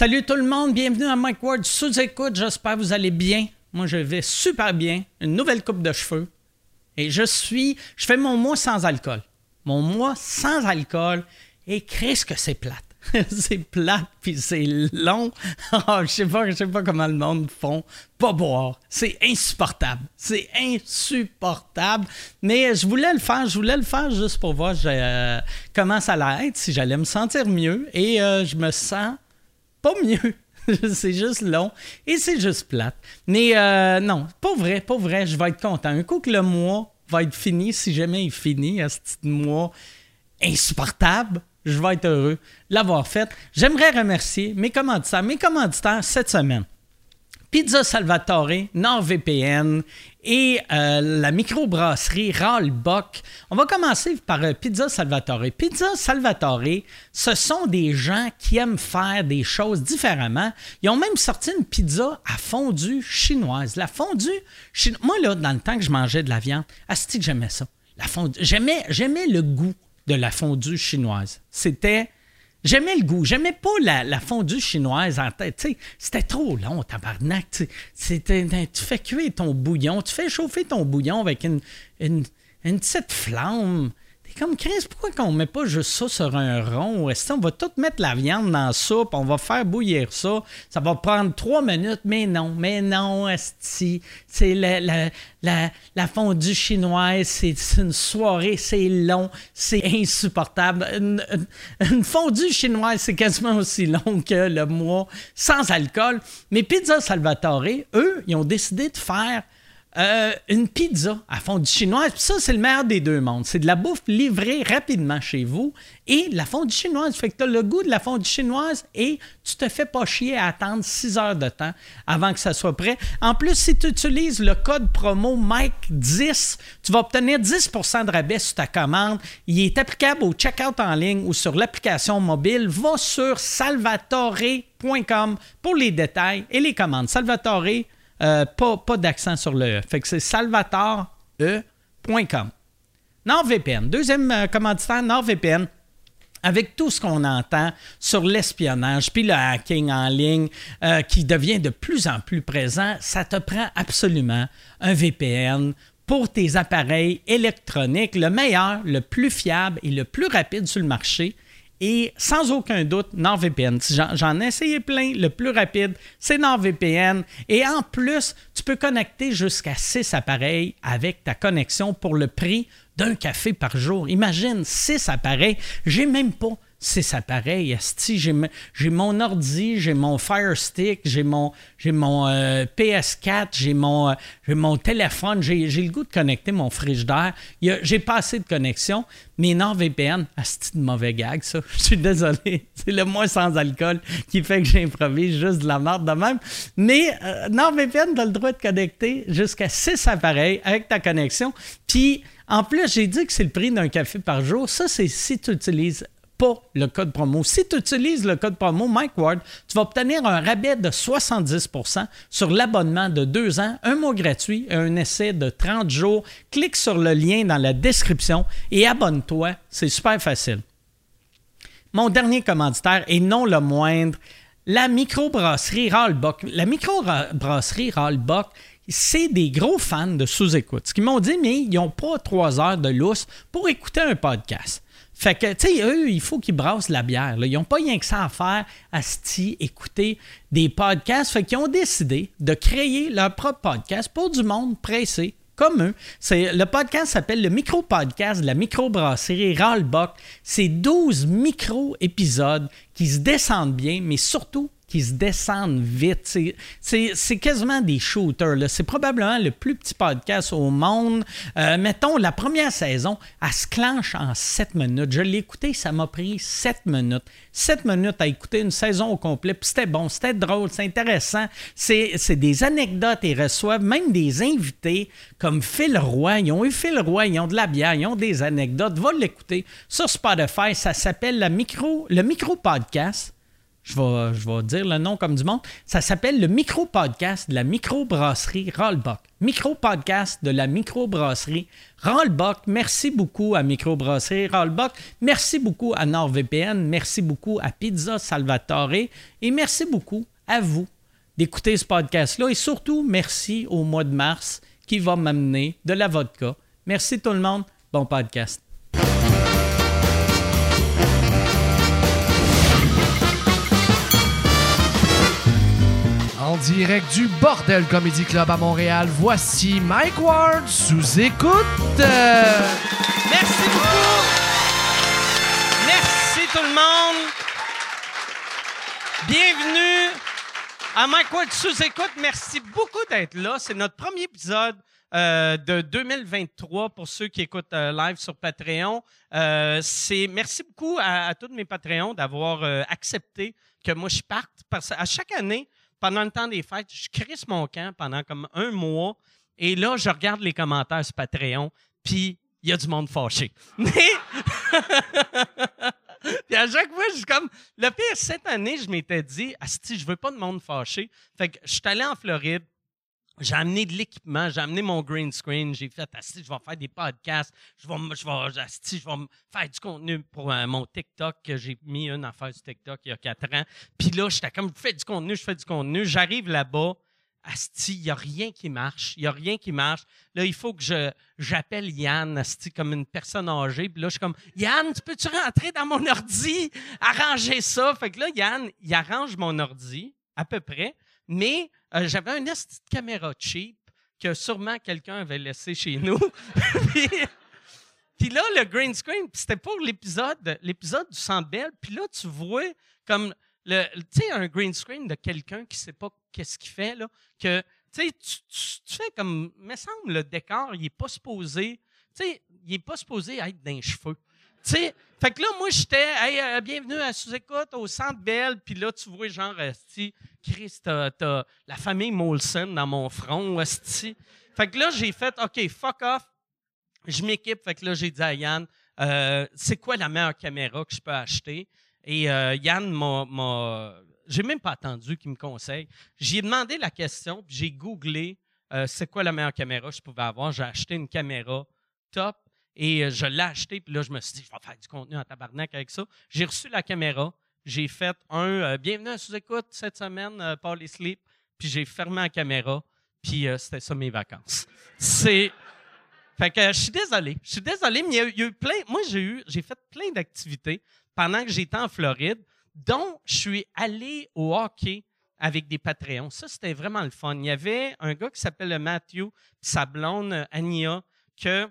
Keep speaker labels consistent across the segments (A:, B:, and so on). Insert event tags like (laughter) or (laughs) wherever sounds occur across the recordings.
A: Salut tout le monde, bienvenue à Mike Ward sous écoute. J'espère que vous allez bien. Moi, je vais super bien. Une nouvelle coupe de cheveux. Et je suis. Je fais mon mois sans alcool. Mon mois sans alcool. Et qu'est-ce que c'est plate. (laughs) c'est plate, puis c'est long. Oh, (laughs) je sais pas, je sais pas comment le monde font. Pas boire. C'est insupportable. C'est insupportable. Mais je voulais le faire. Je voulais le faire juste pour voir euh, comment ça allait être, si j'allais me sentir mieux. Et euh, je me sens pas mieux. (laughs) c'est juste long et c'est juste plate. Mais euh, non, pas vrai, pas vrai. Je vais être content. Un coup que le mois va être fini, si jamais il finit, à ce petit mois insupportable, je vais être heureux l'avoir fait. J'aimerais remercier mes commanditaires, mes commanditaires cette semaine. Pizza Salvatore, NordVPN et euh, la microbrasserie Ralbock. On va commencer par euh, Pizza Salvatore. Pizza Salvatore, ce sont des gens qui aiment faire des choses différemment. Ils ont même sorti une pizza à fondue chinoise. La fondue chinoise. Moi, là, dans le temps que je mangeais de la viande, asti j'aimais ça. La fondue. J'aimais, j'aimais le goût de la fondue chinoise. C'était J'aimais le goût. J'aimais pas la, fondue chinoise en tête. C'était trop long, tabarnak. Tu fais cuire ton bouillon, tu fais chauffer ton bouillon avec une, une petite flamme comme Chris, pourquoi qu'on met pas juste ça sur un rond? Est-ce qu'on va tout mettre la viande dans la soupe, on va faire bouillir ça, ça va prendre trois minutes, mais non, mais non, Esti. C'est la, la, fondue chinoise, c'est une soirée, c'est long, c'est insupportable. Une, fondue chinoise, c'est quasiment aussi long que le mois sans alcool. Mais Pizza Salvatore, eux, ils ont décidé de faire euh, une pizza à fondue chinoise. Ça, c'est le meilleur des deux mondes. C'est de la bouffe livrée rapidement chez vous et la fondue chinoise. Fait que tu as le goût de la fondue chinoise et tu te fais pas chier à attendre 6 heures de temps avant que ça soit prêt. En plus, si tu utilises le code promo Mike10, tu vas obtenir 10% de rabais sur ta commande. Il est applicable au checkout en ligne ou sur l'application mobile. Va sur salvatore.com pour les détails et les commandes. Salvatore euh, pas, d'accent sur le E. Fait que c'est salvatorE.com. NordVPN, deuxième euh, commanditaire, NordVPN avec tout ce qu'on entend sur l'espionnage, puis le hacking en ligne euh, qui devient de plus en plus présent, ça te prend absolument un VPN pour tes appareils électroniques, le meilleur, le plus fiable et le plus rapide sur le marché. Et sans aucun doute, NordVPN. J'en ai essayé plein. Le plus rapide, c'est NordVPN. Et en plus, tu peux connecter jusqu'à 6 appareils avec ta connexion pour le prix d'un café par jour. Imagine 6 appareils. J'ai même pas c'est appareils. J'ai mon ordi, j'ai mon Fire Stick, j'ai mon, mon euh, PS4, j'ai mon, euh, mon téléphone, j'ai le goût de connecter mon frigidaire. J'ai pas assez de connexion, mais NordVPN, c'est de mauvais gag, ça. (laughs) Je suis désolé. C'est le moins sans alcool qui fait que j'improvise juste de la merde de même. Mais euh, NordVPN, tu as le droit de connecter jusqu'à 6 appareils avec ta connexion. Puis, en plus, j'ai dit que c'est le prix d'un café par jour. Ça, c'est si tu utilises pas le code promo. Si tu utilises le code promo Mike Ward, tu vas obtenir un rabais de 70% sur l'abonnement de deux ans, un mois gratuit et un essai de 30 jours. Clique sur le lien dans la description et abonne-toi. C'est super facile. Mon dernier commanditaire, et non le moindre, la microbrasserie Ralbock. La microbrasserie Ralbock, c'est des gros fans de sous-écoute. Ce qu'ils m'ont dit, mais ils n'ont pas trois heures de lousse pour écouter un podcast. Fait que, tu sais, eux, il faut qu'ils brassent la bière. Ils n'ont pas rien que ça à faire, à écouter des podcasts. Fait qu'ils ont décidé de créer leur propre podcast pour du monde pressé comme eux. C'est, le podcast s'appelle le micro-podcast de la microbrasserie Ralbach. C'est 12 micro-épisodes qui se descendent bien, mais surtout qui se descendent vite. C'est quasiment des shooters. C'est probablement le plus petit podcast au monde. Euh, mettons, la première saison, elle se clenche en 7 minutes. Je l'ai écouté, ça m'a pris 7 minutes. 7 minutes à écouter une saison au complet. C'était bon, c'était drôle, c'est intéressant. C'est des anecdotes. Ils reçoivent même des invités comme Phil Roy. Ils ont eu Phil Roy, ils ont de la bière, ils ont des anecdotes. Va l'écouter sur Spotify. Ça s'appelle le micro podcast
B: je vais, dire le nom comme du monde. Ça s'appelle le micro-podcast de la microbrasserie Rollbuck. Micro-podcast de la microbrasserie Rollbuck. Merci beaucoup à Microbrasserie Rollbuck. Merci beaucoup à NordVPN. Merci beaucoup à Pizza Salvatore. Et merci beaucoup à vous d'écouter ce podcast-là. Et surtout, merci au mois de mars qui va m'amener de la vodka. Merci tout le monde. Bon podcast.
C: En direct du Bordel Comedy Club à Montréal, voici Mike Ward sous écoute.
B: Merci beaucoup. Merci tout le monde. Bienvenue à Mike Ward sous écoute. Merci beaucoup d'être là. C'est notre premier épisode. euh, de 2023 pour ceux qui écoutent euh, live sur Patreon. Euh, c'est merci beaucoup à, à tous mes Patreons d'avoir accepté que moi je parte parce qu'à chaque année pendant le temps des fêtes, je crisse mon camp pendant comme un mois et là je regarde les commentaires sur Patreon puis il y a du monde fâché. (laughs) Mais Puis à chaque fois, je suis comme. Le pire, cette année, je m'étais dit, Asti, je veux pas de monde fâché. Fait que je suis allé en Floride. J'ai amené de l'équipement, j'ai amené mon green screen, j'ai fait, Asti, je vais faire des podcasts, je vais, je vais, Asti, je vais faire du contenu pour euh, mon TikTok, que j'ai mis une affaire sur TikTok il y a quatre ans. Puis là, j'étais comme, je fais du contenu, je fais du contenu. J'arrive là-bas, Asti, il n'y a rien qui marche. Il n'y a rien qui marche. Là, il faut que j'appelle Yann, Asti, comme une personne âgée. Puis là, je suis comme, Yann, tu peux-tu rentrer dans mon ordi, arranger ça? Fait que là, Yann, il arrange mon ordi, à peu près. Mais euh, j'avais un esti de caméra cheap que sûrement quelqu'un avait laissé chez nous. (laughs) puis, là, le green screen, c'était pour l'épisode, l'épisode du Centre Bell. Puis là, tu vois comme le, tu sais, un green screen de quelqu'un qui sait pas qu'est-ce qu'il fait là, que tu tu, tu- fais comme, me semble le décor, il est pas supposé, tu sais, il est pas supposé être d'un cheveux. Tu sais, fait que là, moi, j'étais, hey, euh, bienvenue à sous-écoute au Centre Bell, puis là, tu vois, genre, esti, Chris, t'as, la famille Molson dans mon front, esti. Fait que là, j'ai fait, OK, fuck off, je m'équipe. Fait que là, j'ai dit à Yann, euh, c'est quoi la meilleure caméra que je peux acheter? Et euh, Yann m'a, m'a- j'ai même pas attendu qu'il me conseille. J'ai demandé la question, puis j'ai googlé c'est quoi la meilleure caméra que je pouvais avoir. J'ai acheté une caméra top et euh, je l'ai acheté, puis là, je me suis dit, je vais faire du contenu en tabarnak avec ça. J'ai reçu la caméra, j'ai fait un euh, bienvenue à sous-écoute cette semaine, euh, Paul et Sleep, puis j'ai fermé la caméra, puis euh, c'était ça mes vacances. C'est. Fait que je suis désolé. Je suis désolé, mais il y, a y a eu plein. Moi, j'ai eu, j'ai fait plein d'activités pendant que j'étais en Floride, dont je suis allé au hockey avec des Patreons. Ça, c'était vraiment le fun. Il y avait un gars qui s'appelle Matthew, puis sa blonde Ania, que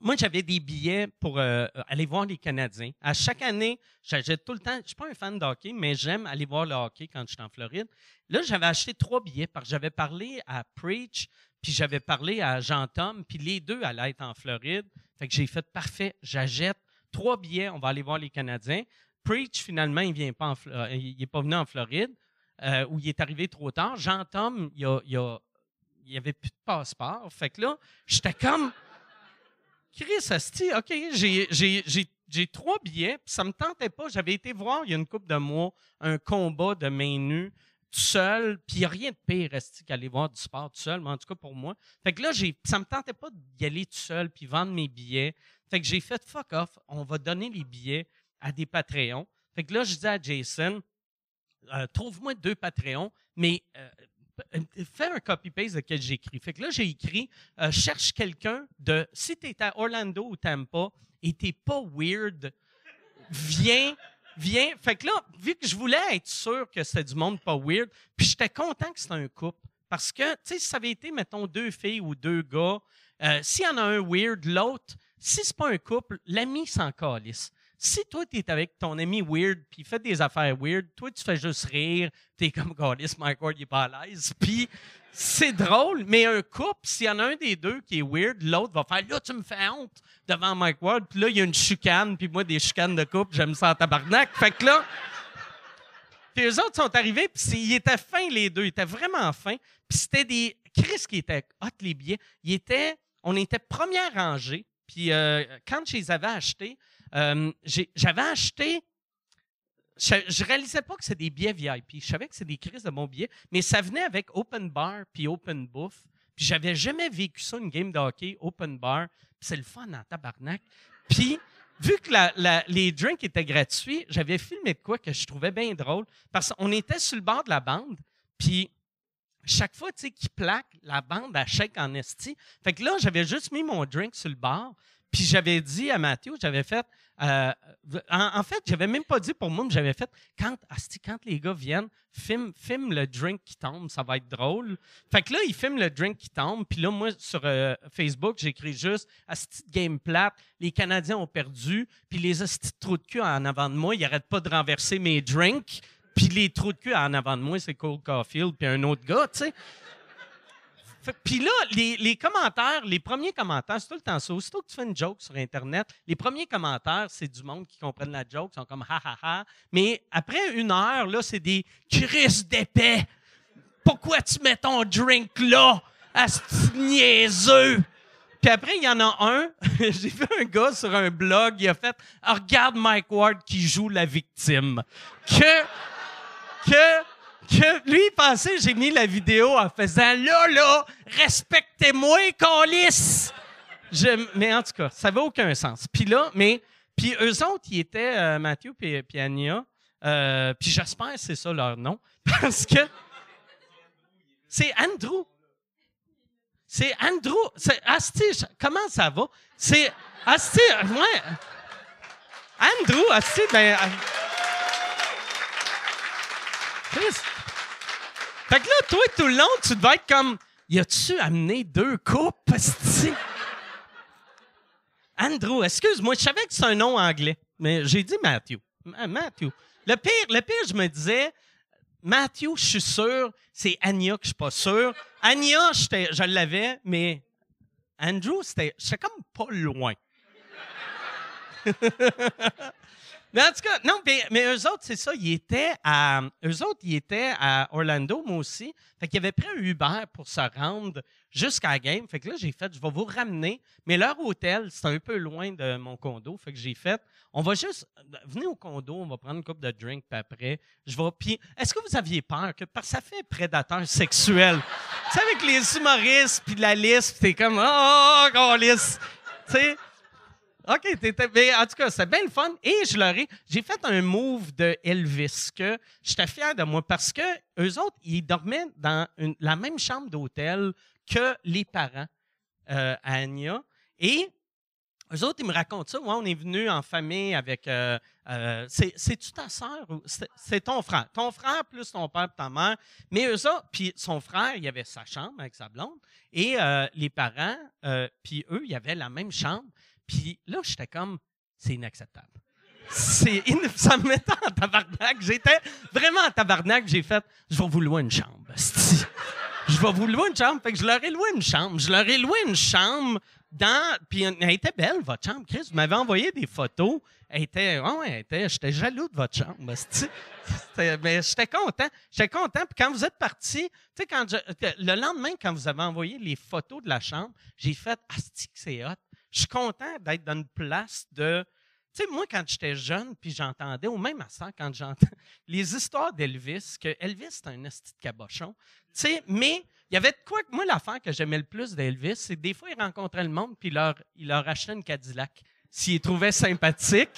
B: moi, j'avais des billets pour euh, aller voir les Canadiens. À chaque année, j'achète tout le temps. Je ne suis pas un fan de hockey, mais j'aime aller voir le hockey quand je suis en Floride. Là, j'avais acheté trois billets parce que j'avais parlé à Preach, puis j'avais parlé à Jean-Tom, puis les deux allaient être en Floride. Fait que j'ai fait parfait, j'achète trois billets, on va aller voir les Canadiens. Preach, finalement, il vient pas euh, il n'est pas venu en Floride, euh, où il est arrivé trop tard. Jean-Tom, il il y a- il y avait plus de passeport. Fait que là, j'étais comme. Chris Asti, OK, j'ai- trois billets, puis ça me tentait pas. J'avais été voir il y a une couple de mois un combat de main nue tout seul, puis il n'y a rien de pire Asti, qu'aller voir du sport tout seul, mais en tout cas pour moi. Fait que là, ça me tentait pas d'y aller tout seul puis vendre mes billets. Fait que j'ai fait fuck off, on va donner les billets à des Patreons. Fait que là, je dis à Jason, euh, trouve-moi deux Patreons, mais euh, fais un copy-paste de ce que j'ai écrit. Fait que là, j'ai écrit euh, cherche quelqu'un de. Si tu es à Orlando ou Tampa et tu pas weird, viens. Viens. Fait que là, vu que je voulais être sûr que c'était du monde pas weird, puis j'étais content que c'était un couple. Parce que, tu sais, si ça avait été, mettons, deux filles ou deux gars, euh, s'il y en a un weird, l'autre, si c'est pas un couple, l'ami s'en calisse. Si toi, tu es avec ton ami weird, puis il des affaires weird, toi, tu fais juste rire, tu es comme, (laughs) calisse, Mike Ward, il est pas à l'aise. Puis c'est drôle, mais un couple, s'il y en a un des deux qui est weird, l'autre va faire, là, tu me fais honte devant Mike Ward, puis là, il y a une chicane, puis moi, des chicanes de couple, j'aime ça en tabarnak. Fait que là, puis eux autres sont arrivés, puis ils étaient fins les deux, ils étaient vraiment fins. Puis c'était des. Chris qui était hot les billets. Ils étaient. On était première rangée. Puis euh, quand je les avais achetés, euh, j'avais acheté je, je réalisais pas que c'est des billets VIP. Je savais que c'est des crises de bons billets, mais ça venait avec open bar puis open bouffe. Puis j'avais jamais vécu ça, une game de hockey, open bar. C'est le fun en tabarnak. Puis, vu que les drinks étaient gratuits, j'avais filmé de quoi que je trouvais bien drôle. Parce qu'on était sur le bord de la bande, puis chaque fois, tu sais, qu'il plaque, la bande, elle shake en esti. Fait que là, j'avais juste mis mon drink sur le bar, puis j'avais dit à Mathieu, j'avais fait... euh, en, en fait, j'avais même pas dit pour moi, mais j'avais fait, quand, quand les gars viennent, filme, filme le drink qui tombe, ça va être drôle. Fait que là, il filme le drink qui tombe, puis là, moi, sur euh, Facebook, j'écris juste, asti game plate, les Canadiens ont perdu, puis les asti de trous de cul en avant de moi, ils arrêtent pas de renverser mes drinks. Puis les trous de cul en avant de moi, c'est Cole Caulfield puis un autre gars, tu sais. Puis là, les, commentaires, les premiers commentaires, c'est tout le temps ça. Aussitôt que tu fais une joke sur Internet, les premiers commentaires, c'est du monde qui comprennent la joke, sont comme ha ha ha. Mais après une heure, là, c'est des Chris d'épais. Pourquoi tu mets ton drink là? Asti niaiseux! Puis après, il y en a un, (laughs) j'ai vu un gars sur un blog, il a fait Ah, Regarde Mike Ward qui joue la victime. Que, que, que lui, il pensait, j'ai mis la vidéo en faisant Là, là, respectez-moi, calice! Je, mais en tout cas, ça n'avait aucun sens. Puis là, mais, puis eux autres, ils étaient euh, Mathieu puis, puis Anya, euh, puis j'espère que c'est ça leur nom, (laughs) parce que c'est Andrew. C'est Andrew. C'est Asti, comment ça va? C'est Asti, ouais. Andrew, Asti, ben. euh. Fait que là, toi, tout le long, tu devais être comme. Y a-tu amené deux coupes? Andrew, excuse-moi, je savais que c'est un nom anglais, mais j'ai dit Matthew. Ma- Matthew. Le pire, le pire, je me disais, Matthew, je suis sûr, c'est Anya que je suis pas sûr. Anya, je l'avais, mais Andrew, c'était, j'étais comme pas loin. (laughs) mais en tout cas, non, mais, mais eux autres, c'est ça, ils étaient à, eux autres, ils étaient à Orlando, moi aussi. Fait qu'ils avaient pris un Uber pour se rendre jusqu'à la game. Fait que là, j'ai fait, je vais vous ramener. Mais leur hôtel, c'est un peu loin de mon condo. Fait que j'ai fait, on va juste, venez au condo, on va prendre une coupe de drink, puis après, je vais. Puis, est-ce que vous aviez peur que, parce que ça fait prédateur sexuel. (laughs) tu sais, avec les humoristes, puis la liste, t'es comme, oh, oh, sais, OK, mais en tout cas, c'était bien le fun. Et je leur ai, j'ai fait un move de Elvis que j'étais fier de moi parce que eux autres, ils dormaient dans la même chambre d'hôtel que les parents euh, à Anya. Et eux autres, ils me racontent ça. Ouais, on est venu en famille avec. euh, euh, c'est, c'est-tu ta sœur ou c'est, c'est ton frère? Ton frère plus ton père et ta mère. Mais eux autres, puis son frère, il avait sa chambre avec sa blonde. Et euh, les parents, puis eux, il y avait la même chambre. Puis là, j'étais comme, c'est inacceptable. C'est in- (laughs) ça me mettait en tabarnak. J'étais vraiment en tabarnak. J'ai fait, je vais vous louer une chambre. Je vais vous louer une chambre. Fait que je leur ai loué une chambre. Je leur ai loué une chambre dans. Puis elle était belle, votre chambre, Chris. Vous m'avez envoyé des photos. Elle était. ouais, elle était. J'étais jaloux de votre chambre. (laughs) Mais j'étais content. J'étais content. Puis quand vous êtes parti, tu sais, quand le lendemain, quand vous avez envoyé les photos de la chambre, j'ai fait Asti, que c'est hot. Je suis content d'être dans une place de. Tu sais, moi, quand j'étais jeune, puis j'entendais, ou même à ça, quand j'entends (laughs) les histoires d'Elvis, que Elvis, c'est un esti de cabochon. Tu sais, mais il y avait de quoi que moi, l'affaire que j'aimais le plus d'Elvis, c'est des fois, il rencontrait le monde, puis leur, il leur achetait une Cadillac s'il trouvait sympathique.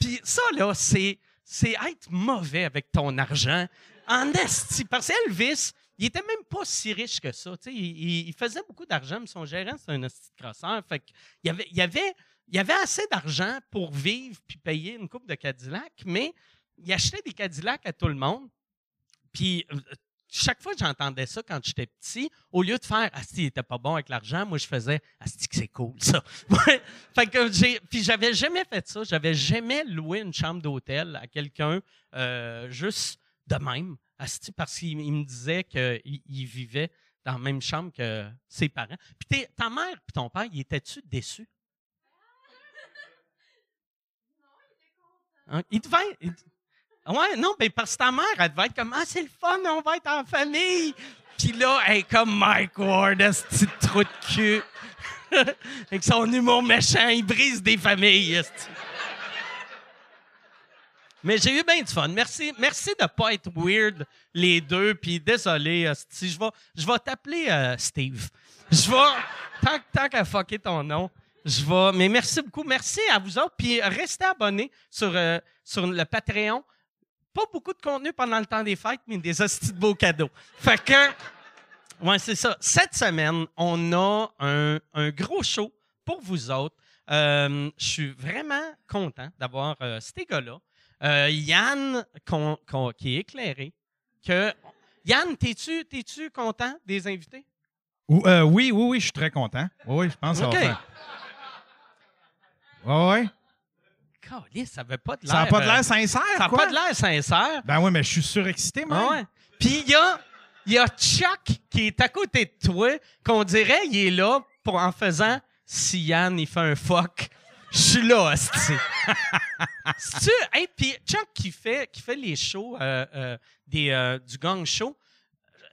B: Puis ça, là, c'est, c'est être mauvais avec ton argent en esti. Parce qu'Elvis, il était même pas si riche que ça. Il, il- il faisait beaucoup d'argent, mais son gérant, c'est un esti de crosseur. Fait y avait, il avait, il avait assez d'argent pour vivre puis payer une coupe de Cadillac, mais il achetait des Cadillacs à tout le monde. Puis euh, chaque fois que j'entendais ça quand j'étais petit, au lieu de faire Asti, il était pas bon avec l'argent, moi je faisais Asti que c'est cool ça. (laughs) Fait que j'ai puis j'avais jamais fait ça, j'avais jamais loué une chambre d'hôtel à quelqu'un euh, juste de même, Asti parce qu'il il me disait qu'il il vivait dans la même chambre que ses parents. Puis t'es- ta mère puis ton père, ils étaient-tu déçus? (laughs) Hein? Il devait. il- Ouais, non, mais parce que ta mère, elle devait être comme Ah, c'est le fun, on va être en famille. Puis là, elle comme Mike Ward, ce petit trou de cul. (laughs) Avec son humour méchant, il brise des familles. Mais j'ai eu bien du fun. Merci, merci de pas être weird les deux. Puis désolé, si je vais, je vais t'appeler euh, Steve. Je vais tant, tant qu'à fucker ton nom. Je vais. Mais merci beaucoup. Merci à vous autres. Puis restez abonnés sur, euh, sur le Patreon. Pas beaucoup de contenu pendant le temps des fêtes, mais des hosties de beaux cadeaux. Fait que. Ouais, c'est ça. Cette semaine, on a un, un gros show pour vous autres. Euh, je suis vraiment content d'avoir euh, ces gars-là. Euh, Yann, qui est éclairé. Que... Yann, t'es-tu t'es-tu content des invités?
D: Ou- euh, oui, oui, oui, je suis très content. Oui, je pense que ça
B: OK.
D: va faire. Oui, oui.
B: Caliste, ça veut pas de l'air.
D: Ça n'a pas de l'air sincère,
B: Ça n'a pas de l'air sincère.
D: Ben oui, mais je suis surexcité, moi.
B: Ah ouais. Puis il y a, y a Chuck qui est à côté de toi, qu'on dirait il est là pour en faisant si Yann il fait un fuck. Je suis là, hostie. (laughs) C'est-tu. Hey, puis Chuck qui fait, qui fait les shows euh, euh, des, euh, du gang show,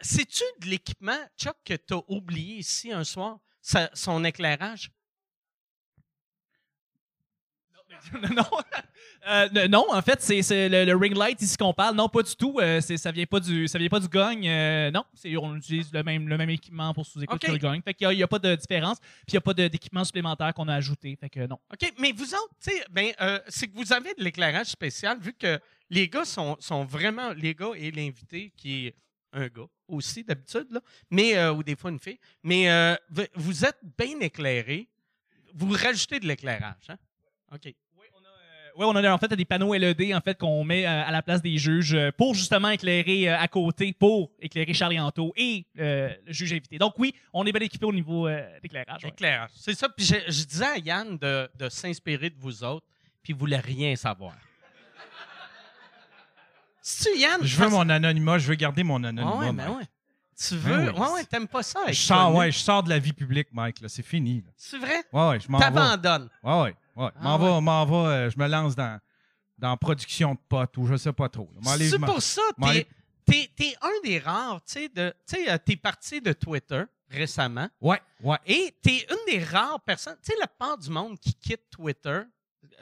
B: c'est-tu de l'équipement, Chuck, que tu as oublié ici un soir, sa- son éclairage? (laughs)
E: non, Euh, n- non, en fait, c'est le, le ring light ici qu'on parle. Non, pas du tout. Euh, ça vient pas du, ça vient pas du gong. Euh, non, on utilise le même, le même équipement pour sous-écoute
B: OK.
E: que le gong. Fait qu'il y a- a, pas de différence. Puis il y a pas d'équipement supplémentaire qu'on a ajouté. Fait que non.
B: OK, mais vous autres, tu sais, ben, c'est que vous avez de l'éclairage spécial, vu que les gars sont, sont vraiment, les gars et l'invité, qui est un gars aussi d'habitude, là, mais, euh, ou des fois une fille, mais vous- vous êtes bien éclairés, vous rajoutez de l'éclairage, hein? OK.
E: Oui, on a, ouais, on a en fait des panneaux LED en fait qu'on met euh, à la place des juges euh, pour justement éclairer euh, à côté pour éclairer Charlie Anto et euh, le juge invité. Donc oui, on est bien équipé au niveau euh, d'éclairage. ouais.
B: Éclairage. C'est ça, puis je, je disais à Yann de, de s'inspirer de vous autres, puis il voulait rien savoir. C'est-tu Yann?
D: Je veux mon anonymat, je veux garder mon anonymat.
B: Ouais, ouais, ben ouais. Tu veux?
D: oui.
B: Ouais, ouais, t'aimes pas ça?
D: Je sors, ouais, je sors de la vie publique, Mike. là, C'est fini.
B: C'est vrai?
D: Ouais, ouais, je m'en vais.
B: T'abandonnes.
D: Ouais, ouais, ouais.
B: Ah
D: m'en
B: ouais.
D: m'en vais, euh, je me lance dans, dans production de potes ou je sais pas trop. M'en
B: C'est
D: m'en-
B: pour ça,
D: m'en
B: t'es, t'es, t'es un des rares, tu sais, de, tu sais, euh, t'es parti de Twitter récemment
D: Ouais, ouais.
B: et t'es une des rares personnes, tu sais, la part du monde qui quitte Twitter,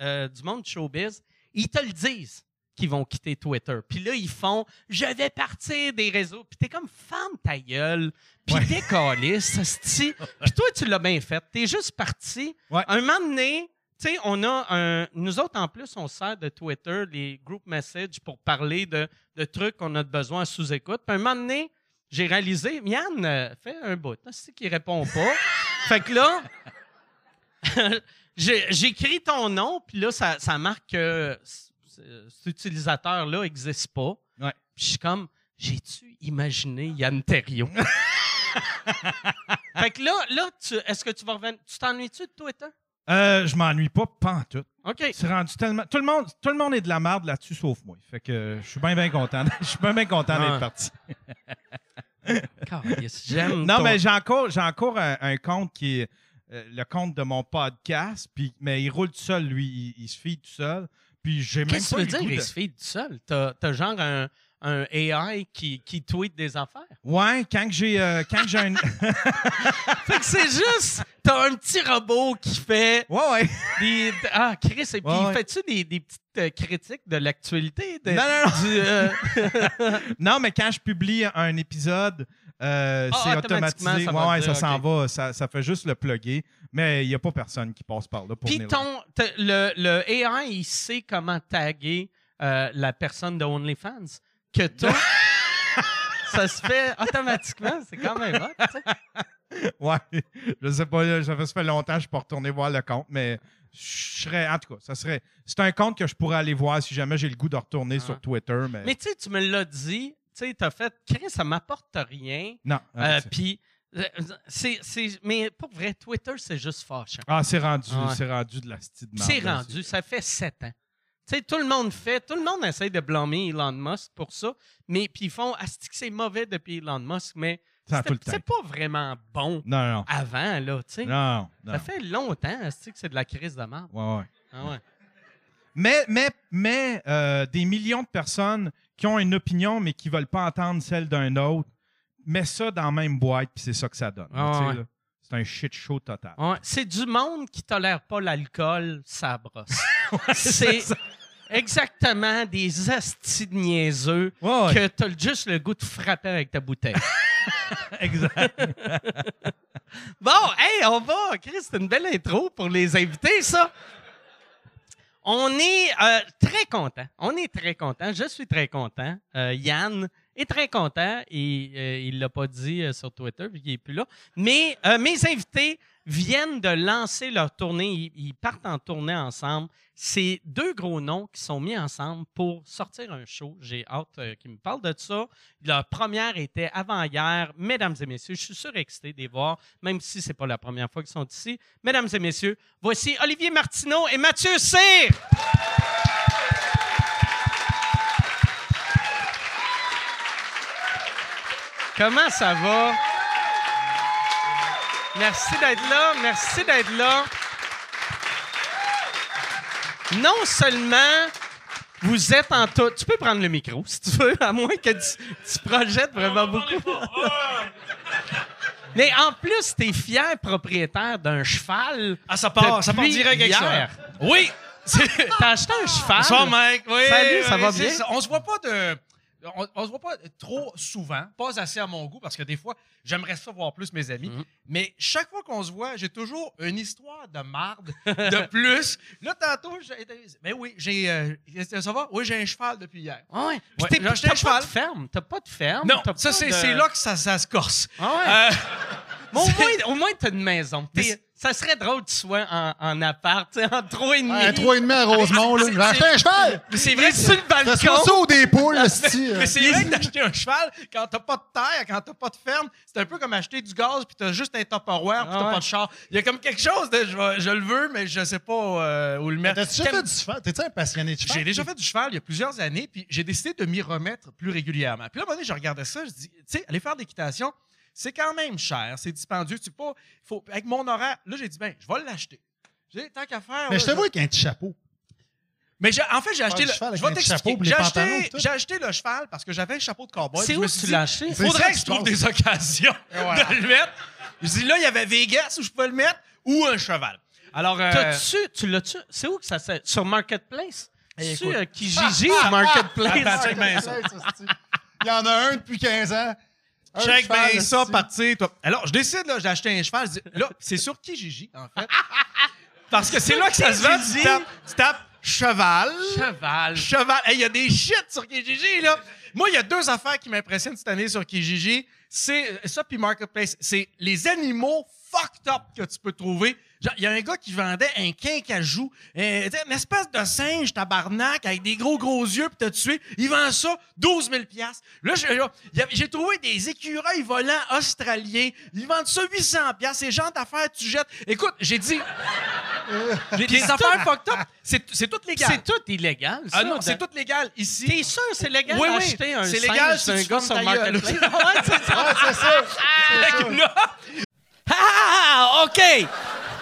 B: euh, du monde showbiz, ils te le disent qu'ils vont quitter Twitter. Puis là, ils font « Je vais partir des réseaux. » Puis t'es comme « Ferme ta gueule. » Puis
D: Ouais.
B: décalisse, esti. Puis toi, tu l'as bien fait. T'es juste parti.
D: Ouais.
B: Un moment donné, tu sais, on a un. Nous autres, en plus, on sert de Twitter, les group messages, pour parler de, de trucs qu'on a besoin sous-écoute. Puis un moment donné, j'ai réalisé, Yann euh, fait un bout, c'est qu'il répond pas. (laughs) fait que là, (laughs) j'écris ton nom, puis là, ça, ça marque que cet utilisateur-là n'existe pas.
D: Ouais.
B: Puis je suis comme, j'ai-tu imaginé Yann Terriot? (laughs) fait que là, là tu, est-ce que tu vas revenir. Tu t'ennuies-tu de Twitter?
D: Euh, je m'ennuie pas, pas en tout.
B: OK.
D: C'est rendu tellement. Tout le monde, tout le monde est de la merde là-dessus, sauf moi. Fait que euh, je suis bien, bien content. (laughs) Je suis bien, bien content d'être parti. (laughs)
B: J'aime
D: Non,
B: ton-
D: mais j'ai encore, j'ai encore un, un compte qui est euh, le compte de mon podcast, puis, mais il roule tout seul, lui. Il, il se fie tout seul. Puis j'ai même
B: Qu'est-ce que tu veux dire,
D: goût
B: il
D: de-
B: se fait tout seul? T'as, t'as genre un, un AI qui, qui tweet des affaires?
D: Ouais, quand j'ai euh, quand j'ai un. (laughs)
B: Fait que c'est juste, t'as un petit robot qui fait
D: ouais, ouais.
B: des. Ah, Chris, et puis
D: Ouais, ouais.
B: fais-tu des, des petites euh, critiques de l'actualité? de-
D: Non, non, non.
B: du, euh, (laughs)
D: Non, mais quand je publie un épisode,
B: Ah,
D: c'est
B: automatiquement,
D: automatisé.
B: ça
D: ouais, ça s'en va. Ça, ça fait juste le plugger. Mais il n'y a pas personne qui passe par là pour
B: Puis ton, le, le AI, il sait comment taguer la personne de OnlyFans. Que toi, (laughs) ça se fait automatiquement. C'est quand même hot, tu sais.
D: là. Ouais. Je sais pas, ça fait, longtemps que je ne suis pas retourné voir le compte, mais je serais. En tout cas, ça serait. C'est un compte que je pourrais aller voir si jamais j'ai le goût de retourner
B: Ah.
D: sur Twitter. Mais,
B: Mais tu sais, tu me l'as dit, tu sais, t'as fait, Chris, ça m'apporte rien.
D: non.
B: Euh, Puis, euh, c'est, mais pour vrai, Twitter, c'est juste fâchant.
D: ah, c'est rendu,
B: Ouais.
D: c'est rendu de la style
B: C'est rendu, ça fait sept ans. Sais, tout le monde fait, tout le monde essaie de blâmer Elon Musk pour ça, mais puis ils font, asti que c'est mauvais depuis Elon Musk, mais c'est pas vraiment bon
D: Non, non,
B: avant, là, tu sais.
D: non. non.
B: Ça fait longtemps, asti que c'est de la crise de merde.
D: Ouais, ouais.
B: Ah ouais.
D: Mais, mais, mais euh, des millions de personnes qui ont une opinion, mais qui ne veulent pas entendre celle d'un autre, mets ça dans la même boîte, puis c'est ça que ça donne.
B: Ah ouais.
D: C'est un shit show total.
B: Ouais, C'est du monde qui tolère pas l'alcool, ça brosse. (laughs) c'est exactement des astis de niaiseux
D: Ouais, ouais.
B: que t'as juste le goût de frapper avec ta bouteille. (laughs)
D: Exact. (laughs)
B: Bon, hey, on va. Chris, c'est une belle intro pour les invités, ça. On est euh, très content. On est très content. Je suis très content. Euh, Yann est très content et euh, il l'a pas dit euh, sur Twitter vu qu'il est plus là. Mais euh, mes invités viennent de lancer leur tournée. Ils, ils partent en tournée ensemble. C'est deux gros noms qui sont mis ensemble pour sortir un show. J'ai hâte qu'ils me parlent de ça. Leur première était avant-hier. Mesdames et messieurs, je suis surexcité de les voir, même si c'est pas la première fois qu'ils sont ici. Mesdames et messieurs, voici Olivier Martineau et Mathieu Cyr. Comment ça va? Merci d'être là. Merci d'être là. Non seulement vous êtes en tout. Tu peux prendre le micro si tu veux, à moins que tu, tu projettes vraiment beaucoup. Mais en plus, tu es fier propriétaire d'un cheval.
F: Ah, ça part, ça part direct avec ça. Oui! (laughs)
B: T'as acheté un cheval?
F: Bonsoir, Mike. Oui,
B: Salut, ça va bien?
F: On se voit pas de. On, on se voit pas trop souvent, pas assez à mon goût, parce que des fois, j'aimerais ça voir plus mes amis.
B: Mhm.
F: Mais chaque fois qu'on se voit, j'ai toujours une histoire de marde de (laughs) plus. Là, tantôt, j'ai. Mais oui, j'ai. euh, ça va? Oui, j'ai un cheval depuis hier.
B: Ah ouais.
F: Ouais,
B: t'es-
F: j'ai acheté
B: t'as pas de ferme. T'as pas de ferme.
F: Non, ça, c'est
B: de-
F: là que ça, ça se corse.
B: Ah ouais.
F: Euh,
B: Mais au moins, au moins t'as une maison. Ça serait drôle que tu sois en, en appart, tu sais, en trois et demi.
G: Un 3,5 à Rosemont, là.
F: C'est-
G: un cheval!
F: mais c'est vrai
B: est
F: que
B: sur le balcon.
G: passe ça au des (laughs) poules,
F: Mais
G: euh.
F: c'est vrai que d'acheter un cheval, quand t'as pas de terre, quand t'as pas de ferme, c'est un peu comme acheter du gaz puis t'as juste un Tupperware puis
B: Ah
F: t'as
B: ouais.
F: pas de char. Il y a comme quelque chose de je, vais- je le veux, mais je sais pas euh, où le mettre.
G: T'as-tu déjà fait du cheval? T'es-tu un passionné de cheval?
F: J'ai déjà fait du cheval il y a plusieurs années, puis j'ai décidé de m'y remettre plus régulièrement. Puis là, à un moment donné, je regardais ça, je dis, tu sais, aller faire de l'équitation, c'est quand même cher, c'est dispendieux. Tu pas, faut, avec mon horaire, là, j'ai dit, ben, je vais l'acheter. J'ai dit, tant qu'à faire.
G: Mais
F: là,
G: je te vois avec un petit chapeau.
F: mais j'ai- en fait, j'ai acheté le.
G: cheval
F: Je vais t'expliquer. J'ai acheté, j'ai le cheval parce que j'avais un chapeau de cowboy.
B: C'est où tu
F: dit,
B: l'as acheté?
G: C'est
F: Faudrait
G: ça
F: que
G: qui
F: je trouve des occasions de le mettre. Je dis là, il y avait Vegas où je pouvais le mettre ou un cheval. Alors, euh,
B: T'as-tu, tu l'as-tu? C'est où que ça se. Sur Marketplace?
F: Eh,
B: C'est
F: écoute.
B: euh, Kijiji ou Marketplace? (laughs) (laughs)
G: Il y en a un depuis 15 ans.
F: Check bien ça, partir. Toi. Alors, je décide là, d'acheter un cheval. Je dis, là, c'est sur Kijiji, en fait? (laughs) Parce que c'est là que ça se vend. Tu tapes, tu tapes cheval.
B: Cheval.
F: Cheval. Hey, Il y a des shit sur Kijiji, là. Moi, il y a deux affaires qui m'impressionnent cette année sur Kijiji. C'est euh, ça, puis Marketplace. C'est les animaux fucked up que tu peux trouver. Il y a un gars qui vendait un quincajou, euh, une espèce de singe tabarnak avec des gros gros yeux, puis t'as tué. Il vend ça 12 000 piastres. Là, j'ai- trouvé des écureuils volants australiens. Ils vendent ça 800 piastres. Ces gens d'affaires, tu jettes. Écoute, j'ai dit... (laughs) J'ai des affaires fucked up. C'est c'est tout légal.
B: C'est tout illégal, ça.
F: Ah non, c'est tout légal ici.
B: T'es sûr c'est légal
F: Oui, oui,
B: d'acheter un
F: c'est légal si
B: d'un
F: tu
B: gars sur. Marketplace? (laughs) ouais, c'est ça.
G: Ouais, c'est ça.
F: Là,
H: Ah, OK.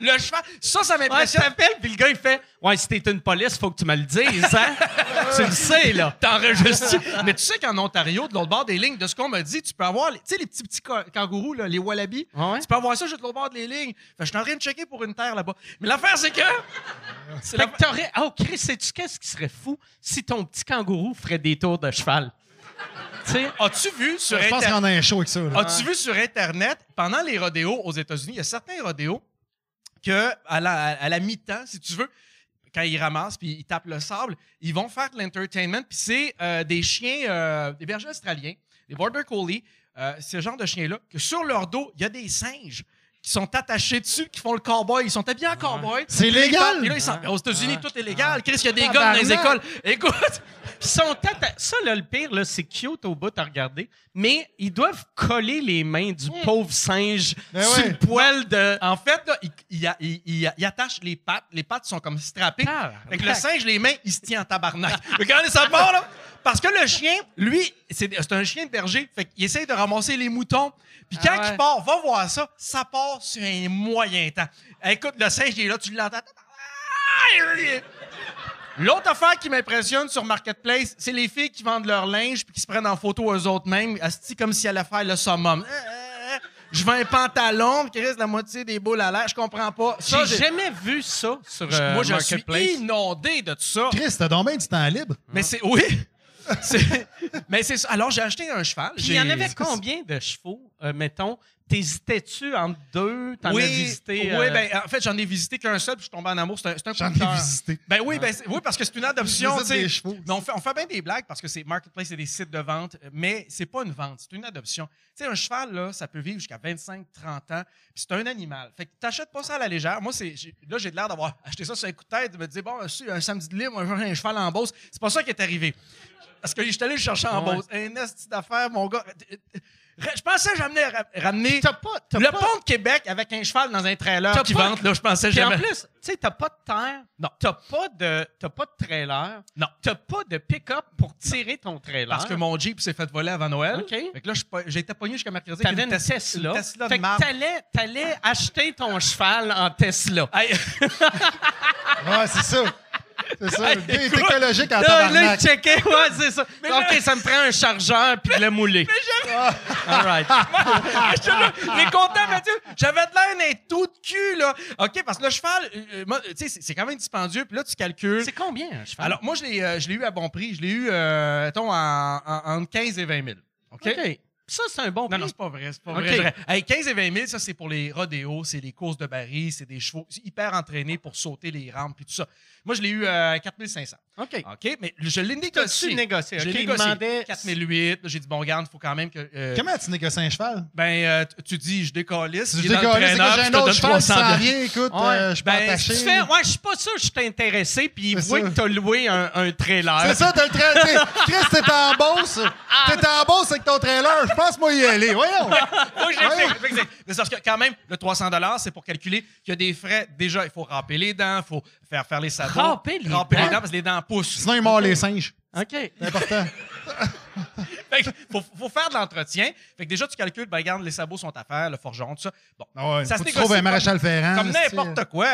F: le cheval, ça, ça
B: Ouais,
F: m'impressionne.
B: t'appelles, puis le gars, il fait Ouais, si t'es une police, faut que tu me le dises, hein? (laughs) tu le sais, là.
F: T'enregistres. (laughs) Mais tu sais qu'en Ontario, de l'autre bord des lignes, de ce qu'on m'a dit, tu peux avoir, les- tu sais, les petits petits kangourous, là, les wallabies.
B: Ouais?
F: Tu peux avoir ça juste de l'autre bord des lignes. Fait que je suis en train de checker pour une terre là-bas. Mais l'affaire, c'est que. (laughs) C'est la-
B: que t'aurais. Oh, Chris, sais-tu qu'est-ce qui serait fou si ton petit kangourou ferait des tours de cheval? tu sais?
F: As-tu vu sur
G: Je pense
F: Internet?
G: qu'on a un show avec ça.
F: As-tu vu sur Internet, pendant les rodéos aux États-Unis, il y a certains rodéos que, à la, mi-temps, si tu veux, quand ils ramassent puis ils tapent le sable, ils vont faire de l'entertainment. Puis c'est euh, des chiens, euh, des bergers australiens, des border collies, euh, ce genre de chiens-là, que sur leur dos, il y a des singes qui sont attachés dessus, qui font le cowboy. Ils sont habillés en cowboy.
G: C'est
F: ils
G: légal?
F: puis là, ils sont- Aux États-Unis, tout est légal. Chris, il y a des gars dans les écoles. (laughs) Écoute,
B: Ils sont Ça, là, le pire, là, c'est cute au bout à regarder, mais ils doivent coller les mains du pauvre singe
G: Ben
B: sur
G: ouais.
B: le poil de.
F: en fait, là, ils il, il- il- il attachent les pattes. Les pattes sont comme strappées.
B: Ah,
F: Fait que le singe, les mains, il se tient en tabarnak. (laughs) Regardez ça part, là. Parce que le chien, lui, c'est un chien de berger. Fait qu'il essaye de ramasser les moutons. Puis quand
B: Ah ouais.
F: il part, va voir ça, ça part sur un moyen temps. Écoute, le singe, il est là, tu l'entends. L'autre affaire qui m'impressionne sur Marketplace, c'est les filles qui vendent leur linge puis qui se prennent en photo eux autres mêmes, asti comme si elles allaient faire le summum. Euh, euh, Je veux un pantalon qui reste la moitié des boules à l'air. Je comprends pas.
B: J'ai jamais vu ça sur euh,
F: moi, je suis inondé de tout ça.
G: Chris, t'as donc bien du temps libre.
F: Mais c'est. Oui! Mais c'est. Alors, j'ai acheté un cheval.
B: Puis il y en avait combien de chevaux, euh, mettons? T'hésitais-tu entre deux? T'en
F: oui,
B: as visité?
F: oui
B: euh,
F: ben, en fait, j'en ai visité qu'un seul, puis je suis tombé en amour. C'est un, c'est un
G: J'en ai visité.
F: Ben oui, ben, oui, parce que c'est une adoption.
G: Des chevaux.
F: Mais on fait, on fait bien des blagues parce que c'est Marketplace, c'est des sites de vente, mais c'est pas une vente, c'est une adoption. Tu sais, un cheval, là, ça peut vivre jusqu'à 25, 30 ans, puis c'est un animal. Fait que t'achètes pas ça à la légère. Moi, c'est, j'ai- là, j'ai l'air d'avoir acheté ça sur un coup de tête, de me dire, bon, un samedi de libre, moi, j'ai un cheval en Beauce. C'est pas ça qui est arrivé. Parce que j'étais allé le chercher en
B: Ouais.
F: Beauce. Un esti d'affaires, mon gars. Je pensais jamais ra- ramener
B: T'as pas. t'as
F: le
B: pas-
F: pont de Québec avec un cheval dans un trailer
B: T'as
F: qui
B: pas-
F: vente, là, je pensais
B: Puis en
F: jamais.
B: plus, tu sais, t'as pas de terre.
F: Non.
B: T'as pas de, t'as pas de trailer.
F: Non.
B: T'as pas de pick-up pour tirer ton trailer.
F: Parce que mon Jeep s'est fait voler avant Noël.
B: OK.
F: Fait que là, j'ai été pogné jusqu'à mercredi.
B: T'avais une
F: Tes-
B: Tesla.
F: Une Tesla
B: fait
F: de
B: que t'allais, t'allais acheter ton cheval en Tesla. (laughs)
G: Ouais, c'est ça. C'est ça. Le gars est écologique en
B: Là, là, il
G: tabarnak.
B: checkait, ouais, c'est ça. OK, ça me prend un chargeur puis de le mouler. (laughs) All right. (laughs)
F: J'étais là, il est content, Mathieu. J'avais de l'air d'un tout de cul, là. OK, parce que le cheval, euh, euh, moi, tu sais, c'est- c'est quand même dispendieux. Puis là, tu calcules.
B: C'est combien un cheval?
F: Alors, moi, je l'ai euh, je l'ai eu à bon prix. Je l'ai eu, euh, mettons, en, en- entre 15 et 20 000. OK?
B: OK. Ça, c'est un bon prix.
F: Non, non, c'est pas vrai. C'est pas vrai. Je dirais, hey, 15 et 20 000, ça, c'est pour les rodéos, c'est les courses de barils, c'est des chevaux hyper entraînés pour sauter les rampes et tout ça. Moi, je l'ai eu à 4 500.
B: OK.
F: OK? Mais je l'ai négocié.
B: négocié?
F: Je l'ai
B: OK, il
F: négocié.
B: demandait
F: 4008. Là, J'ai dit, bon, regarde, il faut quand même que. euh,
G: Comment tu négocies un cheval?
F: ben, euh, tu- tu dis, je décalisse.
G: Je
F: traîneur,
G: j'ai
F: je
G: un
F: te
G: autre
F: donne
G: cheval qui
F: 300
G: s'en
F: piastres.
G: vient, écoute,
B: Ouais.
G: euh, je suis pas
B: Ben,
G: attaché.
B: si tu fais, ouais, je suis pas sûr que je suis intéressé, puis il
G: C'est
B: voit
G: ça.
B: que t'as loué un, un trailer.
G: C'est ça, t'as le trailer. (laughs) Chris, t'es en bosse.
F: Ah.
G: T'es en bosse avec ton trailer. Je pense, moi, y aller. Voyons. (laughs)
F: Que je l'explique. Mais c'est parce que quand même, le 300 c'est pour calculer qu'il y a des frais. Déjà, il faut râper les dents, il faut faire faire les sabots.
B: Râper les
F: dents?
B: dents?
F: parce que les dents
G: Sinon, il mord les singes.
B: OK.
G: C'est important. (laughs)
F: Fait que faut, faut faire de l'entretien. Fait que déjà, tu calcules, ben, regarde, les sabots sont à faire, le forgeron, tout ça. Bon.
G: Ah ouais,
F: Ça se négocie
G: un maréchal Ferrand.
F: Comme n'importe quoi.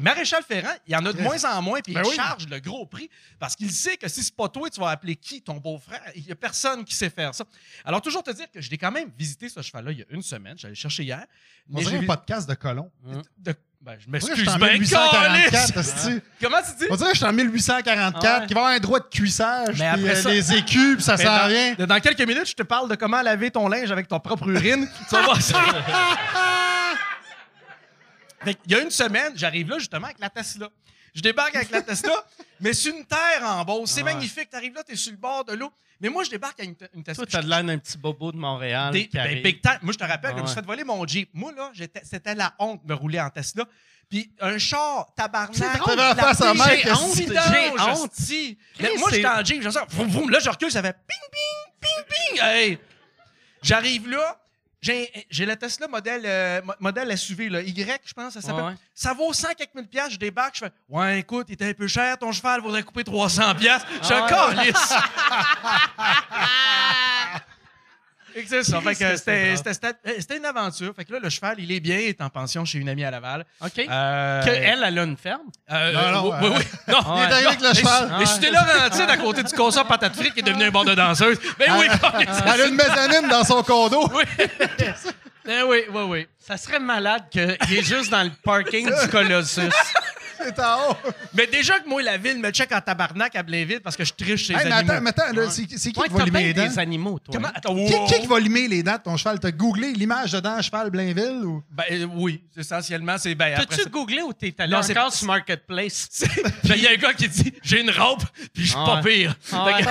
F: Maréchal Ferrand, il y en a de moins en moins, puis
G: Ben
F: il
G: oui.
F: charge le gros prix parce qu'il sait que si c'est pas toi, tu vas appeler qui, ton beau-frère? Il y a personne qui sait faire ça. Alors, toujours te dire que je l'ai quand même visité, ce cheval-là, il y a une semaine. J'allais le chercher hier.
G: On dirait
F: j'ai
G: un podcast de colon.
F: de- ben, je m'excuse
G: suis en
F: bien,
G: 1844,
F: câlisse!
G: hostie.
F: Comment tu dis?
G: On dirait que je suis en 1844,
B: Ah ouais.
G: qu'il va y avoir un droit de cuissage,
F: Mais
G: puis
F: après
G: euh,
F: ça-
G: les écus, puis ça
F: dans,
G: vient.
F: de- dans quelques minutes, je te parle de comment laver ton linge avec ton propre urine. (laughs) tu vas voir ça. Fait que, il y a une semaine, j'arrive là justement avec la Tesla. Je débarque avec la Tesla, (laughs) mais c'est une terre en Beauce. C'est magnifique. Tu arrives là, tu es sur le bord de l'eau. Mais moi, je débarque avec une, te- une Tesla.
B: Toi, t'as de l'air d'un petit bobo de Montréal.
F: Des- ben, big time. Moi, je te rappelle que je me suis fait voler mon Jeep. Moi, là, c'était la honte de me rouler en Tesla. Puis un char, tabarnak.
G: C'est drôle, la face Mike,
F: J'ai honte, j'ai honte. moi, j'étais en Jeep, ça. Vroom, vroom. Là, je recule, ça fait ping, ping, ping, ping. Hey. J'arrive là. J'ai la Tesla modèle, euh, mo- modèle SUV, là, Y, je pense, ça s'appelle.
B: Ouais, ouais.
F: Ça vaut 100 quelques mille piastres. Je débarque, je fais Ouais, écoute, il était un peu cher, ton cheval vaudrait couper 300 piastres. Je suis un. Fait que (laughs) c'est ça. Fait que
B: Qu'est-ce que
F: c'était-
B: c'est
F: c'était c'était- c'était une aventure. Fait que là, le cheval, il est bien, il est en pension chez une amie à Laval.
B: OK.
F: Euh,
B: Que elle, elle a une ferme?
F: euh,
G: Non, non,
F: oui,
G: euh,
F: oui. (laughs) Non,
G: Il est arrivé avec le cheval.
F: mais c'était Laurentide à côté du concert patate frite qui est devenu un bord de danseuse. Ben oui. (laughs)
G: Elle a une mezzanine dans son condo.
F: oui. Ben oui, oui, oui.
B: Ça serait malade qu'il est juste dans le parking du Colossus. (laughs)
G: T'es en haut.
F: Mais déjà que moi, la ville me check en tabarnak à Blainville parce que je triche chez les
G: Hey, mais
F: animaux.
G: attends, mais attends, là, c'est c'est qui
B: Ouais,
G: qui va limer
B: bien
G: les dents?
B: des animaux, toi.
F: Comment? Attends,
G: Qui,
F: wow.
G: qui qui va limer les dents de ton cheval? T'as googlé l'image de dents cheval Blainville ou?
F: Ben, euh, oui, essentiellement, c'est... Ben, après
B: T'as-tu googlé ou t'es allé
F: Non, c'est-
B: encore sur Marketplace? (laughs)
F: Ben, Il y a un gars qui dit J'ai une robe, puis je suis
B: Ah
F: pas
B: ouais.
F: pire.
B: Ah
F: Fait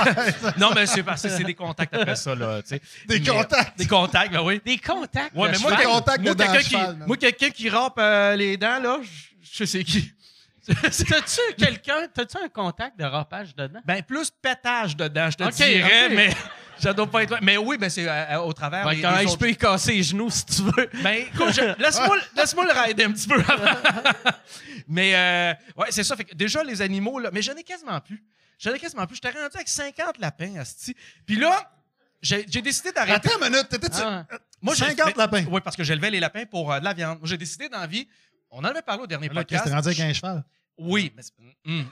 F: que- (laughs) non, mais c'est parce que c'est des contacts après ça. Là, tu sais.
G: Des
F: Mais-
G: contacts.
F: Des contacts, ben oui.
B: Des contacts.
F: Ouais,
B: de
F: mais moi,
B: cheval?
G: Contacts
F: quelqu'un
G: cheval, man.
F: moi, quelqu'un qui rampe euh, les dents, là, je- je sais qui.
B: T'as-tu quelqu'un, t'as-tu un contact de rapage dedans?
F: Ben, plus pétage dedans, je te
B: Ok,
F: dirais,
B: ok.
F: mais (laughs) ça doit pas être. Mais oui, ben, c'est euh, au travers.
B: Ben,
F: les-
B: quand
F: les
B: même, je
F: autres-
B: peux y casser les genoux si tu veux.
F: Ben, écoute, je- (laughs) laisse-moi laisse-moi le rider un petit peu avant. (laughs) mais, euh, ouais, c'est ça. Fait que déjà, les animaux, là, mais j'en ai quasiment plus. J'en ai quasiment plus. J'étais rendu avec 50 lapins, Asti. Puis là, j'ai décidé d'arrêter.
G: Attends une minute, t'étais-tu...
B: Ah.
F: Moi, j'ai-
G: 50
F: mais-
G: lapins?
F: Oui, parce que j'élevais les lapins pour euh, de la viande. Moi, j'ai décidé dans la vie. On en avait parlé au dernier
G: Là, qu'est-ce que
F: podcast.
G: rendu avec un cheval?
F: Oui, mais. c'est- hum.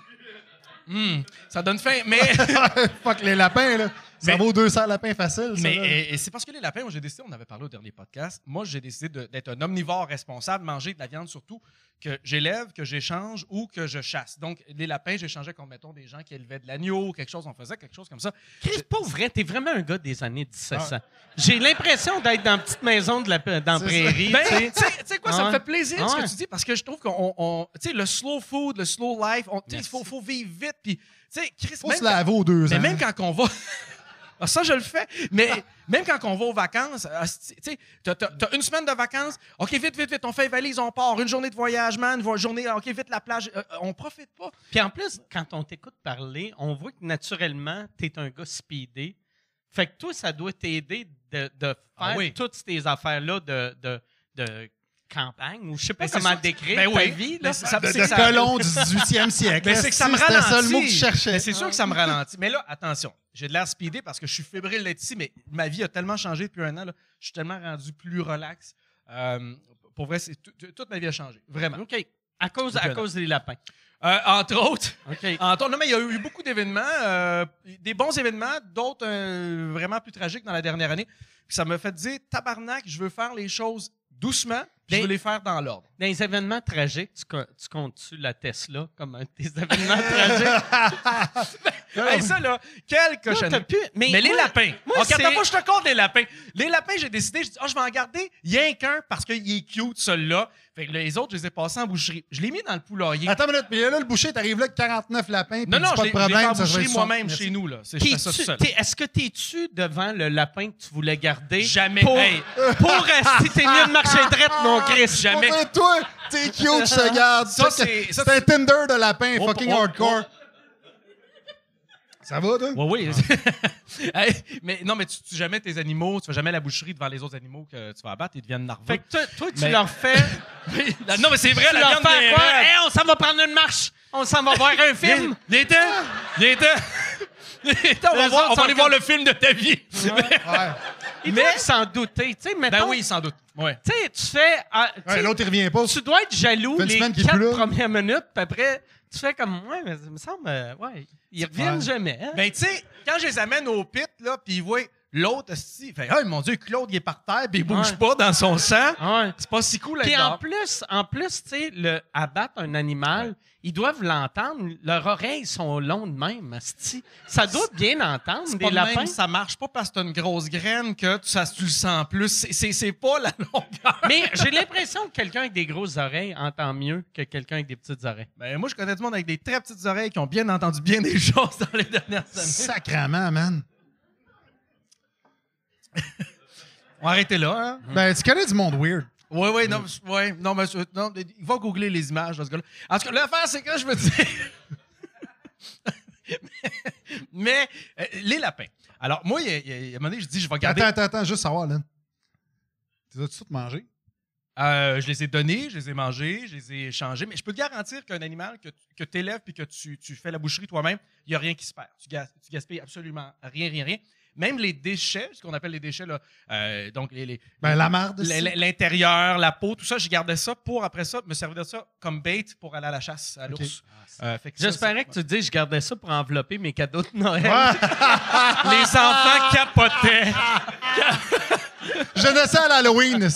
F: Hum, ça donne faim, mais. (laughs)
G: Fuck les lapins, là. Ça
F: Mais-
G: vaut 200 lapins faciles, ça,
F: Mais
G: là.
F: et, et c'est parce que les lapins, j'ai décidé, on avait parlé au dernier podcast, moi, j'ai décidé d'être un omnivore responsable, manger de la viande surtout, que j'élève, que j'échange ou que je chasse. Donc, les lapins, j'échangeais comme, mettons, des gens qui élevaient de l'agneau, quelque chose, on faisait quelque chose comme ça.
B: Chris, pas vrai, t'es vraiment un gars des années 1700.
F: Ah.
B: J'ai l'impression d'être dans une petite maison de la, dans la prairie.
F: Ben,
B: tu sais.
F: quoi, ça me fait plaisir
B: Ah
F: ce que tu dis parce que je trouve qu'on, on- tu sais, le slow food, le slow life, on- tu sais, il faut, faut vivre vite, puis, tu sais, Chris,
G: Faut
F: même
G: se laver aux deux
F: Mais
G: ans.
F: même quand on va. Ah, ça, je le fais. Mais (laughs) même quand on va aux vacances, tu sais, t'as une semaine de vacances. OK, vite, vite, vite, on fait les valises, on part. Une journée de voyage, man. Une journée, OK, vite, la plage. Euh, on profite pas.
B: Puis en plus, quand on t'écoute parler, on voit que naturellement, t'es un gars speedé. Fait que toi, ça doit t'aider de, de faire
F: Ah oui.
B: toutes ces affaires-là de, de, de campagne, ou je sais pas
F: c'est
B: comment décrire
F: Ben
B: ta
F: oui.
B: vie.
F: Ben,
B: Là.
F: c'est- ça-
G: de,
F: c'est
G: de
F: que ça-
G: colon du 18e (laughs) siècle.
F: Mais c'est que ça me ralentit.
G: le mot que je cherchais?
F: Mais c'est sûr que ça me ralentit. Mais là, attention, j'ai de l'air speedé parce que je suis fébrile ici, mais ma vie a tellement changé depuis un an. là. Je suis tellement rendu plus relax. Euh, pour vrai, c'est tout- tout- toute ma vie a changé. Vraiment.
B: OK. À cause, à cause des lapins.
F: Euh, entre autres,
B: OK.
F: entre non, mais il y a eu beaucoup d'événements, euh, des bons événements, d'autres euh, vraiment plus tragiques dans la dernière année. Puis ça m'a fait dire, tabarnak, je veux faire les choses doucement, puis je veux les faire dans l'ordre.
B: Dans les événements tragiques, tu, tu comptes-tu la Tesla comme un de tes (laughs) événements tragiques? (laughs)
F: Hey, ça, là,
B: Non,
F: cochonnerie.
B: pu- Mais,
F: Mais les lapins.
B: moi,
F: OK, attends, moi, je te compte les lapins. Les lapins, j'ai décidé, je dis, ah, je vais en garder rien qu'un parce qu'il est cute, celui-là. Fait que les autres, je les ai passés en boucherie. Je l'ai mis dans le poulailler.
G: Attends une minute, puis là, le boucher, t'arrives là avec 49 lapins,
F: non, non,
G: pas
F: je l'ai fait en boucherie moi-même chez nous. là. C'est- Je fais ça seul.
B: t'es- Est-ce que t'es-tu devant le lapin que tu voulais garder?
F: Jamais.
B: Pour,
F: Hey.
B: pour rester, t'es mieux de marcher drette, mon Chris.
F: Jamais.
G: Dire, toi, t'es cute, je te garde.
F: Ça, c'est-
G: un Tinder de lapin,
F: Oh,
G: fucking
F: oh,
G: hardcore. Ça va, toi?
F: Oui, oui. (laughs) Hey, mais non, mais tu tues jamais tes animaux, tu fais jamais la boucherie devant les autres animaux que tu vas abattre, ils deviennent nerveux.
B: Fait que toi, toi, tu
F: Mais-
B: leur fais. (laughs)
F: Oui, la- non, mais c'est vrai,
B: tu
F: la
B: leur
F: viande des
B: quoi? Hey, on s'en va prendre une marche. On s'en va voir un (laughs) film.
F: Viens-t'en! Viens-t'en! Viens-t'en, on va, voir- on va aller voir le film de ta vie.
G: Ouais.
B: Ils
F: Mais-
B: s'en douter. Tu sais, mettons,
F: Ben oui, sans doute. Ouais.
B: Tu sais, tu fais. ah,
G: Ouais, L'autre, il revient pas.
B: tu dois être jaloux les quatre premières minutes, puis après, tu fais comme. Ouais, mais ça me semble. euh, ouais, ils reviennent jamais. hein?
F: Ben, tu sais, quand je les amène au pit, là, puis ils voient l'autre, il fait Ah, mon Dieu, Claude, il est par terre, puis il bouge
B: Ouais.
F: pas dans son sang.
B: Ouais.
F: C'est pas si cool,
B: Puis
F: être
B: en plus, en plus, tu sais, le abattre un animal, ils doivent l'entendre. Leurs oreilles sont longues de même, asti. Ça doit bien entendre des
F: pas
B: lapins.
F: même, ça marche pas parce que t'as une grosse graine que tu, ça, tu le sens plus. C'est- C'est c'est pas la longueur.
B: Mais j'ai l'impression que quelqu'un avec des grosses oreilles entend mieux que quelqu'un avec des petites oreilles.
F: Ben, moi, je connais du monde avec des très petites oreilles qui ont bien entendu bien des (laughs) choses dans les dernières années.
G: Sacrement, man.
F: On va arrêter là, hein?
G: Ben, tu connais du monde weird.
F: Oui, oui, non, ouais, non, mais non, il va googler les images de ce gars-là. En tout cas, l'affaire, c'est que je veux dire. (laughs) mais euh, les lapins. Alors, moi, il y a, il il un moment donné, je dis, je vais garder.
G: Attends, attends, attends, juste savoir, là. Tu as-tu tout mangé?
F: Euh, je les ai donnés, je les ai mangés, je les ai échangés. Mais je peux te garantir qu'un animal que, que tu élèves puis que tu, tu fais la boucherie toi-même, il n'y a rien qui se perd. Tu, gas- tu gaspilles absolument rien, rien, rien. Même les déchets, ce qu'on appelle les déchets, là, euh, donc les, les-
G: Ben, la marde.
F: l'intérieur, la peau, tout ça, je gardais ça pour, après ça, me servir de ça comme bait pour aller à la chasse à l'ours. Euh, que ça,
B: J'espérais que tu dis je gardais ça pour envelopper mes cadeaux de Noël. (laughs)
F: Les enfants capotaient. (laughs)
G: Je naissais à l'Halloween. (laughs)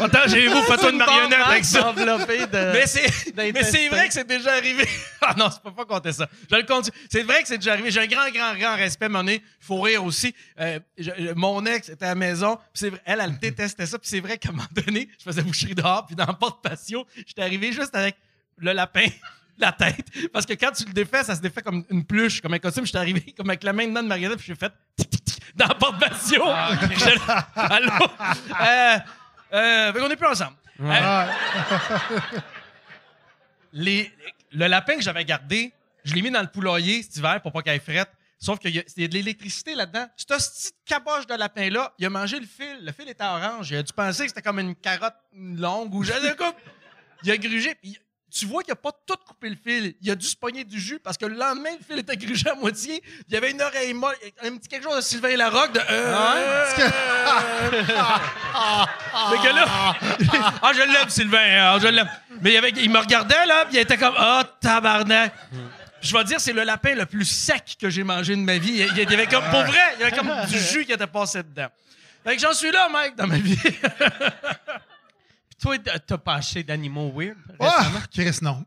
F: Attends, vous faites une marionnette avec ça.
B: enveloppé de.
F: Mais c'est, mais c'est vrai que c'est déjà arrivé. (laughs) Ah non, je peux pas compter ça. Je le compte. C'est vrai que c'est déjà arrivé. J'ai un grand, grand, grand respect, mon Il faut rire aussi. Euh, je- je- mon ex était à la maison. puis c'est vrai, elle, elle détestait ça. Puis c'est vrai qu'à un moment donné, je faisais boucherie dehors. Puis dans le porte-patio, j'étais arrivé juste avec le lapin. (laughs) La tête. Parce que quand tu le défais, ça se défait comme une pluche, comme un costume. J'étais arrivé comme avec la main dedans de marionnette, puis j'ai fait tic, tic, dans le porte-patio. (laughs) J'étais là, Allô? Euh, euh, fait qu'on est plus ensemble. Euh, (laughs) les- le lapin que j'avais gardé, je l'ai mis dans le poulailler cet hiver pour pas qu'il frette. Sauf qu'il y, a il y a de l'électricité là-dedans. Ce petite caboche de lapin-là, il a mangé le fil. Le fil était orange. Il a dû penser que c'était comme une carotte longue ou je sais. Il a grugé. puis tu vois qu'il a pas tout coupé le fil. Il a dû se pogner du jus parce que le lendemain, le fil était grugé à moitié. Il y avait une oreille molle, un petit quelque chose de Sylvain Larocque de. Euh, (laughs) que là, (laughs) ah, je l'aime, Sylvain, ah, je l'aime. Mais il, avait- il me regardait, là, puis il était comme, ah, tabarnak. Je vais dire, c'est le lapin le plus sec que j'ai mangé de ma vie. Il, il y avait comme, pour vrai, il y avait comme du jus qui était passé dedans. Fait que j'en suis là, mec, dans ma vie. (laughs)
B: Puis toi, t'as pas acheté d'animaux weird?
G: Ah, Chris, non.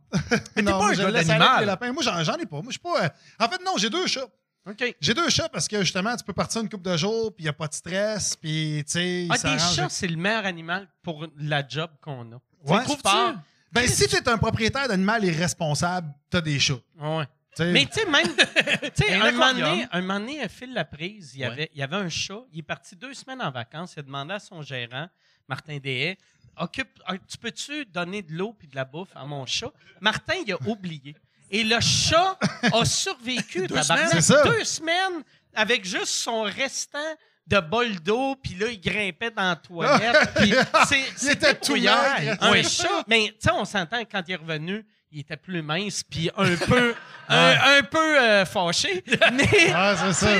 F: t'es (laughs)
G: non,
F: pas
G: moi,
F: un gars d'animal.
G: Moi, j'en, ai pas. Moi, je suis pas. euh, En fait, non, j'ai deux chats.
B: OK.
G: J'ai deux chats parce que justement, tu peux partir une couple de jours, puis il n'y a pas de stress, puis tu sais.
B: Ah, des chats, c'est le meilleur animal pour la job qu'on a.
G: Ouais.
B: Tu sais, tu
G: Ben, si tu es un propriétaire d'animal irresponsable, t'as des chats.
B: Ouais.
G: Tu.
B: Mais tu sais, même, tu sais, (laughs)
F: Un
B: moment donné, un moment donné, à fil la prise, il y, avait, il y avait un chat, il est parti deux semaines en vacances, il a demandé à son gérant, Martin Deshaies, Occupe, ah, tu peux-tu donner de l'eau puis de la bouffe à mon chat? Martin, il a oublié. Et le chat a survécu, tabarnak,
G: semaines? C'est ça.
B: deux semaines avec juste son restant de bol d'eau, puis là, il grimpait dans la toilette. c'est- C'était
G: était tout maigre.
B: Un
G: Oui.
B: chat, mais tu sais, on s'entend quand il est revenu, il était plus mince, puis un (laughs) peu, un, un peu euh, fâché. (laughs) Mais,
G: Ah, c'est ça.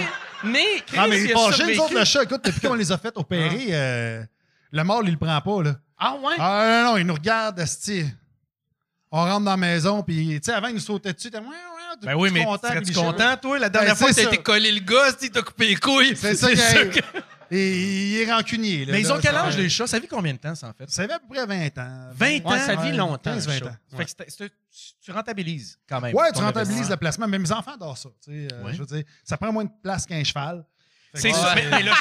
B: mais, Chris,
G: Ah, mais
B: il a
G: fâché, nous autres, le chat, écoute, depuis qu'on les a fait opérer, euh, le mort, il le prend pas, là.
B: Ah ouais?
G: Ah, non, non, il nous regarde, esti. On rentre dans la maison, puis, tu sais, avant, il nous sautait dessus, t'es, ouais, ouais,
F: Ben oui, mais
G: content,
F: serais-tu content, toi? La dernière
G: Ben,
F: fois que
G: c'est
F: t'as
G: ça.
F: été collé le gars, tu t'as coupé les couilles.
G: C'est ça
F: que-
G: Et il est rancunier, là.
F: Mais ils
G: là,
F: ont quel âge, les chats? Ça vit combien de temps, ça, en fait?
G: Ça fait à peu près 20 ans.
F: 20 ans?
B: Ça vit
G: Ouais,
B: longtemps,
G: 15,
B: le
G: 20
B: chat.
G: ans.
F: Fait que c'est- c'est- tu rentabilises quand même.
G: Ouais, tu rentabilises
F: investissement.
G: le placement, mais mes enfants adorent ça. tu sais, euh,
F: Ouais.
G: Je veux dire, ça prend moins de place qu'un cheval.
F: C'est ça.
G: ouais,
F: Mais, (laughs) mais le,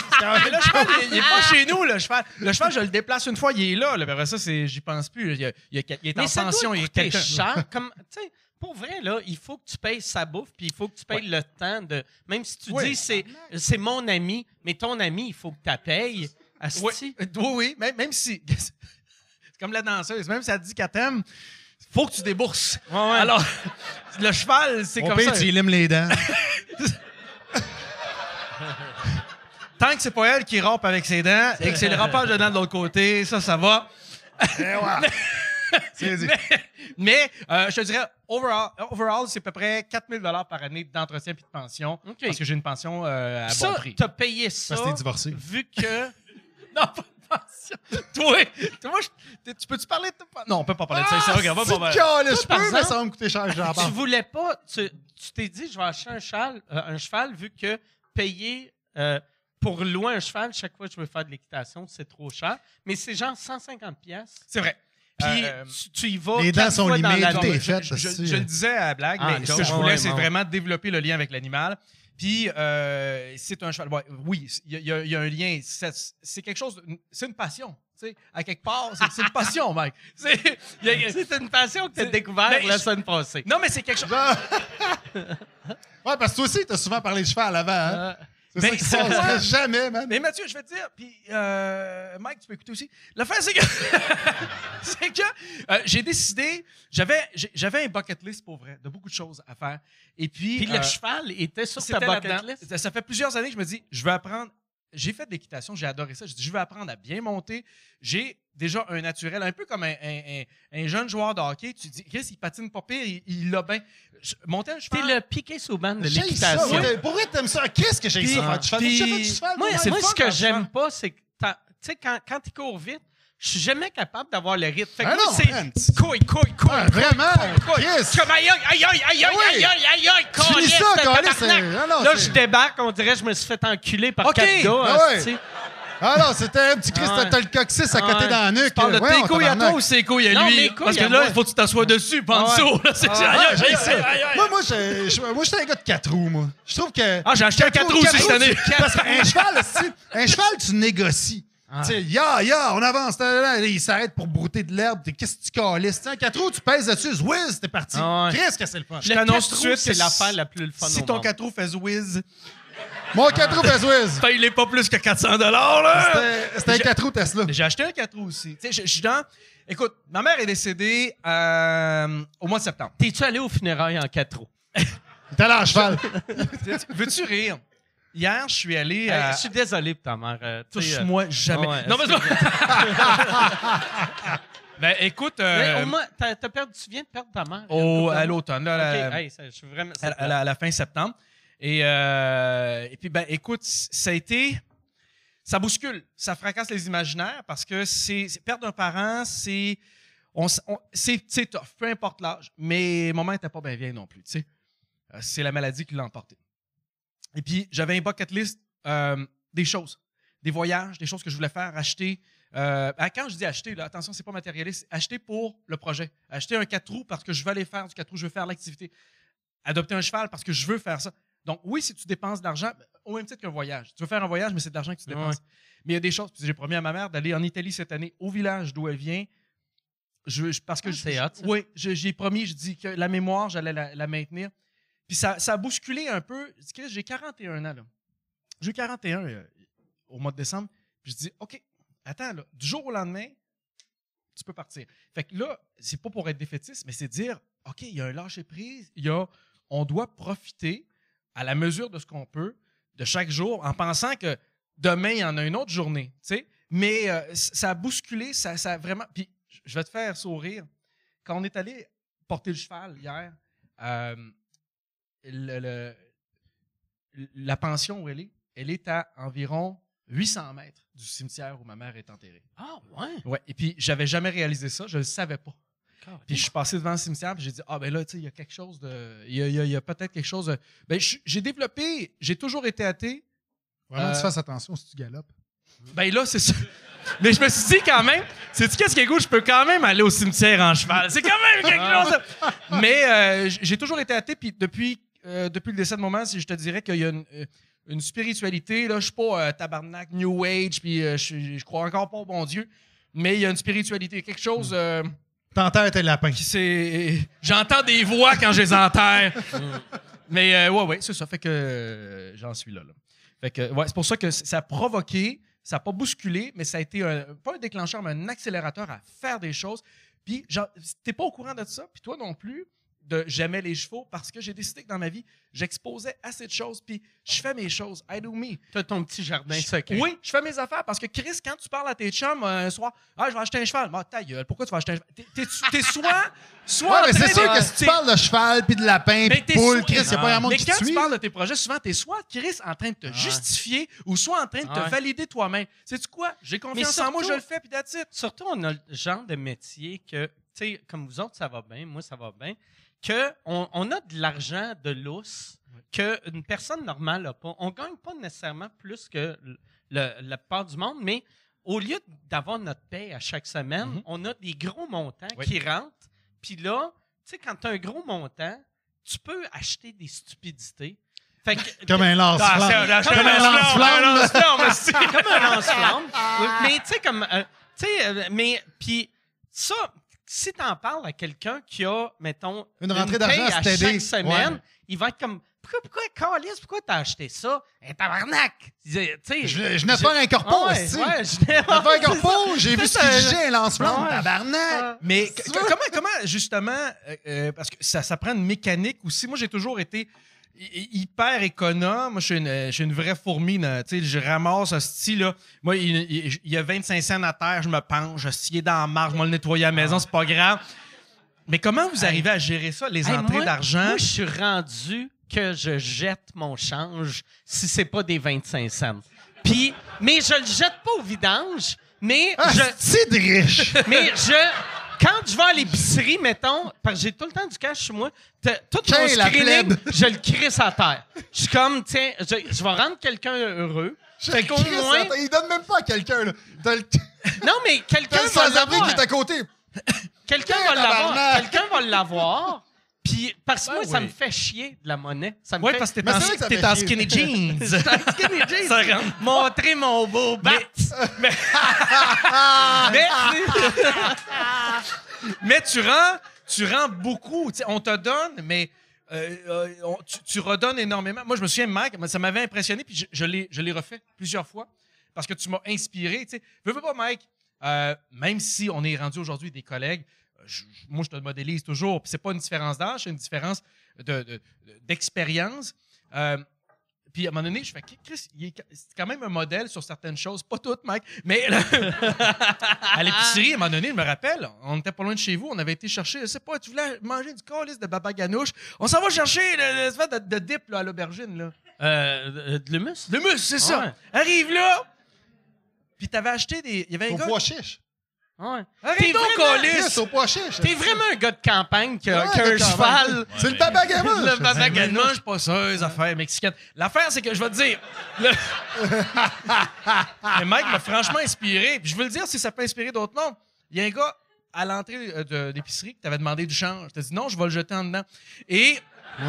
F: mais le cheval, il, il est pas chez nous, le cheval. Le cheval, je le déplace une fois, il est là. là. Après ça, j'y pense plus. Il, y a- il y a- il est en
B: ça
F: pension,
B: doit
F: il est
B: cher. (laughs) Comme, pour vrai, là, il faut que tu payes sa bouffe, puis il faut que tu payes le temps de... Même si tu
F: Oui.
B: dis c'est c'est mon ami, mais ton ami, il faut que tu la payes. Asti.
F: Oui, oui, oui, même, même si. (laughs) C'est comme la danseuse, même si elle dit qu'elle t'aime, faut que tu débourses. Alors, le cheval, c'est comme
G: pire,
F: ça.
G: tu limes les dents.
F: Tant que c'est pas elle qui rampe avec ses dents et que c'est le rampage de dents de l'autre côté, ça, ça va. (laughs)
G: C'est dit.
F: Mais euh, je te dirais, overall, overall c'est à peu près 4000 par année d'entretien puis de pension. Parce que j'ai une pension euh, à
B: Ça,
F: bon prix.
B: t'as payé ça,
G: Parce que t'es divorcé.
B: vu que... (laughs)
F: Non, pas de pension. toi, toi je- t'es- tu peux-tu parler de ta Non, on peut pas parler de ça. ça, regarde, va pas-
G: C'est calé, je peux, mais ça va me coûter cher, j'en
B: tu voulais pas... Tu tu t'es dit, je vais acheter un cheval, euh, un cheval vu que payer... euh, pour louer un cheval, chaque fois que je veux faire de l'équitation, c'est trop cher. Mais c'est genre 150 pièces.
F: C'est vrai.
B: Puis
F: Euh,
B: tu, tu y vas
G: les dents sont est
F: je,
G: fait,
F: je- je- je le disais à la blague,
B: Ah,
F: mais ce que je voulais,
B: ouais,
F: c'est vraiment développer le lien avec l'animal. Puis, euh, c'est un cheval. oui, il y, a- y y un lien. C'est quelque chose. C'est une passion. Tu sais, à quelque part, c'est une passion, mec. (laughs)
B: C'est une passion que tu as
F: C'est-
B: découvert
F: Ben,
B: la semaine passée.
F: Non, mais c'est quelque (laughs) chose.
G: Ouais, parce que toi aussi, t'as souvent parlé de cheval avant. Hein? C'est
F: mais
G: ça passe.
F: quoi? (laughs)
G: Jamais, man.
F: Mais Mathieu, je vais te dire, puis euh, Mike, tu peux écouter aussi. L'affaire, c'est que, (laughs) c'est que euh, j'ai décidé, j'avais, j'avais un bucket list pour vrai, de beaucoup de choses à faire. Et puis,
B: Puis le
F: euh,
B: cheval était sur ta bucket
F: là-dedans.
B: list?
F: Ça, ça fait plusieurs années que je me dis, je veux apprendre. J'ai fait de l'équitation, j'ai adoré ça. Je dis, je veux apprendre à bien monter. J'ai déjà un naturel, un peu comme un, un- un- un jeune joueur de hockey. Tu dis, Chris, il patine pas pire, il- il l'a bien. Je- Monter un
B: T'es
F: cheval.
B: le piqué sous bande de
G: J'ai
B: l'équitation.
G: ouais. Pour vrai, t'aimes ça? Qu'est-ce que j'ai ça J'ai du cheval,
B: Moi, ce que j'aime
F: tu
B: pas, c'est que, tu sais, quand, quand il court vite, je suis jamais capable d'avoir le rythme. Fait que
G: Ah
B: moi,
G: non,
B: c'est couille, couille, couille.
G: Ah, vraiment,
B: couille.
G: Chris.
B: Je suis comme aïe, aïe, aïe, aïe, aïe, aïe,
G: oui.
B: aïe, aïe, aïe,
G: finis ça, ah non,
B: Là, je débarque, on dirait que je me suis fait enculer par
F: OK.
B: quatre gars.
G: Ah ouais. Ah non, c'était un petit Christ,
B: Ah
G: t'as le coccyx à côté
B: Ah ouais.
G: dans la nuque.
F: Tu parles de tes couilles à toi ou ses couilles à
B: Non,
F: lui?
B: mes couilles
F: Parce que là, il faut que tu t'assoies dessus, pas en
B: Ah
F: dessous. là. C'est-
B: Ah
F: aïe,
B: ouais,
F: aïe,
G: j'ai
F: aïe,
G: ça.
F: aïe, aïe, aïe.
G: Moi, moi, je- je- moi, j'étais un gars de 4 roues, moi. Je trouve que.
F: Ah, j'ai acheté un 4 roues aussi cette année.
G: Parce qu'un cheval, si- un cheval, tu négocies.
F: Ah.
G: Tu sais, ya, ya, on avance. là, là, là, il s'arrête pour brouter de l'herbe. T'es- Qu'est-ce que tu calisses? Un 4 roues, tu pèses dessus, whiz, t'es parti.
F: Ah ouais.
G: Qu'est-ce que c'est le fun?
F: Je
B: Le
F: t'annonce
B: quatre
F: tout de
B: roues,
F: suite
B: c'est l'affaire la plus le fun
F: Si
B: au
F: ton. 4 roues fait whiz,
G: Mon 4 roues fait whiz. (laughs)
F: il est pas plus que 400 là.
G: C'était- un 4 roues Tesla.
F: J'ai acheté un 4 roues aussi. Tu sais, je suis dans... Écoute, ma mère est décédée euh, au mois de septembre.
B: T'es-tu allé au funérailles en quatre roues? (laughs)
G: T'es allé en cheval. (laughs)
F: Veux-tu rire? Hier, je suis allé
B: Hey,
F: à...
B: je suis désolé pour ta mère. euh, sais, euh,
F: Touche-moi jamais.
B: ouais,
F: non, mais... (laughs) ben, écoute...
B: mais
F: euh,
B: au moins, t'as, t'as perdu, tu viens de perdre ta mère.
F: au, à l'automne, là, la-
B: Ok, hey, ça, je suis vraiment.
F: à, à la, à la fin septembre. Et, euh, et puis, ben, écoute, ça a été. Ça bouscule, ça fracasse les imaginaires parce que c'est c'est- perdre un parent, c'est. On, c'est c'est tough, peu importe l'âge. Mais maman n'était pas bien vieille non plus, tu sais. C'est la maladie qui l'a emporté. Et puis, j'avais un bucket list euh, des choses, des voyages, des choses que je voulais faire, acheter. Euh, quand je dis acheter, là, attention, c'est pas matérialiste, acheter pour le projet. Acheter un 4 roues parce que je veux aller faire du 4 roues, je veux faire l'activité. Adopter un cheval parce que je veux faire ça. Donc, oui, si tu dépenses de l'argent, au même titre qu'un voyage. Tu veux faire un voyage, mais c'est de l'argent que tu dépenses. Mais il y a des choses. puis J'ai promis à ma mère d'aller en Italie cette année, au village d'où elle vient. Je, je- parce que
B: Ah,
F: je-
B: hot.
F: Oui, j'ai promis, je dis que la mémoire, j'allais la, la maintenir. Puis ça, ça a bousculé un peu. J'ai 41 ans, là. J'ai eu 41 euh, au mois de décembre. Puis je dis, OK, attends, là, du jour au lendemain, tu peux partir. Fait que là, c'est pas pour être défaitiste, mais c'est dire, OK, il y a un lâcher-prise, il y a, on doit profiter à la mesure de ce qu'on peut de chaque jour en pensant que demain, il y en a une autre journée, tu sais. Mais euh, ça a bousculé, ça, ça a vraiment... Puis je vais te faire sourire. Quand on est allé porter le cheval hier, euh, le- le- la pension où elle est, elle est à environ 800 mètres du cimetière où ma mère est enterrée.
B: Ah, ouais?
F: Ouais. Et puis, j'avais jamais réalisé ça, je ne le savais pas. Puis je suis passé devant le cimetière, puis j'ai dit ah ben là tu sais il y a quelque chose de il y a, il y a- il y a peut-être quelque chose de ben j'ai développé, j'ai toujours été athée.
G: Vraiment,
F: Euh,
G: tu fasses attention si tu galopes.
F: Ben là c'est ça. Mais je me suis dit quand même, sais-tu qu'est-ce qui est cool, je peux quand même aller au cimetière en cheval. C'est quand même quelque (laughs) chose. Mais euh, j'ai toujours été athée puis depuis euh, depuis le décès de mon mère, si je te dirais qu'il y a une, euh, une spiritualité là, je suis pas euh, tabarnak New Age puis euh, je je crois encore pas au bon Dieu, mais il y a une spiritualité, quelque chose euh,
G: T'enterres tes lapins.
F: qui c'est j'entends des voix quand je les enterre (laughs) mais euh, ouais ouais c'est ça. Fait que euh, j'en suis là, là. fait que ouais c'est pour ça que c- ça a provoqué ça n'a pas bousculé mais ça a été un, pas un déclencheur mais un accélérateur à faire des choses. Puis genre, t'es pas au courant de ça puis toi non plus de j'aimais les chevaux parce que j'ai décidé que dans ma vie j'exposais assez de choses puis je fais mes choses I do me
B: T'as ton petit jardin secret.
F: oui, je fais mes affaires parce que Chris, quand tu parles à tes chums euh, un soir, ah, je vais acheter un cheval. Ah, ta gueule, pourquoi tu vas acheter un cheval? T'es- T'es t'es soit. soit
G: Ouais,
F: en
G: mais c'est sûr
F: de-
G: que si tu parles de cheval, puis de lapin,
F: mais
G: puis de
F: t'es
G: poule, Chris, il n'y a pas un monde
F: Mais
G: qui
F: quand
G: te
F: tu
G: suit.
F: parles de tes projets, souvent, t'es soit, Chris, en train de te justifier ou soit en train de te
B: Ouais.
F: valider toi-même. Sais-tu quoi? J'ai confiance en moi, je le fais, puis it.
B: Surtout, on a le genre de métier que, tu sais, comme vous autres, ça va bien, moi, ça va bien, que on, a de l'argent de lousse qu'une personne normale n'a pas. On gagne pas nécessairement plus que le, la part du monde, mais au lieu d'avoir notre paie à chaque semaine,
F: Mhm.
B: on a des gros montants
F: Oui.
B: qui rentrent. Puis là, tu sais, quand tu as un gros montant, tu peux acheter des stupidités. Fait que, (laughs)
G: Comme un lance-flamme.
F: Ah,
G: Comme un lance-flamme.
B: comme un lance-flamme. (laughs) Mais tu sais, comme. euh, tu sais, euh, mais. Puis ça, si t'en parles à quelqu'un qui a, mettons.
G: Une rentrée d'argent à
B: à
G: se t'aider.
B: chaque semaine,
G: Ouais.
B: il va être comme. Pourquoi, pourquoi, Calice, pourquoi t'as acheté ça? Un tabarnak! Tu sais,
G: Je, je n'ai pas un corpo,
B: Ah ouais,
G: aussi.
B: ouais, je
G: n'ai pas un (laughs) corpo. J'ai vu ce qu'il un lance-flamme.
B: Ouais.
G: Tabarnak.
F: Mais comment, comment, justement, euh, euh, parce que ça, ça prend une mécanique aussi. Moi, j'ai toujours été hyper économe. Moi, je suis une, je suis une vraie fourmi. là. Tu sais, je ramasse ce style-là. Moi, il, il- il y a 25 cents à terre, je me penche, je suis dans la marge, je vais le nettoyer à la maison, c'est pas grave. Mais comment vous arrivez à gérer ça, les
B: Hey,
F: entrées d'argent?
B: Moi, je suis rendu que je jette mon change si c'est pas des 25 cents. Puis, mais je le jette pas au vidange, Mais
G: Ah,
B: je,
G: c'est de riche?
B: mais je, quand je vais à l'épicerie, mettons, parce que j'ai tout le temps du cash chez moi, tout
G: Tiens,
B: mon
G: la
B: screening,
G: plèbe.
B: je le crisse à terre. Je suis comme, tiens, je, je vais rendre quelqu'un heureux. Fait qu'au
G: Chris,
B: moins,
G: attends, il donne même pas à quelqu'un, là. T'as le, (laughs)
B: non, mais quelqu'un
G: t'as le
B: va
G: sans-abri
B: l'avoir.
G: est à côté. (laughs)
B: Quelqu'un
G: Tiens,
B: va l'avoir.
G: tabarnak.
B: Quelqu'un va l'avoir. Puis, parce que moi, ça me fait chier de la monnaie. Ça me
F: Oui,
B: fait
F: parce que t'es en,
G: que ça
F: t'es en skinny jeans. (laughs)
B: skinny jeans. Ça rentre. Montrer mon beau bat.
F: mais, (laughs) (laughs) mais tu rends, tu rends beaucoup. On te donne, mais euh, euh, on- tu, tu redonnes énormément. Moi, je me souviens, Mike, ça m'avait impressionné, puis je, je l'ai, je l'ai refait plusieurs fois parce que tu m'as inspiré. Tu sais, veux, veux pas, Mike, euh, même si on est rendu aujourd'hui des collègues, je- moi, je te modélise toujours, puis c'est pas une différence d'âge, c'est une différence de, de- d'expérience. Euh, puis à un moment donné, je fais Chris, il est, c'est quand même un modèle sur certaines choses, pas toutes, Mike, mais (laughs) à l'épicerie, à un moment donné, je me rappelle, on était pas loin de chez vous, on avait été chercher, je sais pas, tu voulais manger du calice de baba ganouche, on s'en va chercher le- l'espèce de, de dip là, à l'aubergine là.
B: Euh, de l'humus?
F: Le mus, c'est ça.
B: Ouais.
F: Arrive là, puis t'avais acheté des, il y avait un gars.
G: pois chiche.
B: Ouais. T'es
F: donc,
B: vraiment-. T'es vraiment un gars de campagne qui a,
G: Ouais,
B: qui a un cheval.
G: C'est le baba gamin.
B: Le baba
F: Je
B: ganouche.
F: mange pas ça, les affaires mexicaines. L'affaire, c'est que je vais te dire. le- (laughs) le mec m'a franchement inspiré. Puis je veux le dire si ça peut inspirer d'autres mondes. Il y a un gars à l'entrée euh, de l'épicerie qui t'avait demandé du change. Je t'ai dit non, je vais le jeter en dedans. Et. (laughs)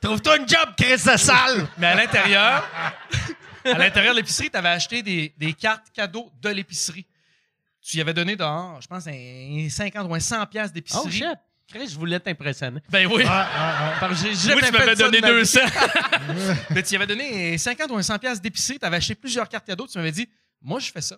H: Trouve-toi une job, Chris de salle!
F: Mais à l'intérieur, (laughs) à l'intérieur de l'épicerie, tu avais acheté des, des cartes cadeaux de l'épicerie. Tu y avais donné dehors, je pense, un 50 ou un 100 pièces d'épicerie.
B: Oh shit. Chris, je voulais t'impressionner.
F: Ben oui.
B: Parce que j'ai jamais
F: Oui, tu m'avais donné
B: ma vie.
F: 200. (laughs) (laughs) Mais tu y avais donné 50 ou un 100 pièces d'épicerie, tu avais acheté plusieurs cartes cadeaux, tu m'avais dit "Moi je fais ça.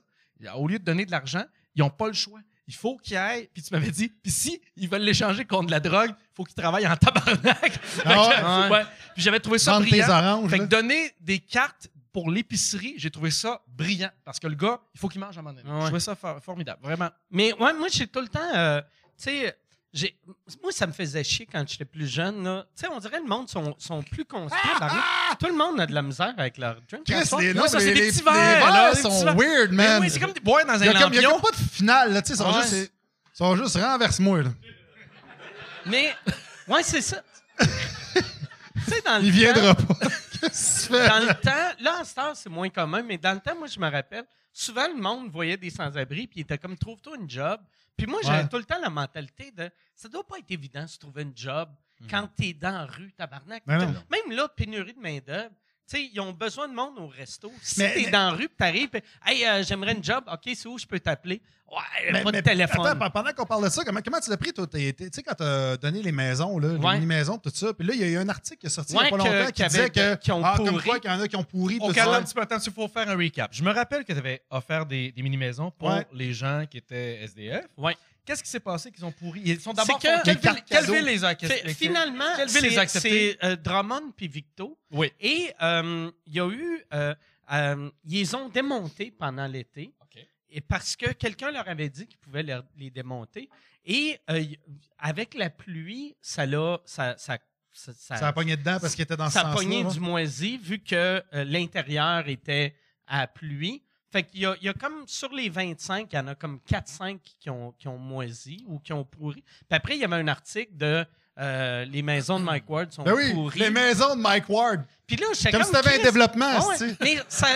F: Au lieu de donner de l'argent, ils n'ont pas le choix. Il faut qu'ils aillent." Puis tu m'avais dit "Puis si ils veulent l'échanger contre de la drogue, il faut qu'ils travaillent en tabarnak."
G: Ah
F: ouais. (laughs) Puis j'avais trouvé ça
G: Vendre tes
F: brillant.
G: oranges.
F: Fait que donner des cartes pour l'épicerie, j'ai trouvé ça brillant parce que le gars, il faut qu'il mange à un moment donné.
B: Ouais.
F: Je trouvais ça for- formidable, vraiment.
B: Mais ouais, moi, j'ai tout le temps. euh, tu sais, moi, ça me faisait chier quand j'étais plus jeune. Tu sais, on dirait que le monde sont, sont plus conscients. Tout le monde a de la misère avec leur drink.
G: Chris, les,
F: Non, ça,
G: les,
F: des
G: les
F: petits verres,
G: verres
F: là,
G: sont
F: petits
G: weird,
F: Mais
G: man.
F: oui, c'est comme des- boire dans un
G: il y a comme pas de finale, là, tu sais, ils sont
B: Ouais.
G: juste, ils sont juste renverse-moi, là.
B: Mais, ouais, c'est ça. (laughs) tu sais, dans le
G: Il
B: temps-
G: viendra pas. Tu
B: dans le temps, là, en temps, c'est moins commun, mais dans le temps, moi, je me rappelle, souvent, le monde voyait des sans-abri, puis il était comme, trouve-toi une job. Puis moi, j'avais
G: Ouais.
B: tout le temps la mentalité de, ça doit pas être évident de se trouver une job quand t'es dans la rue, tabarnak.
G: Ben.
B: Même là, pénurie de main-d'œuvre. Tu sais, ils ont besoin de monde au resto. Si
G: Mais-
B: t'es
G: mais-
B: dans la rue, t'arrives, puis, hey, euh, j'aimerais une job. OK, c'est où je peux t'appeler? Ouais,
G: Mais-
B: pas de téléphone.
G: Attends, pendant qu'on parle de ça, comment, comment tu l'as pris, toi? Tu sais, quand t'as donné les maisons, là,
B: Ouais.
G: les mini-maisons, tout ça, puis là, il y a eu un article qui est sorti il
B: Ouais,
G: y a pas
B: que-
G: longtemps qui disait que.
B: qui ont
G: ah, comme
B: pourri.
G: quoi qu'il y en a qui ont pourri, ça.
F: attends un petit peu, attends, il faut faire un recap. Je me rappelle que tu avais offert des, des mini-maisons pour
G: Ouais.
F: les gens qui étaient SDF.
B: Ouais.
F: Qu'est-ce qui s'est passé qu'ils ont pourri? Ils sont d'abord...
B: Que-
F: quelle, ville, quelle
G: cadeaux.
F: ville les a?
B: Finalement,
F: Quelle ville les a
B: c'est euh, Drummond puis Victo.
F: Oui.
B: Et euh, il y a eu. euh, euh, ils les ont démontés pendant l'été.
F: OK.
B: Et parce que quelqu'un leur avait dit qu'ils pouvaient les démonter. Et euh, avec la pluie, ça l'a. Ça, ça, ça, ça-
G: Ça a pogné dedans parce qu'il était dans ce
B: ça a pogné
G: là.
B: du moisi vu que euh, l'intérieur était à pluie. Fait qu'il y a, il y a comme sur les 25, il y en a comme 4-5 qui ont, qui ont moisi ou qui ont pourri. Puis après, il y avait un article de euh, les maisons de Mike Ward sont
G: Ben oui,
B: pourries.
G: les maisons de Mike Ward.
B: Puis là, j'étais
G: Comme
B: comme
G: si t'avais un développement,
B: ouais,
G: sais.
B: Mais ça.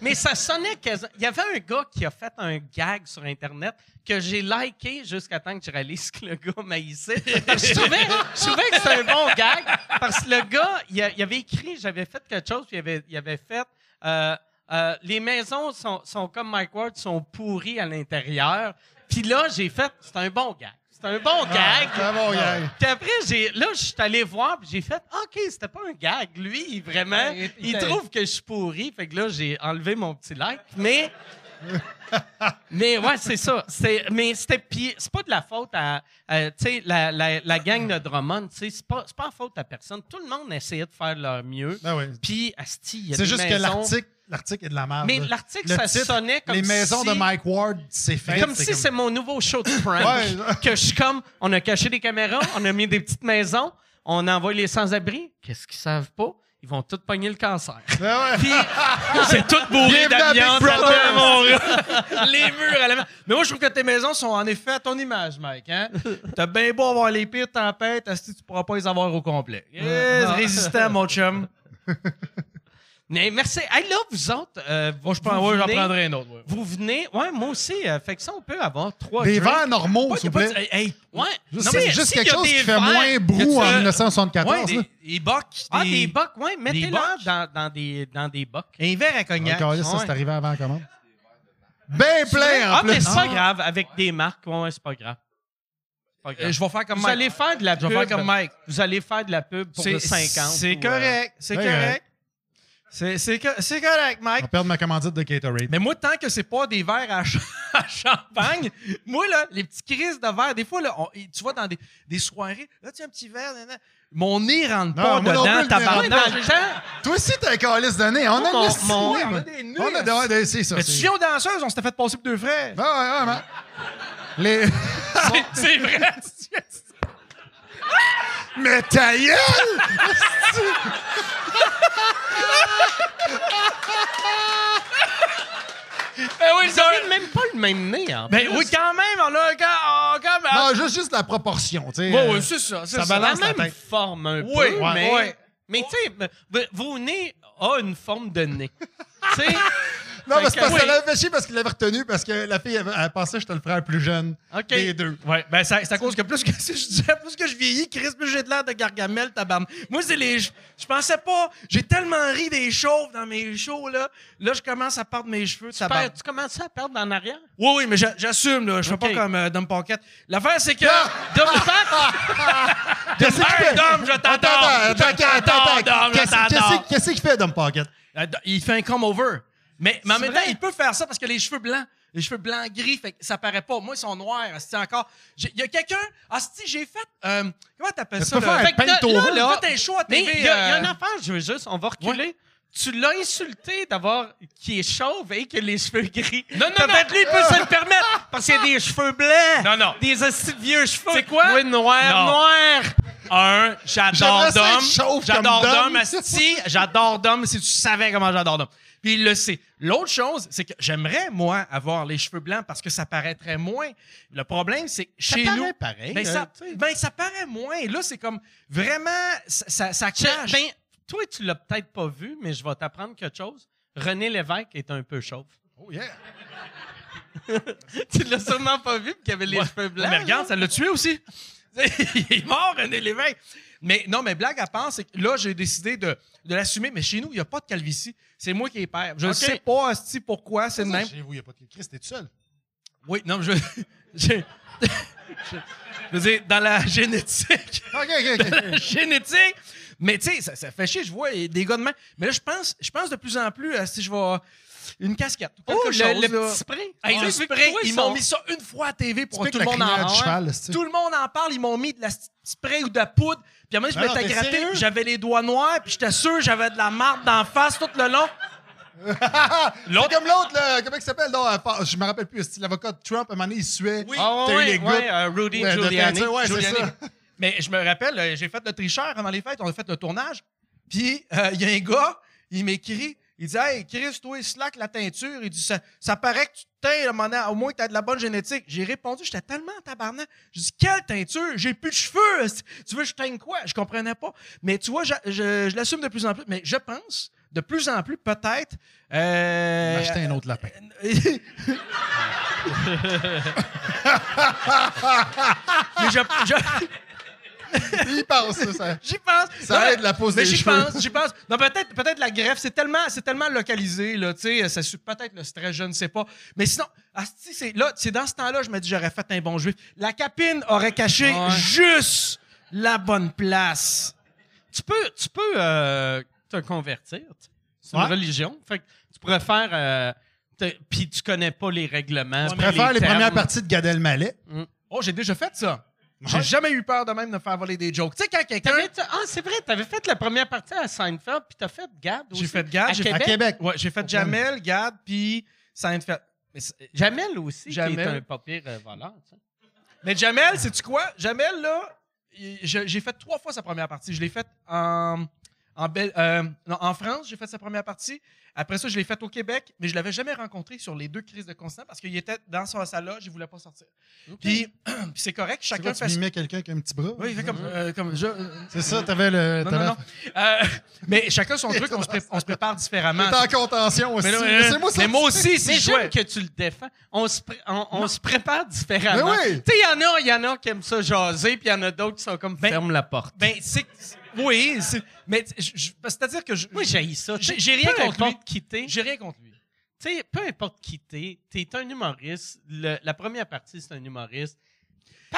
B: Mais ça sonnait quasi- Il y avait un gars qui a fait un gag sur Internet que j'ai liké jusqu'à temps que je réalise que le gars maïssait. Je trouvais, je trouvais que c'était un bon gag. Parce que le gars, il avait écrit, j'avais fait quelque chose, puis il avait, il avait fait. euh, euh, les maisons sont, sont comme Mike Ward, sont pourries à l'intérieur. Puis là, j'ai fait, c'est un bon gag. C'est un bon gag.
G: C'est un bon gag.
B: Puis après, j'ai, là, je suis allé voir, puis j'ai fait, OK, c'était pas un gag. Lui, vraiment,
F: il-
B: il,
F: il-
B: trouve que je suis pourri. Fait que là, j'ai enlevé mon petit like. Mais, (laughs) mais ouais, c'est ça. C'est, mais c'était, puis c'est pas de la faute à, à, tu sais, la, la, la gang de Drummond, tu sais, c'est pas, c'est pas la faute à personne. Tout le monde essayait de faire leur mieux.
G: Ben oui.
B: Puis, asti, il y a
G: C'est
B: des
G: juste que l'article, l'article est de la merde.
B: Mais l'article,
G: Le
B: ça
G: titre,
B: sonnait comme
G: Les maisons
B: si-
G: de Mike Ward, c'est fait.
B: comme si c'est mon nouveau show de (coughs) prank.
G: Ouais.
B: que je suis comme, on a caché des caméras, on a mis des petites maisons, on envoie les sans-abri. Qu'est-ce qu'ils savent pas? Ils vont tous pogner le cancer. (laughs)
G: Ben ouais. (laughs)
B: C'est tout bourré d'amiante. (laughs) Les murs à la main. Mais moi, je trouve que tes maisons sont en effet à ton image, Mike. Hein? T'as bien beau avoir les pires tempêtes, asti, tu pourras pas les avoir au complet? Yes, résistant, mon chum. Mais merci. Hey, là, vous autres, euh,
F: Moi, je
B: vous
F: prends, ouais, j'en
B: venez-
F: prendrai un autre. ouais.
B: Vous venez, ouais, moi aussi. euh, fait que ça, on peut avoir trois
G: Des
B: drinks.
G: verres normaux, s'il vous
F: pas-
G: plaît.
F: hey, hey,
B: Ouais.
G: Juste,
B: Non,
G: c'est
B: mais
G: juste quelque chose qui fait moins brou en
F: Ouais,
G: 1974. là.
F: des, des bocs.
B: Ah, des bocs, ouais. Mettez-le
F: bocs.
B: dans, dans, des, dans des bocs.
F: Un verre à cognac.
G: Encore là, ça,
B: ouais.
G: c'est arrivé avant la commande. Ben plein, en
B: Ah, mais
G: plus.
B: c'est pas grave. Avec des marques, ouais, c'est pas grave. Pas grave.
F: Euh, je vais faire comme
B: Vous
F: Mike.
B: allez faire de la
F: Je
B: pub.
F: vais faire comme Mike.
B: Vous allez faire de la pub pour le 50.
F: C'est correct. C'est
G: Ouais,
F: correct. C'est c'est co- c'est correct,
G: On
F: Mike.
G: va perdre ma commandite de Gatorade.
F: Mais moi, tant que c'est pas des verres à, ch- (laughs) à champagne, moi, là, les petits crises de verre, des fois, là, on- tu vois, dans des, des soirées, là, tu as un petit verre, nan, nan. mon nez rentre
G: Non,
F: pas dedans,
G: le
B: temps,
G: Toi aussi, t'as un calice de nez. On a
B: Moi, mon- mon-
G: nez,
F: on a des nez,
G: On a des- ouais, c'est ça.
F: Mais tu viens aux danseuses, on s'était fait passer pour deux frères.
G: Ah, ouais, ouais, mais- Les... (laughs)
F: C'est vrai. (laughs)
G: Mais ta gueule!
F: Ben oui,
B: vous avez même pas le même nez, en
F: Ben
B: plus.
F: oui, quand même, on a a quand même.
G: Non, juste, juste la proportion, tu sais.
F: Ouais,
G: euh,
F: ouais, c'est ça, c'est
G: ça
F: ça.
G: balance
B: la
G: la
B: même
G: tête.
B: forme un
F: Oui,
B: peu,
F: ouais,
B: mais,
F: ouais.
B: mais tu sais, v- vos nez a une forme de nez. tu sais, (laughs)
G: Non, mais c'est parce
B: que-
G: qu'elle avait fait chier parce qu'il l'avait retenu parce que la fille, elle, elle pensait que j'étais le frère plus jeune
B: OK.
G: des deux.
F: Ouais, ben ça- c'est à cause que plus que (laughs) si je disais plus que je vieillis, Chris, plus j'ai de l'air de Gargamel, tabarn. Moi, c'est les. Je je pensais pas. J'ai tellement ri des chauves dans mes shows, là. Là, je commence à perdre mes cheveux,
B: tu,
F: tabarn.
B: perds- tu commences à perdre en arrière?
F: Oui, oui, mais j'a- j'assume, là. Je fais
B: Ok.
F: pas comme euh, Dom Pocket. L'affaire, c'est que.
B: Dom Pack? (laughs)
G: Qu'est-ce qu'il
F: Hey,
G: fait?
F: Dom, je
G: Attends,
F: t'adore.
G: attends,
F: Je
G: attends,
F: t'adore,
G: attends,
F: Dom, je
G: Qu'est-ce
F: t'adore.
G: qu'est-ce- qu'est-ce qu'il fait, Dom Pocket?
F: Euh, Il fait un come-over. Mais, mais en même
B: vrai?
F: temps, il peut faire ça parce que les cheveux blancs, les cheveux blancs gris, fait que ça paraît pas. Moi, ils sont noirs. C'est encore. J'ai- Il y a quelqu'un. Asti, j'ai fait. euh, comment t'appelles
G: Tu
F: ça?
G: peux
F: là? Fait que là, là, un show à
B: Mais
F: TV.
B: il y, a il y a
F: euh,
B: une affaire, je veux juste, on va reculer. Tu l'as insulté d'avoir qui est chauve et qui a les cheveux gris.
F: Non, non, non.
B: fait, lui, il peut se le permettre parce qu'il a des cheveux blancs.
F: Non, non.
B: Des vieux cheveux.
F: C'est quoi?
B: Oui, noir,
F: Non.
B: noir.
F: Un, j'adore Dom. J'adore.
G: Dom,
F: Asti. J'adore Dom si tu savais comment j'adore Dom. Puis il le sait. L'autre chose, c'est que j'aimerais, moi, avoir les cheveux blancs parce que ça paraîtrait moins. Le problème, c'est que
B: Ça
F: chez
B: paraît
F: nous.
B: pareil,
F: Ben,
B: hein,
F: ça, ben, ça paraît moins. Et là, c'est comme vraiment. Ça, ça, ça
B: Je-
F: clash.
B: ben, toi, tu l'as peut-être pas vu, mais je vais t'apprendre quelque chose. René Lévesque est un peu chauve.
G: Oh, yeah. (laughs)
B: tu l'as sûrement pas vu, qu'il avait les
F: Ouais.
B: cheveux blancs.
F: mais regarde,
B: là.
F: ça l'a tué aussi. (laughs) il est mort, René Lévesque. Mais non, mais blague à part, c'est que là, j'ai décidé de, de l'assumer. Mais chez nous, il n'y a pas de calvitie. C'est moi qui ai père. Je ne sais pas, asti, pourquoi, c'est le même.
G: Chez vous, il n'y a pas de Christ, t'es tout seul.
F: Oui, non, mais je. (laughs) je, (laughs) je- je veux dire, dans la génétique.
G: OK, OK, OK.
F: la génétique. Mais tu sais, ça, ça fait chier, je vois des gars de main. Mais là, je pense, je pense de plus en plus à si je vais. Une casquette. ou
B: Oh,
F: quelque chose,
B: le petit spray?
F: Hey,
B: Tu
F: le spray,
B: toi,
F: ils
B: sont-
F: m'ont mis ça une fois à TV pour que tout le monde en parle. Tout le monde en parle, ils m'ont mis de la spray ou de la poudre. Puis à un moment, je m'étais gratté,
G: sérieux?
F: j'avais les doigts noirs, puis j'étais sûr que j'avais de la marde d'en face tout le long. (laughs)
G: C'est comme l'autre, là, comment il s'appelle? Non, euh, pas- je me rappelle plus. c'est L'avocat de Trump, à un moment donné, il suait.
F: Oui.
B: Ah
G: T'as eu
B: ouais,
G: les gouttes.
B: ouais, euh, Rudy
G: Ouais, de
B: Giuliani.
G: teinture, ouais, c'est
F: Giuliani.
G: ça.
F: Mais je me rappelle, euh, j'ai fait le tricheur pendant les fêtes, on a fait le tournage. Puis euh, il y a un gars, il m'écrit, il dit Hey, Chris, toi, slack la teinture. Il dit Ça, ça paraît que tu te teins, au moins que tu as de la bonne génétique. J'ai répondu, j'étais tellement en tabarnak. Je dis Quelle teinture? J'ai plus de cheveux. Tu veux que je teigne quoi? Je comprenais pas. Mais tu vois, je, je- je l'assume de plus en plus. Mais je pense, de plus en plus, peut-être. Euh,
G: M'acheter un autre lapin. (laughs)
F: mais je- je,
G: Il pense, ça.
F: J'y pense.
G: Ça
F: Non,
G: aide la pose
F: mais
G: des
F: j'y pense, j'y pense. Non, peut-être, peut-être la greffe, c'est tellement, c'est tellement localisé, là, tu sais, peut-être le stress, je ne sais pas. Mais sinon, asti, c'est, là, c'est dans ce temps-là, je me dis, j'aurais fait un bon juif. La capine aurait caché
B: Ouais.
F: juste la bonne place.
B: Tu peux, tu peux euh, te convertir. tu. C'est une
G: Ouais.
B: religion. Fait que tu pourrais faire. euh, Puis tu connais pas les règlements.
G: Je
B: puis
G: préfère les premières parties de Gad Elmaleh?
F: Oh, j'ai déjà fait ça. J'ai
G: Ouais.
F: jamais eu peur de même de me faire voler des jokes. Tu sais, quand quelqu'un.
B: Ah, c'est vrai, t'avais fait la première partie à Seinfeld, puis t'as fait Gad aussi.
F: J'ai fait Gad,
B: à
F: j'ai
B: Québec?
G: À Québec.
F: Ouais, j'ai fait Jamel, Gad, puis Seinfeld. Mais,
B: Jamel aussi, qui
F: Jamel.
B: est un pas pire euh, voleur. tu sais.
F: Mais Jamel, sais-tu quoi? Jamel, là, j'ai fait trois fois sa première partie. Je l'ai faite en, En, Bel- euh, non, en France, j'ai fait sa première partie. Après ça, je l'ai faite au Québec, mais je l'avais jamais rencontré sur les deux crises de constant parce qu'il était dans sa salle là, je voulais pas sortir. Puis, (clears throat) puis c'est correct,
G: C'est
F: chacun
G: quoi, tu
F: fait.
G: mimais quelqu'un avec un petit bras?
F: Oui, il fait comme, euh, comme je.
G: C'est ça, t'avais le.
F: Non,
G: t'avais-
F: non, non. Euh, mais chacun son truc, on se, pré- on se prépare différemment.
G: T'es en contention aussi.
F: Mais, là, euh,
G: Laissez-moi
F: mais moi aussi, si
B: Mais
F: je jouais.
B: j'aime que tu le défends. On se, pré- on, on se prépare différemment.
G: Mais oui.
B: Tu sais, il y en a, il y en a qui aiment ça jaser, puis il y en a d'autres qui sont comme
F: Ben,
B: ferme la porte.
F: Ben, c'est. Oui, c'est- mais c'est-à-dire que je.
B: Moi, j'ai ça.
F: J'ai- rien contre lui.
B: importe qui t'es.
F: J'ai rien contre lui.
B: Tu sais, peu importe qui t'es, t'es un humoriste. Le- la première partie, c'est un humoriste.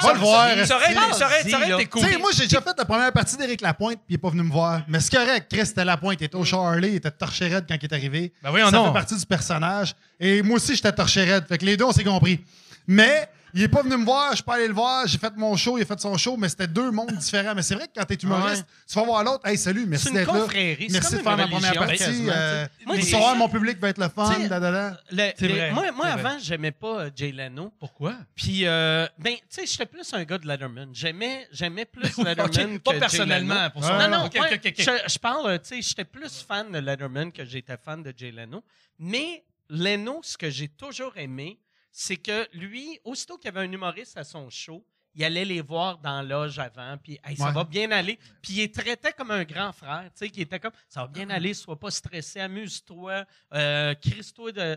G: Va le voir.
F: Ça aurait été- ça ça cool.
G: Tu sais, moi, j'ai déjà fait la première partie d'Éric Lapointe, puis il est pas venu me voir. Mais c'est correct, Chris, c'était Lapointe. Il était au Charlie, il était torché raide quand il est arrivé.
F: Ben voyons
G: ça
F: donc.
G: fait partie du personnage. Et moi aussi, j'étais torché raide. Fait que les deux, on s'est compris. Mais il est pas venu me voir, je suis pas allé le voir, j'ai fait mon show, il a fait son show, mais c'était deux mondes différents. Mais c'est vrai que quand t'es humoriste, tu vas voir l'autre, hey, salut, merci
B: C'est une
G: d'être là. Merci
B: comme
G: de faire ma première partie.
B: quasiment,
G: euh.
B: Moi,
G: soir, mon public va être le fun.
F: C'est
B: le-
F: vrai,
B: moi, moi avant, j'aimais pas euh, Jay Leno.
F: Pourquoi?
B: Puis, euh, ben, tu sais, j'étais plus un gars de Letterman. J'aimais, j'aimais plus (laughs) Letterman que
F: Pas
B: Jay
F: personnellement,
B: Leno.
F: pour ça.
B: Non, non,
F: ok.
B: Je, je parle, tu sais, j'étais plus fan de Letterman que j'étais fan de Jay Leno. Mais Leno, ce que j'ai toujours aimé, c'est que lui, aussitôt qu'il y avait un humoriste à son show, il allait les voir dans la loge avant, puis hey, ça
G: Ouais.
B: va bien aller. Puis il les traitait comme un grand frère, tu sais, qui était comme ça va bien aller, sois pas stressé, amuse-toi, euh, crisse-toi de,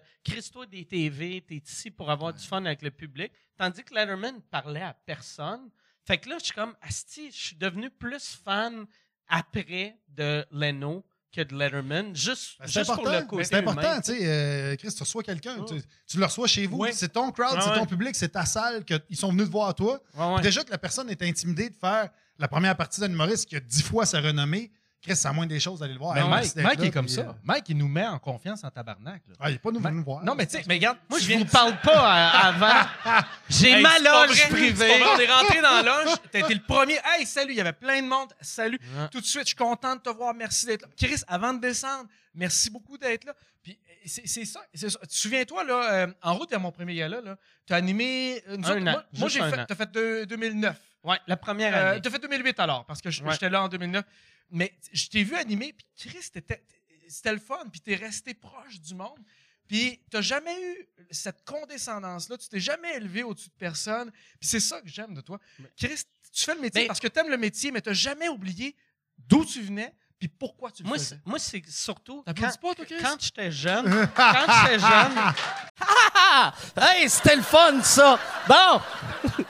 B: des TV, t'es ici pour avoir du fun avec le public. Tandis que Letterman parlait à personne. Fait que là, je suis comme, Asti, je suis devenu plus fan après de Leno que de Letterman, juste,
G: Ben,
B: juste pour le
G: important.
B: côté
G: C'est important, tu sais. euh, Chris, tu reçois quelqu'un. Tu, tu le reçois chez vous.
F: Ouais.
G: C'est ton crowd,
B: Ah
G: c'est
B: ouais.
G: ton public, c'est ta salle qu'ils sont venus te voir à toi.
B: Ouais.
G: Déjà que la personne est intimidée de faire la première partie d'un humoriste qui a dix fois sa renommée, Chris, c'est à moins des choses d'aller le voir.
F: Mais
G: Ah,
F: Mike,
G: là,
F: est comme ça.
G: euh,
F: Mike, il nous met en confiance en tabarnak. là.
G: ah, il est pas nous
F: Ma-
G: voir.
F: Non, mais tu sais, mais regarde,
B: Moi,
F: tu
B: je
F: viens
B: vous parle pas euh, avant. (laughs) J'ai
F: Hey,
B: ma loge privée.
F: On est rentré dans la loge. (laughs) T'as été le premier. Hey, salut. Il y avait plein de monde. Salut.
B: Ouais.
F: Tout de suite, je suis content de te voir. Merci d'être là. Chris, avant de descendre, merci beaucoup d'être là. Puis c'est ça. Tu souviens-toi, là, euh, en route vers mon premier gala, là, tu as animé. nous
B: Un an.
F: moi, j'ai fait. T'as fait de- 2009.
B: Ouais, la première
F: Euh,
B: année.
F: T'as fait 2008 alors, parce que
B: Ouais.
F: j'étais là en 2009. Mais je t'ai vu animer, puis Chris, c'était le fun, puis t'es resté proche du monde. Puis t'as jamais eu cette condescendance-là, tu t'es jamais élevé au-dessus de personne. Puis c'est ça que j'aime de toi. Chris, tu fais le métier
B: Mais-
F: parce que t'aimes le métier, mais t'as jamais oublié d'où tu venais, puis pourquoi tu le
B: Moi,
F: faisais.
B: c'est- moi, c'est surtout quand,
F: pas, toi, Chris?
B: quand j'étais jeune. (laughs) quand j'étais jeune. (laughs) (laughs)
H: Hey, c'était le fun, ça! Bon!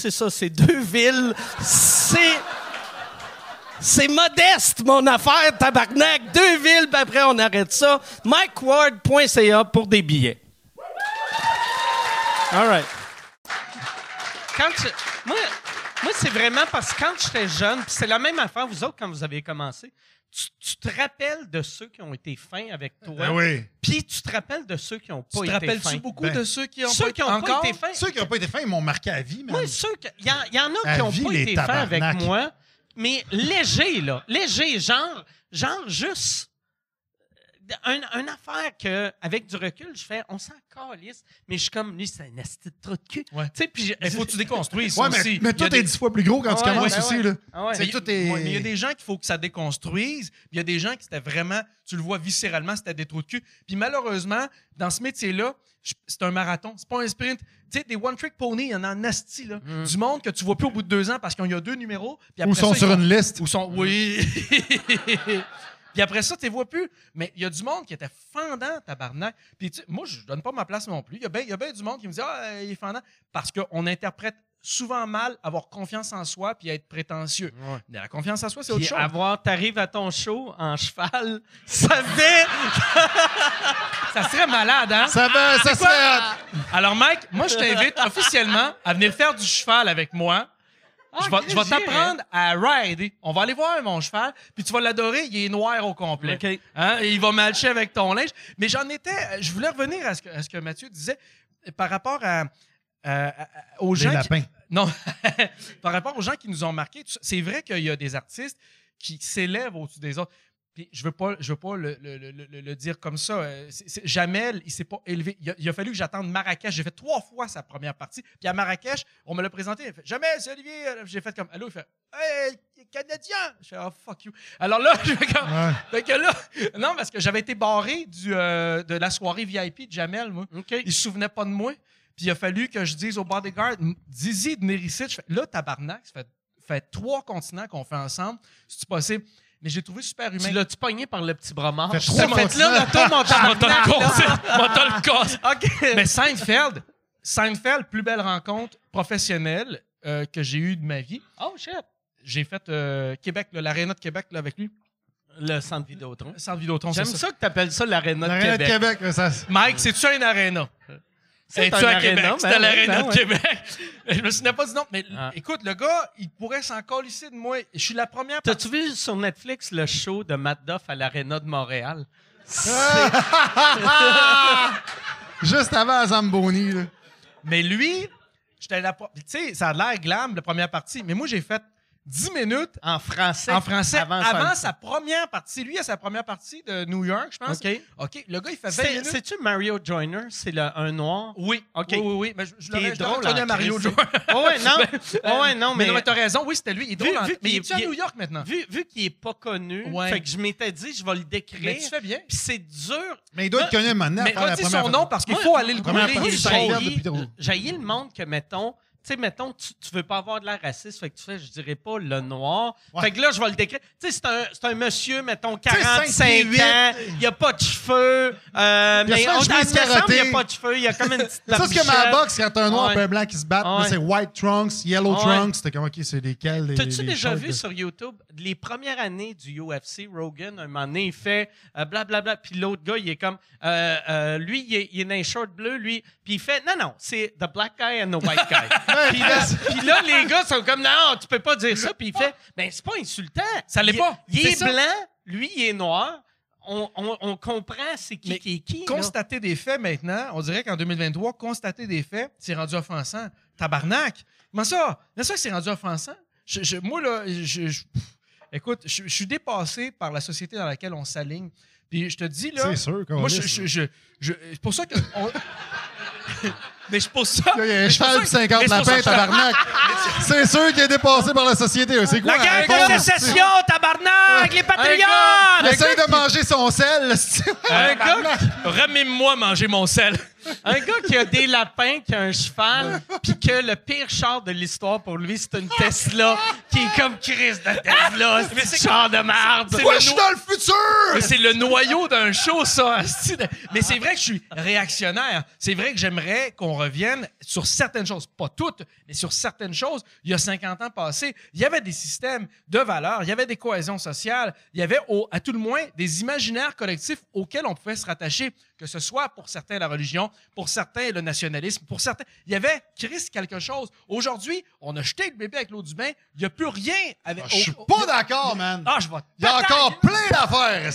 H: c'est ça, c'est deux villes. C'est... C'est modeste, mon affaire, tabarnak. Deux villes, puis après, on arrête ça. MikeWard.ca pour des billets. All right.
B: Moi, moi c'est vraiment parce que quand j'étais jeune, c'est la même affaire, vous autres, quand vous avez commencé, tu, tu te rappelles de ceux qui ont été fins avec toi,
G: Ben oui.
B: puis tu te rappelles de ceux qui n'ont pas
F: tu te
B: été
F: rappelles-tu
B: fins?
F: beaucoup
G: Ben,
F: de ceux qui ont
B: Ceux
F: pas
B: qui n'ont
F: encore?
B: pas été fins?
G: Ceux qui n'ont pas été fins, ils m'ont marqué à vie, man.
B: Moi, ceux il y, en- il y en a qui n'ont pas été fins avec moi, mais léger, là. Léger, genre, genre juste. Euh, Un, une affaire que, avec du recul, je fais, on s'en calisse, mais je suis comme, lui, c'est un asti de trou de cul.
F: Ouais.
B: Tu sais, puis
F: Il faut que tu déconstruises
G: Ouais, mais,
F: aussi.
G: mais t'es
F: des-
G: dix fois plus gros quand tu
B: Ah
G: commences
B: ouais,
G: aussi,
B: ouais.
G: là.
B: Ah
F: Mais
G: tout
F: il-
G: est-
F: ouais, mais il y a des gens qu'il faut que ça déconstruise. Puis il y a des gens qui c'était vraiment, tu le vois viscéralement, c'était des trous de cul. Puis malheureusement, dans ce métier-là, c'est un marathon, c'est pas un sprint. Tu sais, des one-trick pony, il y en a en asti, là. Du monde que tu vois plus au bout de deux ans parce qu'il y a deux numéros. Puis
G: Ou sont
F: ça,
G: sur une liste.
F: Ou sont, oui. (laughs) (laughs) Puis après ça, tu les vois plus. Mais il y a du monde qui était fendant, tabarnak. Puis tu moi, je donne pas ma place non plus. Il y a bien ben du monde qui me dit Ah, euh, il est fendant. Parce qu'on interprète souvent mal avoir confiance en soi puis être prétentieux. Mais la confiance en soi, c'est autre chose.
B: avoir, t'arrives à ton show en cheval, (laughs) ça fait. (laughs)
F: Ça serait malade, hein?
G: Ça, va, ça serait...
F: Alors, Mike, moi, je t'invite officiellement à venir faire du cheval avec moi je vais, je vais t'apprendre à rider. On va aller voir mon cheval, puis tu vas l'adorer. Il est noir au complet.
B: OK.
F: Hein? Et il va matcher avec ton linge. Mais j'en étais. Je voulais revenir à ce que, à ce que Mathieu disait par rapport à, à- aux
G: Les
F: gens. qui- non, (laughs) par rapport aux gens qui nous ont marqués. C'est vrai qu'il y a des artistes qui s'élèvent au-dessus des autres. Puis je veux pas, je veux pas le, le- le- le- dire comme ça. Euh, Jamel, il s'est pas élevé. Il a, il a fallu que j'attende Marrakech. J'ai fait trois fois sa première partie. Puis à Marrakech, on me l'a présenté. Il fait Jamel, c'est Olivier. J'ai fait comme Allô, il fait Hey, il est Canadien. Je fais Oh fuck you. Alors là, (laughs) je fais comme.
G: Ouais.
F: Fait que là, (laughs) non, parce que j'avais été barré du, euh, de la soirée VIP de Jamel, moi.
B: OK.
F: Il se souvenait pas de moi. Puis il a fallu que je dise au bodyguard, dis-y de ici. Je fais, là, tabarnak, ça fait, fait trois continents qu'on fait ensemble. C'est possible? Mais j'ai trouvé super humain.
B: Tu l'as-tu pogné par le petit bras mort?
G: Fait
F: Ça
G: trois
F: fait là,
G: continents. (laughs)
F: le tour, mon tabarnak, là.
I: T'as le. (laughs)
B: OK.
F: Mais Seinfeld, Seinfeld, plus belle rencontre professionnelle euh, que j'ai eue de ma vie.
B: Oh, shit.
F: J'ai fait euh, Québec, là, l'aréna de Québec là, avec lui.
B: Le centre Vidéotron.
F: Sans Vidéotron, c'est
B: J'aime
F: ça.
B: ça que tu appelles ça l'aréna de
G: L'arène de
B: Québec.
G: Québec, ça.
F: Mike, c'est-tu un aréna?
B: C'est
F: à Québec?
B: ben
F: C'était
B: oui,
F: l'aréna
B: ben
F: de. Québec. (laughs) Je me souviens pas du nom, mais
B: Ah.
F: écoute, le gars, il pourrait s'en coller de moi. Je suis la première
B: T'as-tu vu sur Netflix le show de Matt Duff à l'aréna de Montréal? (laughs)
G: Juste avant à Zamboni. Là.
F: Mais lui, j'étais la. pro- Tu sais, ça a l'air glam, la première partie, mais moi, j'ai fait 10 minutes
B: En français.
F: en français
B: Avant,
F: sa première partie. Lui, à sa première partie de New York, je pense.
B: OK.
F: OK, le gars, il fait 20
B: C'est-
F: minutes.
B: C'est-tu Mario Joyner? C'est le, un noir?
F: Oui,
B: OK.
F: oui, oui, oui. Mais je, je l'aurais
B: drôle en
F: à Mario. Joe. (laughs)
B: Oh ouais, non. Oh (laughs) ouais, non,
F: mais
B: mais,
F: non, mais t'as raison, oui, c'était lui. Il est drôle.
B: Vu-
F: en-
B: vu
F: mais il est à
B: il-
F: New York maintenant?
B: vu, vu qu'il est pas connu,
F: Ouais.
B: fait que je m'étais dit, je vais le décrire.
F: Mais tu fais bien.
B: Puis c'est dur.
G: Mais il doit être connu maintenant.
F: Mais redis son nom parce qu'il faut aller le googler. Il.
B: J'ai le monde que, mettons, tu sais, mettons, tu, tu veux pas avoir de l'air raciste, fait que tu fais, je dirais pas le noir.
G: Ouais.
B: Fait que là, je vais le décrire. Tu sais, c'est un, c'est un monsieur, mettons,
G: sais,
B: 45
G: cinq pieds huit.
B: ans, il a pas de cheveux, euh, mais
G: ça,
B: on il a pas de cheveux, il a comme une petite
G: Ça, c'est comme à la boxe, quand t'as un noir
B: Ouais.
G: et un blanc qui se battent,
B: Ouais.
G: c'est white trunks, yellow
B: Ouais.
G: trunks. C'était comme, OK, c'est lesquels? les-
B: T'as-tu
G: les
B: déjà
G: shorts,
B: vu sur YouTube les premières années du UFC, Rogan, un moment donné, il fait euh, blablabla, puis l'autre gars, il est comme, euh, euh, lui, il est, il est dans un short bleu, lui, puis il fait, non, non, c'est the black guy and the white guy. (laughs) puis, là, puis là, les gars sont comme, non, tu peux pas dire ça, puis il fait, ben, c'est pas insultant.
F: Ça l'est
B: Il-
F: pas.
B: Il est
F: ça.
B: blanc, lui, il est noir. On, on- on comprend c'est qui
F: Mais
B: qui est qui. là.
F: Constater des faits maintenant, on dirait qu'en 2023, constater des faits, c'est rendu offensant. Tabarnak! Comment ça? Comment ça que c'est rendu offensant? Je- je- moi, là, je, écoute, je, je suis dépassé par la société dans laquelle on s'aligne. Puis je te dis, là.
G: C'est sûr,
F: Moi, je,
G: câlisse.
F: je, je- je- c'est pour ça que. on- mais c'est pour ça.
G: Il y a un cheval
F: ça
G: et
F: que-
G: 50
F: mais c'est pour ça
G: lapins,
F: je-
G: tabarnak. (laughs) C'est sûr qu'il est dépassé par la société. C'est quoi?
B: La
G: un
B: de sécession, tabarnak, les patriotes!
G: essaye de manger son sel. (laughs) c'est-
F: Un gars, remets-moi manger mon sel.
B: Un gars qui a des lapins, qui a un cheval, puis que le pire char de l'histoire pour lui, c'est une (laughs) Tesla, qui est comme Chris de Tesla, c'est un char de merde.
G: Moi, je suis dans le futur!
F: C'est le noyau d'un show, ça. Mais c'est vrai que je suis réactionnaire. C'est vrai que j'aimerais qu'on revienne sur certaines choses. Pas toutes, mais sur certaines choses. Il y a 50 ans passés, il y avait des systèmes de valeurs, il y avait des cohésions sociales, il y avait, au- à tout le moins, des imaginaires collectifs auxquels on pouvait se rattacher, que ce soit pour certains la religion, pour certains le nationalisme, pour certains. Il y avait, Chris, quelque chose. Aujourd'hui, on a jeté le bébé avec l'eau du bain. Il n'y a plus rien avec.
G: Je suis pas d'accord, man.
F: Ah, je vais.
G: Il y a encore plein d'affaires.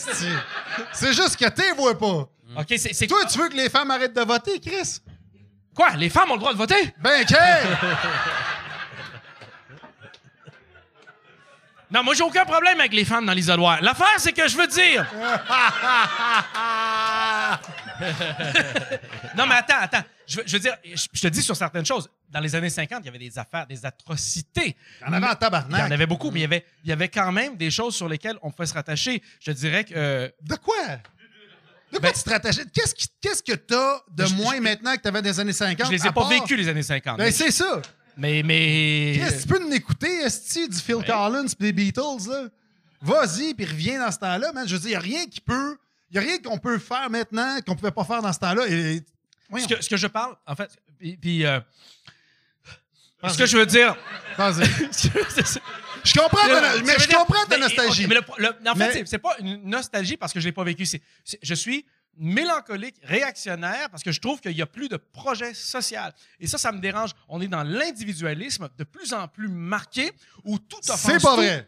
G: C'est juste que t'es vois pas.
F: OK, c'est. c'est-
G: Toi, tu veux que les femmes arrêtent de voter, Chris?
F: Quoi? Les femmes ont le droit de voter?
G: Ben, quel? (laughs)
F: Non, moi, j'ai aucun problème avec les femmes dans l'isoloir. L'affaire, c'est que je veux dire. (laughs) non, mais attends, attends. Je veux, je veux dire, je, je te dis sur certaines choses. Dans les années 50, il y avait des affaires, des atrocités.
G: Il y en avait en
F: Il y
G: tabarnak.
F: en avait beaucoup, mais il y avait, il y avait quand même des choses sur lesquelles on pouvait se rattacher. Je te dirais que. euh,
G: De quoi?
F: Ben-?
G: Qu'est-ce, qui- qu'est-ce que t'as de
F: Je-
G: moins
F: je-
G: maintenant que t'avais des années 50?
F: je les ai pas
G: part-
F: vécues, les années 50.
G: Ben, c'est ça.
F: mais. mais
G: Chris, tu peux nous écouter, esti, du Phil Collins pis des Beatles, là? Vas-y, puis reviens dans ce temps-là, man. Je veux dire, il a rien qui peut... Il a rien qu'on peut faire maintenant qu'on pouvait pas faire dans ce temps-là. Et...
F: Ce, que, ce que je parle, en fait. Puis. puis, euh, (laughs) ce que je veux dire.
G: Je comprends ta, mais je comprends ta
F: mais,
G: nostalgie.
F: ok, mais le- le- en fait,
G: Mais-
F: c'est- pas une nostalgie parce que je l'ai pas vécu. C'est, c'est- je suis mélancolique, réactionnaire, parce que je trouve qu'il n'y a plus de projet social. Et ça, ça me dérange. On est dans l'individualisme de plus en plus marqué, où tout offense
G: C'est pas
F: tout.
G: vrai.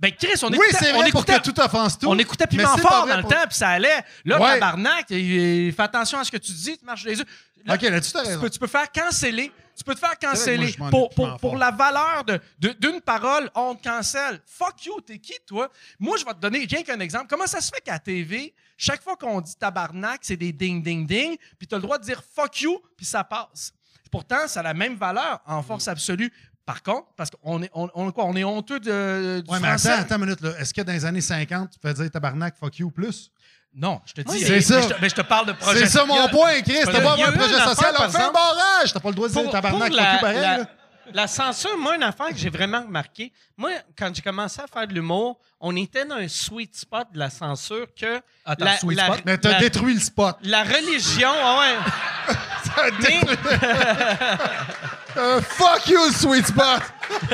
F: Ben, Chris, on
G: Oui,
F: écoutait,
G: c'est
F: on
G: vrai pour
F: écoutait,
G: que tout offense tout.
F: on écoutait
G: mais
F: Piment Fort dans
G: pour-
F: le temps, puis ça allait. Là,
G: Ouais.
F: tabarnak, fais attention à ce que tu dis, tu marches les yeux. Là,
G: OK, t'as
F: tu
G: raison.
F: peux, tu peux faire canceller. Tu peux te faire canceller pour, la valeur de- de- d'une parole, on te cancelle. Fuck you, t'es qui, toi? Moi, je vais te donner rien qu'un exemple. Comment ça se fait qu'à TV, chaque fois qu'on dit tabarnak, c'est des ding, ding, ding, puis t'as le droit de dire fuck you, puis ça passe. Pourtant, ça a la même valeur en force absolue. Par contre, parce qu'on est, on, on- quoi, on est honteux de, du
G: Ouais, mais attends, attends une minute. là. Est-ce que dans les années 50, tu peux dire tabarnak, fuck you plus?
F: Non, je te dis.
G: c'est
F: mais
G: ça.
F: je te- mais je te parle de projet.
G: C'est ça mon
F: a-
G: point, Chris. T'as
F: a
G: pas avoir un projet social. On fait un barrage. T'as pas le droit de dire
B: Pour-
G: tabarnak,
B: pour la-
G: pareil.
B: la-. La censure, moi, une affaire que j'ai vraiment remarqué, moi, quand j'ai commencé à faire de l'humour, on était dans un sweet spot de la censure que.
F: Attends,
B: la,
F: sweet spot?
G: Mais t'as détruit le spot.
B: La religion, ah ouais. (laughs)
G: T'as
B: Mais-
G: détruit- (laughs) Euh, fuck you, sweet spot. (laughs)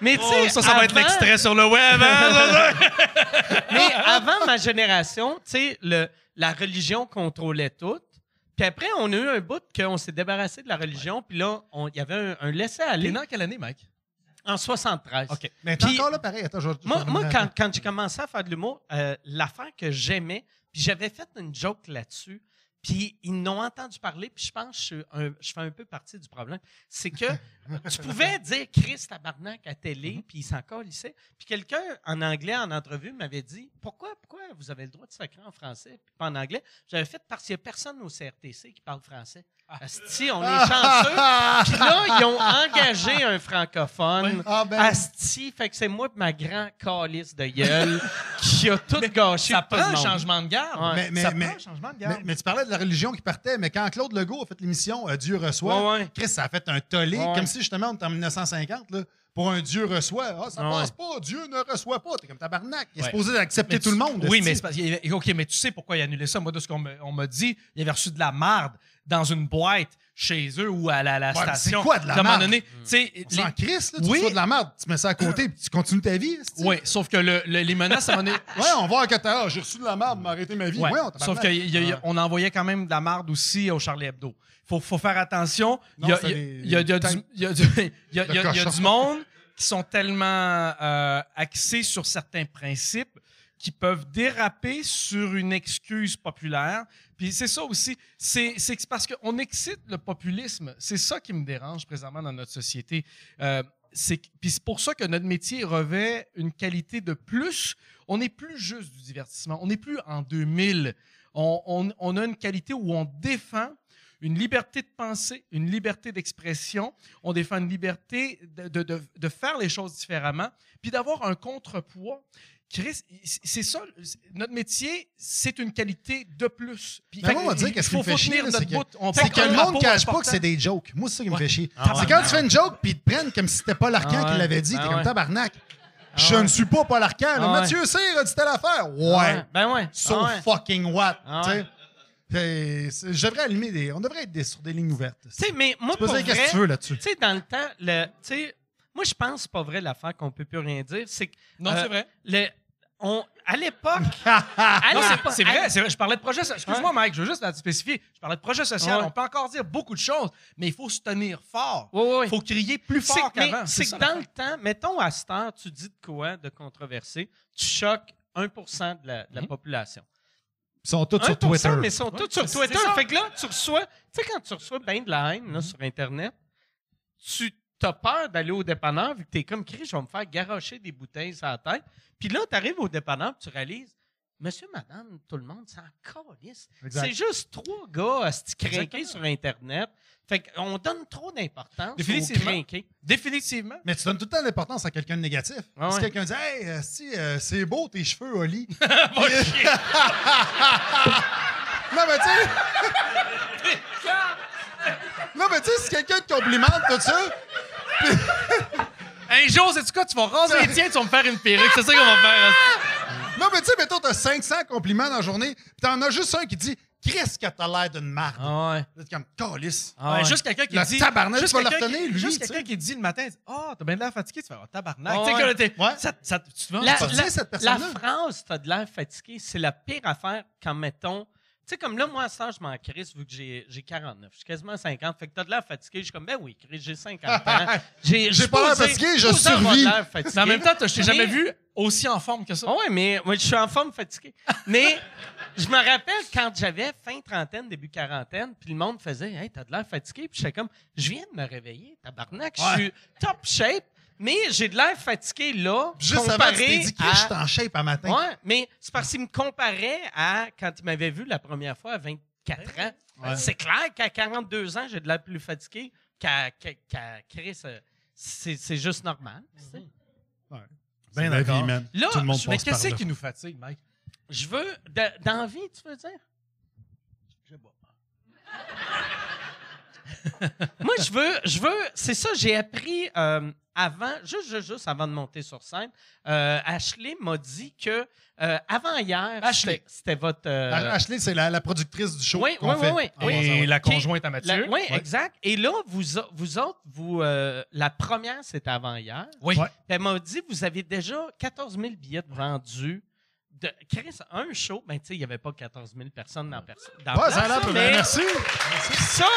B: Mais tu
F: Oh,
B: sais,
F: ça, ça va être
B: avant-
F: l'extrait sur le web. hein? (laughs)
B: Mais (laughs) avant ma génération, tu sais, la religion contrôlait tout. Puis après, on a eu un bout qu'on s'est débarrassé de la religion. Puis là, il y avait un, un
F: T'es
B: laisser-aller
F: né en quelle année, Mike?
B: en 73.
F: OK.
G: Mais t'es encore là pareil. Attends, je vais- je
B: Moi, quand, quand j'ai commencé à faire de l'humour, euh, l'affaire que j'aimais, puis j'avais fait une joke là-dessus, puis ils n'ont entendu parler, puis je pense que je, suis un- je fais un peu partie du problème, c'est que (laughs) tu pouvais dire Chris tabarnak à télé, puis il s'en calissait. Puis quelqu'un en anglais, en entrevue, m'avait dit pourquoi, pourquoi vous avez le droit de sacrer en français, puis pas en anglais? J'avais fait parce qu'il n'y a personne au CRTC qui parle français. Asti, on est chanceux. Puis là, ils ont engagé un francophone.
G: Ah, ben.
B: Asti, fait que c'est moi et ma grand calice de gueule qui a tout gâché.
F: Ça prend un changement de garde.
B: Ouais.
G: Mais, mais,
F: ça
G: mais-
F: prend un changement de
G: mais,
F: garde.
G: mais tu parlais de la religion qui partait, mais quand Claude Legault a fait l'émission euh, Dieu reçoit,
B: Ouais, ouais.
G: Chris, ça a fait un tollé, comme si justement on était en 1950, là, pour un Dieu reçoit. Ah, ça
B: Ouais.
G: passe pas, Dieu ne reçoit pas. T'es comme tabarnak. Il est
F: Ouais.
G: supposé accepter tout le monde.
F: Oui, mais c'est parce OK, mais tu sais pourquoi il a annulé ça? Moi, de ce qu'on m'a dit, il avait reçu de la marde dans une boîte chez eux ou à la, la
G: Ouais, mais
F: station.
G: c'est quoi de la
F: À
G: marde?
F: donné, les-
G: s'en crisse, là. Tu
F: Oui.
G: de la merde, tu mets ça à côté, puis tu continues ta vie.
F: Oui, sauf que le- le- les menaces, à un moment donné,
G: Ouais, on va t'as. ah, j'ai reçu de la merde, m'a arrêté ma vie.
F: Ouais.
G: Ouais, on
F: Sauf qu'on envoyait quand même de la marde aussi au Charlie Hebdo. Faut, faut faire attention. Il y a- du monde qui sont tellement euh, axés sur certains principes qui peuvent déraper sur une excuse populaire. Puis c'est ça aussi, c'est parce qu'on excite le populisme. C'est ça qui me dérange présentement dans notre société. Euh, puis c'est pour ça que notre métier revêt une qualité de plus. On n'est plus juste du divertissement. On n'est plus en 2000. On, a une qualité où on défend une liberté de penser, une liberté d'expression. On défend une liberté de- de faire les choses différemment, puis d'avoir un contrepoids. Chris, c'est ça. Notre métier, c'est une qualité de plus. Puis,
G: Mais moi, on va dire qu'est-ce qui me fait chier, c'est que- le monde cache pas que c'est des jokes. Moi, c'est ça qui me fait chier.
B: Ah
G: c'est
B: ouais.
G: quand tu fais une joke, puis ils te prennent comme si c'était pas l'Arcan
B: Ah
G: qui l'avait dit. T'es
B: Ah
G: comme
B: ouais.
G: tabarnak. Je
B: ouais.
G: ne suis pas Paul Arcan.
B: Ah.
G: Mathieu Cyr a dit telle affaire. Ouais.
B: Ben ouais.
G: So
B: Ah
G: fucking what?
B: Ah
G: Je devrais allumer des. On devrait être des- sur des lignes ouvertes.
B: Tu sais, mais moi,
G: Tu peux
B: pour
G: dire qu'est-ce que
B: vrai,
G: tu veux là-dessus.
B: Tu sais, dans le temps, le, tu sais, moi, je pense que c'est pas vrai l'affaire qu'on peut plus rien dire. C'est que.
F: Non,
B: euh,
F: c'est vrai.
B: Le, on, à l'époque. (laughs)
F: c'est- vrai, vrai. Je parlais de projet social. Excuse-moi, Mike, je veux juste la spécifier. Je parlais de projet social.
B: Ouais.
F: On peut encore dire beaucoup de choses, mais il faut se tenir fort.
B: Ouais, ouais, ouais.
F: Il faut crier plus fort qu'avant.
B: C'est
F: ça,
B: que dans le temps, mettons à cette heure, tu dis de quoi de controversé, tu choques 1 de la, de la population.
G: Ils sont tous
B: 1
G: sur Twitter.
B: mais ils sont tous sur Twitter. Fait que là, tu reçois, tu sais, quand tu reçois bien de la haine là, sur Internet, tu as peur d'aller au dépanneur vu que tu es comme Chris, je vais me faire garocher des bouteilles sur la tête. Puis là, tu arrives au dépanneur, tu réalises, monsieur, madame, tout le monde s'en calisse. C'est juste trois gars à se craquer sur Internet. Fait qu'on donne trop d'importance
F: Définitivement. Définitivement.
G: Mais tu donnes tout le temps l'importance à quelqu'un de négatif.
B: Ah
G: si
B: ouais.
G: quelqu'un dit Hey, euh, si, euh, c'est beau tes cheveux, Oli. (laughs) (laughs) non, mais tu sais. (laughs) non, mais tu sais, si quelqu'un te complimente tout ça,
F: Un jour, sais-tu quoi? Tu vas raser les tiens, tu vas me faire une perruque. C'est ça qu'on va faire.
G: non, mais tu sais, mettons, t'as 500 compliments dans la journée, puis t'en as juste un qui dit Qu'est-ce que t'as l'air d'une marde?
F: Ah ouais.
G: Comme, calice.
F: Ah ouais, Juste quelqu'un qui
G: Le
F: dit.
G: tabarnak,
F: juste
G: tu vas le
F: quelqu'un
G: retenir,
F: qui-
G: lui,
F: Juste
G: tu
F: quelqu'un qui dit le matin Ah, t'as bien de l'air fatigué, tu fais Ah, tabarnak.
B: Ah
F: Tu sais,
B: ouais.
F: ça, ça, tu te
B: La, la-
G: cette
B: la
G: personne-là.
B: phrase « t'as de l'air fatigué », c'est la pire affaire quand, mettons... Tu sais, comme là, moi, à ça, je m'en crisse vu que j'ai j'ai 49. Je suis quasiment 50. Fait que t'as de l'air fatigué. Je suis comme, ben oui, Chris, j'ai 50 ans. (laughs) J'ai
G: J'ai pas l'air fatigué, je survis.
F: Mais en même temps, t'as- je t'ai jamais
B: Mais-
F: vu aussi en forme que ça.
B: Ah ouais, mais moi, je suis en forme fatigué. Mais (laughs) je me rappelle quand j'avais fin trentaine, début quarantaine, puis le monde faisait Hey, t'as de l'air fatigué. Puis j'étais comme Je viens de me réveiller, tabarnak. Je suis top shape, mais j'ai de l'air fatigué là.
G: Juste avant, tu
B: comparé
G: t'es dit, Chris,
B: à-
G: je suis en shape à matin.
B: Ouais, mais c'est parce qu'il me comparait à quand il m'avait vu la première fois à 24 ans. C'est clair qu'à 42 ans, j'ai de l'air plus fatigué qu'à qu'à- qu'à Chris. C'est c'est juste normal. sais.
G: C'est
F: Ben
G: la
F: d'accord.
G: vie, man.
B: Là,
G: Tout le monde
F: Mais qu'est-ce qui nous fatigue, Mike?
B: Je veux. de- D'envie, tu veux dire?
F: Je sais pas. (laughs)
B: Moi, je veux, je veux, c'est ça, j'ai appris euh, avant, juste, juste, juste avant de monter sur scène, euh, Ashley m'a dit que euh, avant hier,
F: Ashley.
B: c'était- c'était votre. euh,
G: Ah, Ashley, c'est la, la productrice du show.
B: Oui,
G: qu'on
B: oui,
G: fait.
B: oui, oui.
G: Ah,
B: Oui.
F: Et la
B: Qui-
F: conjointe à
B: la-
F: Mathieu.
B: oui, exact. Et là, vous, vous autres, vous, euh, la première, c'était avant hier.
F: Oui.
G: Ouais.
B: Elle m'a dit, vous avez déjà 14 000 billets vendus. De, Chris, un show, ben, tu sais, il n'y avait pas 14 000 personnes dans, perso- dans
G: Ouais,
B: place,
G: ça a l'air
B: mais-
G: mal. Merci.
B: ça,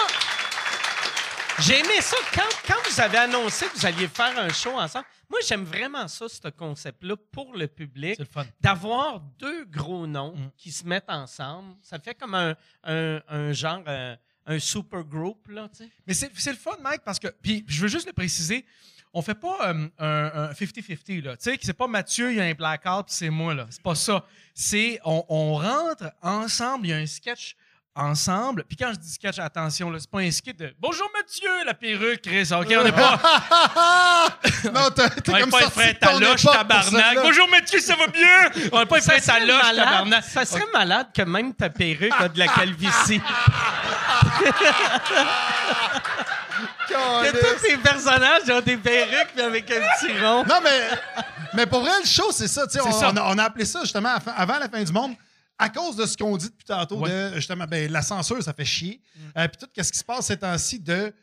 B: j'ai aimé ça. Quand, quand vous avez annoncé que vous alliez faire un show ensemble, moi, j'aime vraiment ça, ce concept-là, pour le public,
F: C'est le fun.
B: d'avoir deux gros noms
F: Mm.
B: qui se mettent ensemble. Ça fait comme un, un, un genre, un, un super group, là, tu sais.
F: Mais c'est c'est le fun, Mike, parce que. Puis je veux juste le préciser. On fait pas euh, un un 50-50, là. Tu sais, c'est pas Mathieu, il y a un blackout, puis c'est moi, là. C'est pas ça. C'est. On, on rentre ensemble, il y a un sketch ensemble. Puis quand je dis sketch, attention, c'est pas un sketch de Bonjour Mathieu, la perruque, Chris. OK, on n'est pas. (laughs)
G: non, t'es t'es
F: On n'est
G: comme
F: pas
G: sorti
F: prêt
G: de ton
F: à loche,
G: époque pour
F: tabarnak. Bonjour Mathieu, ça va bien? On n'est pas
B: Ça
F: prêt à
B: serait,
F: loche,
B: malade,
F: tabarnak.
B: ça serait malade que même ta perruque a de la calvitie. (laughs) que tous tes personnages ont des perruques puis avec un petit rond.
G: Non, mais, mais pour vrai, le show, c'est ça. On,
F: ça.
G: on a, on a appelé ça justement avant la fin du monde. À cause de ce qu'on dit depuis tantôt, de justement, ben, la censure, ça fait chier. Euh, Puis tout ce qui se passe ces temps-ci de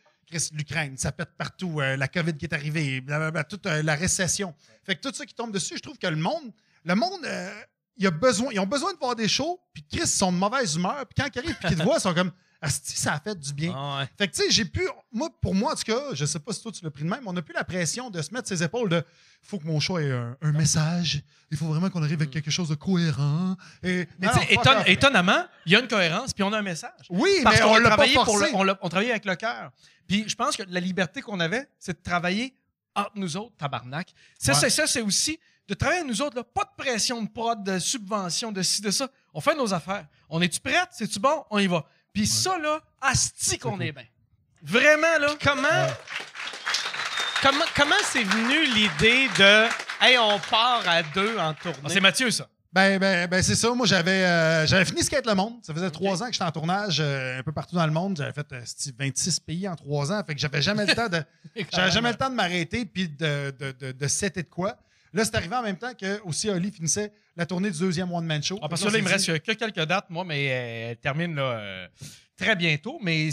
G: l'Ukraine, ça pète partout, euh, la COVID qui est arrivée, blablabla, toute euh, la récession. Fait que tout ça qui tombe dessus, je trouve que le monde, le monde, euh, il a besoin, ils ont besoin de voir des shows, puis Chris, ils sont de mauvaise humeur, puis quand ils arrivent, puis qu'ils te (laughs) voient, ils sont comme, Asti, ça a fait du bien.
B: Ah ouais.
G: Fait que, tu sais, j'ai pu. Moi, pour moi, en tout cas, je sais pas si toi tu l'as pris de même, on a plus la pression de se mettre ses épaules de. faut que mon show ait un, un message. Il faut vraiment qu'on arrive avec quelque chose de cohérent. Et,
F: Mais tu sais, étonnamment, il y a une cohérence, puis on a un message.
G: Oui,
F: Parce
G: mais
F: qu'on
G: on
F: a
G: l'a pas
F: pour le, on, on travaillait avec le cœur. Puis je pense que la liberté qu'on avait, c'est de travailler entre nous autres, tabarnak. Ça,
G: Ouais.
F: c'est ça, c'est aussi de travailler avec nous autres, là, pas de pression de prod, de subvention, de ci, de ça. On fait nos affaires. On est-tu prête? C'est-tu bon? On y va. Puis ça, là, asti qu'on est bien. Vraiment, là.
B: Comment, comment, comment c'est venu l'idée de Hey, on part à deux en
F: Ah,
B: tournée?
F: c'est Mathieu, ça.
G: Ben, ben, ben, c'est ça. Moi, j'avais euh, j'avais fini Skate le Monde. Ça faisait trois ans que j'étais en tournage euh, un peu partout dans le monde. J'avais fait euh, sti- 26 pays en trois ans? Fait que j'avais jamais le temps de (laughs) j'avais jamais le temps de m'arrêter puis de, de, de, de setter de quoi. Là, c'est arrivé en même temps que aussi Oli finissait la tournée du deuxième One Man Show.
F: Ah, parce
G: Là,
F: que là, il me reste
G: dit-
F: que quelques dates, moi, mais euh, elle termine là, euh, très bientôt. Mais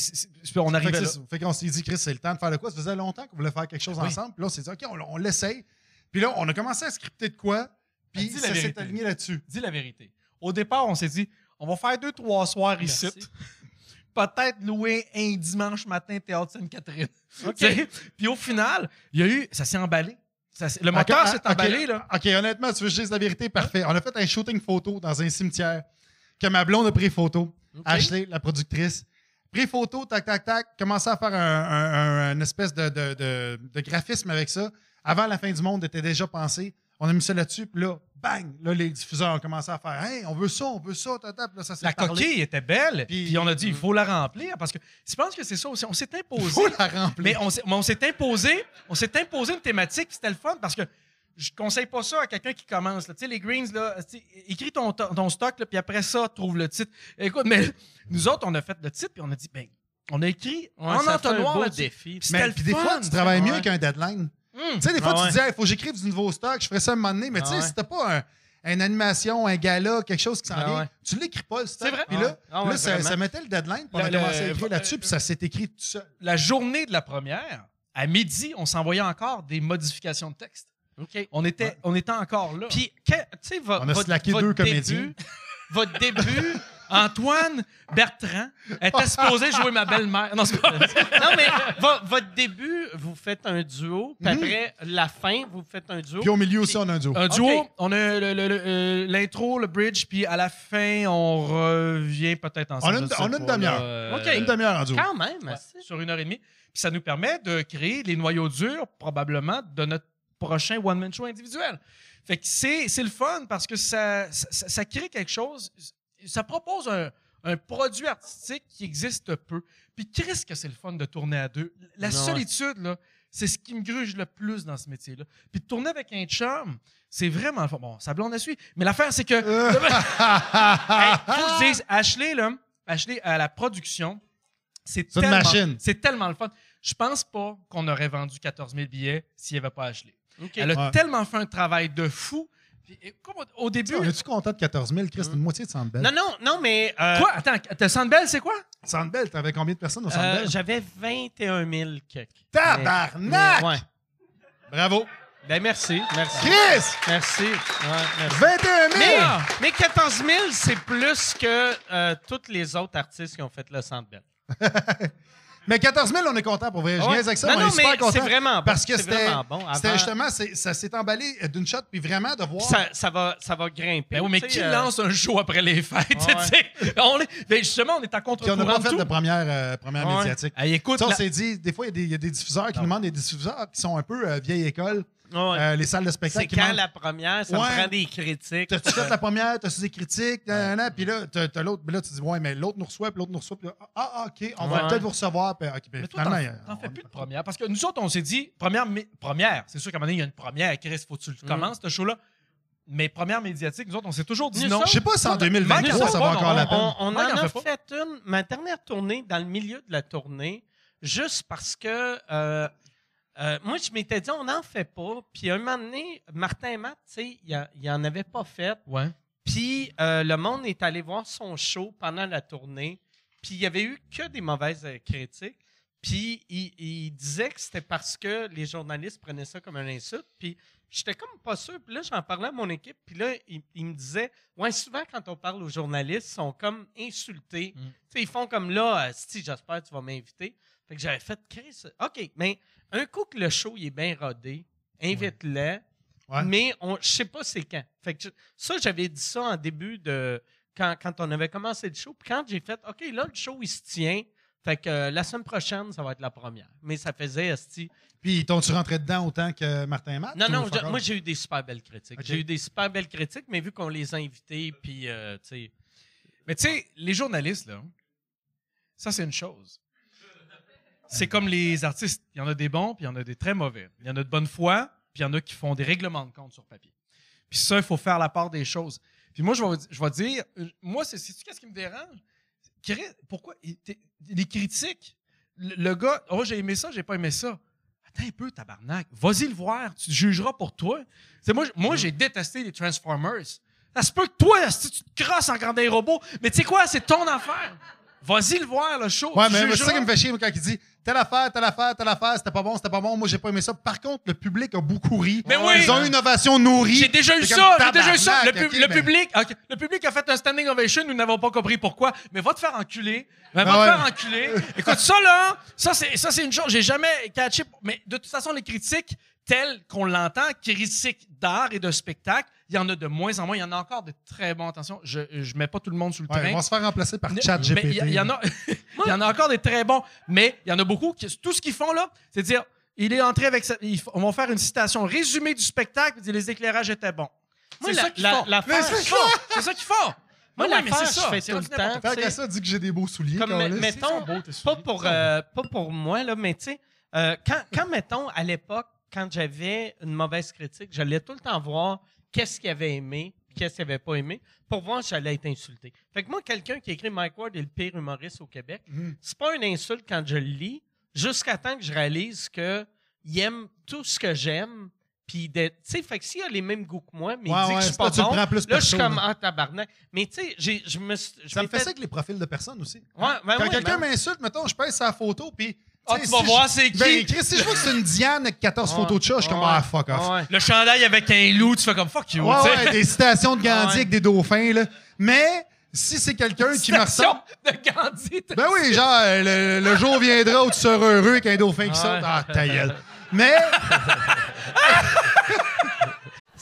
F: on
G: Fait
F: arrive
G: ça. Fait qu'on s'est dit, Chris, c'est le temps de faire de quoi? Ça faisait longtemps qu'on voulait faire quelque chose
F: Oui.
G: ensemble. Puis là, on s'est dit, OK, on, on l'essaye. Puis là, on a commencé à scripter de quoi? Puis
F: Dis la
G: ça s'est aligné là-dessus.
F: Dis la vérité. Au départ, on s'est dit, on va faire deux, trois soirs ici. (laughs) Peut-être louer un dimanche matin Théâtre Sainte-Catherine. (laughs) Puis au final, il y a eu. Ça s'est emballé. Ça le moteur
G: Ok,
F: s'est emballé, là.
G: OK, honnêtement, tu veux dise la vérité? Parfait. On a fait un shooting photo dans un cimetière que ma blonde a pris photo. Ashley, la productrice. Pris photo, tac, tac, tac. Commencé à faire un, un- un- une espèce de, de- de- de graphisme avec ça. Avant la fin du monde était déjà pensé. On a mis ça là-dessus. Puis là, bang! Là, les diffuseurs ont commencé à faire Hey, on veut ça, on veut ça, tata. Puis là, ça s'est
F: La
G: parlé.
F: coquille était belle.
G: Puis-
F: Puis, on a dit, il faut la remplir. Parce que je pense que c'est ça aussi. On s'est imposé.
G: faut la remplir.
F: Mais on s'est, mais on s'est imposé, on s'est imposé une thématique, puis c'était le fun parce que je conseille pas ça à quelqu'un qui commence. là. Tu sais, les greens, là, tu sais, écris ton, to- ton stock, là, puis après ça, trouve le titre. Écoute, mais nous autres, on a fait le titre, puis on a dit, ben, on a écrit
B: Ouais,
F: en
B: ça fait un
F: entonnoir
B: beau
F: là-dessus.
B: défi.
F: Puis
G: Mais
F: le
G: puis des
F: fun,
G: fois, tu travailles mieux
F: Ouais.
G: qu'un deadline.
F: Hum.
G: Tu sais, des fois,
B: Ah
G: tu
B: ouais.
G: te dis, il faut que j'écrive du nouveau stock, je ferais ça un moment donné, mais tu sais,
B: Ah ouais.
G: si t'as pas un. une animation, un gala, quelque chose qui s'en
F: Ah
G: vient,
F: ouais.
G: tu l'écris pas, le stock.
F: C'est vrai.
G: Puis là,
F: ouais. Ah ouais,
G: là, ça, mettait le deadline, puis on a commencé à écrire là-dessus, puis ça s'est écrit tout seul.
F: La journée de la première, à midi, on s'envoyait encore des modifications de texte.
B: OK.
F: On était, on était encore là.
B: Puis, tu sais,
G: On a
B: votre,
G: slacké
B: votre
G: deux
B: début, votre début, (laughs)
F: Antoine Bertrand était supposé jouer ma belle-mère. Non, c'est pas
B: non, mais vo- votre début, vous faites un duo, puis après, la fin, vous faites un duo.
G: Puis au milieu aussi, on a un duo.
F: Un duo,
B: Ok.
F: on a le- le- le- euh, l'intro, le, bridge, puis à la fin, on revient peut-être ensemble.
G: On a une-
F: je sais
G: on a une
F: pas,
G: demi-heure.
F: là, euh,
B: Ok.
G: Une demi-heure en duo.
B: Quand même,
F: ouais,
B: assez.
F: sur une heure et demie. Puis ça nous permet de créer les noyaux durs, probablement, de notre prochain one-man show individuel. Fait que c'est c'est le fun parce que ça, ça, ça crée quelque chose, ça propose un, un produit artistique qui existe peu. Puis qu'est-ce que c'est le fun de tourner à deux? La solitude, là, c'est ce qui me gruge le plus dans ce métier-là. Puis de tourner avec un chum, c'est vraiment le fun. Bon, ça blonde à suivre. Mais l'affaire, c'est que. (laughs) Hey, faut que je dise, Ashley, là, Ashley, à la production, c'est tellement,
G: machine.
F: c'est tellement le fun. Je pense pas qu'on aurait vendu 14 000 billets s'il n'y avait pas Ashley. Elle a
G: Ouais.
F: tellement fait un travail de fou. Puis, et comme au, au début.
G: On est-tu content de 14 000? Chris, c'est une moitié de Sandbell.
B: Non, non, non, mais... euh,
F: Quoi? Attends, t'as Sandbell, c'est quoi?
G: Sandbell, t'avais combien de personnes au
B: euh,
G: Sandbell?
B: J'avais 21 000 quelques.
G: Tabarnak!
B: Mais- mais- ouais.
G: Bravo.
B: Ben merci, merci.
G: Chris!
B: Merci. Ouais, merci.
G: 21 000!
B: Mais, mais 14 000, c'est plus que euh, tous les autres artistes qui ont fait le Centre Bell. (laughs)
G: Mais 14 000, on est content pour vrai. Je
B: Ouais.
G: avec ça,
B: Non,
G: mais on
B: non,
G: est super content.
B: c'est vraiment bon.
G: Parce que
B: C'est
G: c'était
B: vraiment bon. Avant-
G: justement, c'est- ça s'est emballé d'une shot, puis vraiment de voir.
B: Ça, ça va, ça va grimper.
F: Ben oui, mais qui
B: euh,
F: lance un show après les fêtes?
B: Ouais. (laughs)
F: on est, ben justement, on est à
G: Puis on
F: contre-courant
G: n'a pas
F: de
G: fait
F: tout.
G: de première, euh, première
B: Ouais.
G: médiatique.
F: Hey, écoute,
G: Ça, on
F: la-
G: s'est dit, des fois, il y a des- il y, a des diffuseurs qui nous demandent des diffuseurs qui sont un peu euh, vieille école,
B: ouais.
G: euh, les salles de spectacle.
B: c'est
G: qui
B: quand la première, ça
G: Ouais.
B: me prend des critiques.
G: T'as-tu fait la première, t'as-tu des critiques, nan, nan, nan, puis là, t'as t'as l'autre, puis là, tu dis, ouais, mais l'autre nous reçoit, puis l'autre nous reçoit, puis là, ah, ah, OK, on va peut-être vous recevoir, puis, OK, puis
F: Mais toi, t'en- fais plus de première. Parce que nous autres, on s'est dit, première, première c'est sûr qu'à un moment donné, il y a une première, Chris, faut que tu
B: Mm.
F: le commences, ce show-là. Mais première médiatique, nous autres, on s'est toujours dit non.
G: Je sais pas si en
F: Mike,
G: 2023,
F: en
G: ça va encore la peine.
B: On, en
F: en
B: a
F: fait
B: fait une, ma dernière tournée, dans le milieu de la tournée, juste parce que euh, moi, je m'étais dit, on n'en fait pas. Puis un moment donné, Martin et Matt, tu sais, il il en avait pas fait.
F: Ouais.
B: Puis euh, le monde est allé voir son show pendant la tournée. Puis il y avait eu que des mauvaises euh, critiques. Puis il, il disait que c'était parce que les journalistes prenaient ça comme un insulte. Puis j'étais comme pas sûr. Puis là, j'en parlais à mon équipe. Puis là, il, il me disait Ouais, souvent, quand on parle aux journalistes, ils sont comme insultés.
F: Mm.
B: Tu sais, ils font comme là, si j'espère que tu vas m'inviter. Fait que j'avais fait Chris. OK, mais un coup que le show il est bien rodé, invite-les.
G: Ouais.
B: Mais on, je sais pas c'est quand. Fait que je- ça, j'avais dit ça en début de. Quand, quand on avait commencé le show. Puis quand j'ai fait, OK, là, le show, il se tient. Fait que euh, la semaine prochaine, ça va être la première. Mais ça faisait, esti.
G: Puis, t'ont-tu rentré dedans autant que Martin et Matt?
B: Non, non, je- moi, j'ai eu des super belles critiques. J'ai eu des super belles critiques, mais vu qu'on les a invités, puis, euh, tu sais.
F: Mais tu sais, les journalistes, là, ça, c'est une chose. C'est comme les artistes. Il y en a des bons, puis il y en a des très mauvais. Il y en a de bonne foi, puis il y en a qui font des règlements de compte sur papier. Puis ça, il faut faire la part des choses. Puis moi, je vais, je vais dire, euh, moi, c'est qu'est-ce qui me dérange? Pourquoi? Les critiques, le, le gars, oh, j'ai aimé ça, j'ai pas aimé ça. Attends un peu, tabarnak. Vas-y le voir, tu te jugeras pour toi. C'est moi, moi j'ai détesté les Transformers. Ça se peut que toi, si tu te crosses en regardant les robots, mais tu sais quoi, c'est ton affaire. Vas-y le voir, le show.
G: Ouais, mais c'est ça qui me fait chier quand il dit telle affaire, telle affaire, telle affaire, c'était pas bon, c'était pas bon, moi j'ai pas aimé ça. Par contre, le public a beaucoup ri.
F: Mais oui!
G: Ils ont eu une ovation nourrie.
F: J'ai déjà eu ça, j'ai déjà eu ça. Le, pub- public, le public a fait un standing ovation, nous n'avons pas compris pourquoi. Mais va te faire enculer. Mais va
G: Ah
F: te faire enculer. Écoute, ça là, ça c'est, ça c'est une chose, j'ai jamais catché. Mais de toute façon, les critiques telles qu'on l'entend, critiques d'art et de spectacle, il y en a de moins en moins. Il y en a encore de très bons. Attention, je, je mets pas tout le monde sous le
G: Ouais,
F: train.
G: on va se faire remplacer par
F: Mais
G: chat
F: il
G: GPT.
F: y, y en a, il (laughs) y en a encore des très bons, mais il y en a beaucoup qui, tout ce qu'ils font là, c'est dire, il est entré avec, sa- ils on va faire une citation résumée du spectacle, les éclairages étaient bons.
B: Moi,
F: C'est
B: la-
F: ça qu'ils
B: la-
F: font. C'est ça qu'ils font.
B: Moi,
F: Ouais,
B: l'affaire,
F: c'est ça.
B: je fais
F: C'est
B: tout le temps. tu
G: qu'à ça, dit que j'ai des beaux souliers.
B: Comme,
G: câlisse.
B: mettons,
F: beaux, tes
B: pas
F: souliers.
B: pour, euh, pas pour moi, là, mais tu sais, euh, quand, quand, mettons, à l'époque, quand j'avais une mauvaise critique, j'allais tout le temps voir qu'est-ce qu'il avait aimé, qu'est-ce qu'il avait pas aimé, pour voir si j'allais être insulté. Fait que moi, quelqu'un qui écrit Mike Ward est le pire humoriste au Québec,
G: Mhm.
B: c'est pas une insulte quand je le lis, jusqu'à temps que je réalise que il aime tout ce que j'aime, Puis, tu sais, fait que s'il a les mêmes goûts que moi, mais
G: Ouais,
B: il dit
G: ouais,
B: que je suis pas bon,
G: prends plus
B: là, je suis comme, ah, tabarnak. Mais, tu sais, je me
G: Ça me fait ça avec les profils de personnes aussi.
B: Ouais, ben
G: Quand quelqu'un
B: ben-
G: m'insulte, mettons, je pèse sa photo, puis.
F: Ah, tu vas
G: si
F: voir c'est qui.
G: Ben, Chris, si je vois que c'est une Diane avec 14 photos de chat, je suis comme, ah, fuck off.
B: Ouais.
F: Le chandail avec un loup, tu fais comme fuck you.
G: Ouais, des citations de (laughs) Gandhi avec des dauphins, là. Mais si c'est quelqu'un qui me ressemble.
F: de Gandhi.
G: Ben oui, genre, euh, le, le jour viendra où tu seras heureux avec un dauphin qui saute. Ah, ta gueule. Mais, (laughs)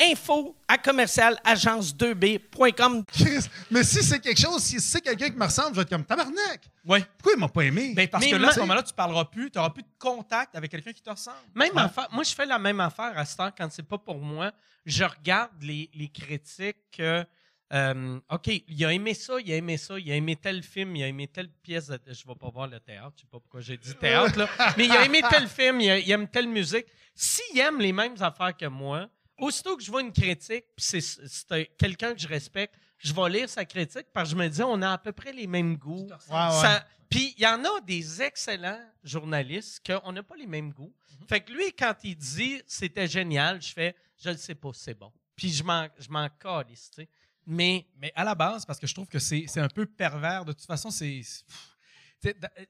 H: info à commercial agence2b.com.
G: Chris, mais si c'est quelque chose, si c'est quelqu'un qui me ressemble, je vais être comme tabarnak.
F: Ouais.
G: Pourquoi il m'a pas aimé?
F: Ben, parce
B: Mais
F: que là, à ce moment-là, tu parleras plus, tu n'auras plus de contact avec quelqu'un qui te ressemble.
B: Même affaire. Moi, je fais la même affaire à ce temps quand c'est pas pour moi. Je regarde les, les critiques que. euh, OK, il a aimé ça, il a aimé ça, il a aimé tel film, il a aimé telle pièce. De, je vais pas voir le théâtre, je sais pas pourquoi j'ai dit théâtre, là. Mais il a aimé tel film, il, a- il aime telle musique. S'il aime les mêmes affaires que moi, aussitôt que je vois une critique, puis c'est, c'est un- quelqu'un que je respecte, je vais lire sa critique parce que je me dis, on a à peu près les mêmes goûts. Puis il y en a des excellents journalistes qu'on n'a pas les mêmes goûts. Fait que lui, quand il dit c'était génial, je fais je le sais pas, c'est bon. Puis je m'en, je m'en calisse, tu sais. Mais
F: Mais à la base, parce que je trouve que c'est c'est un peu pervers. De toute façon, c'est.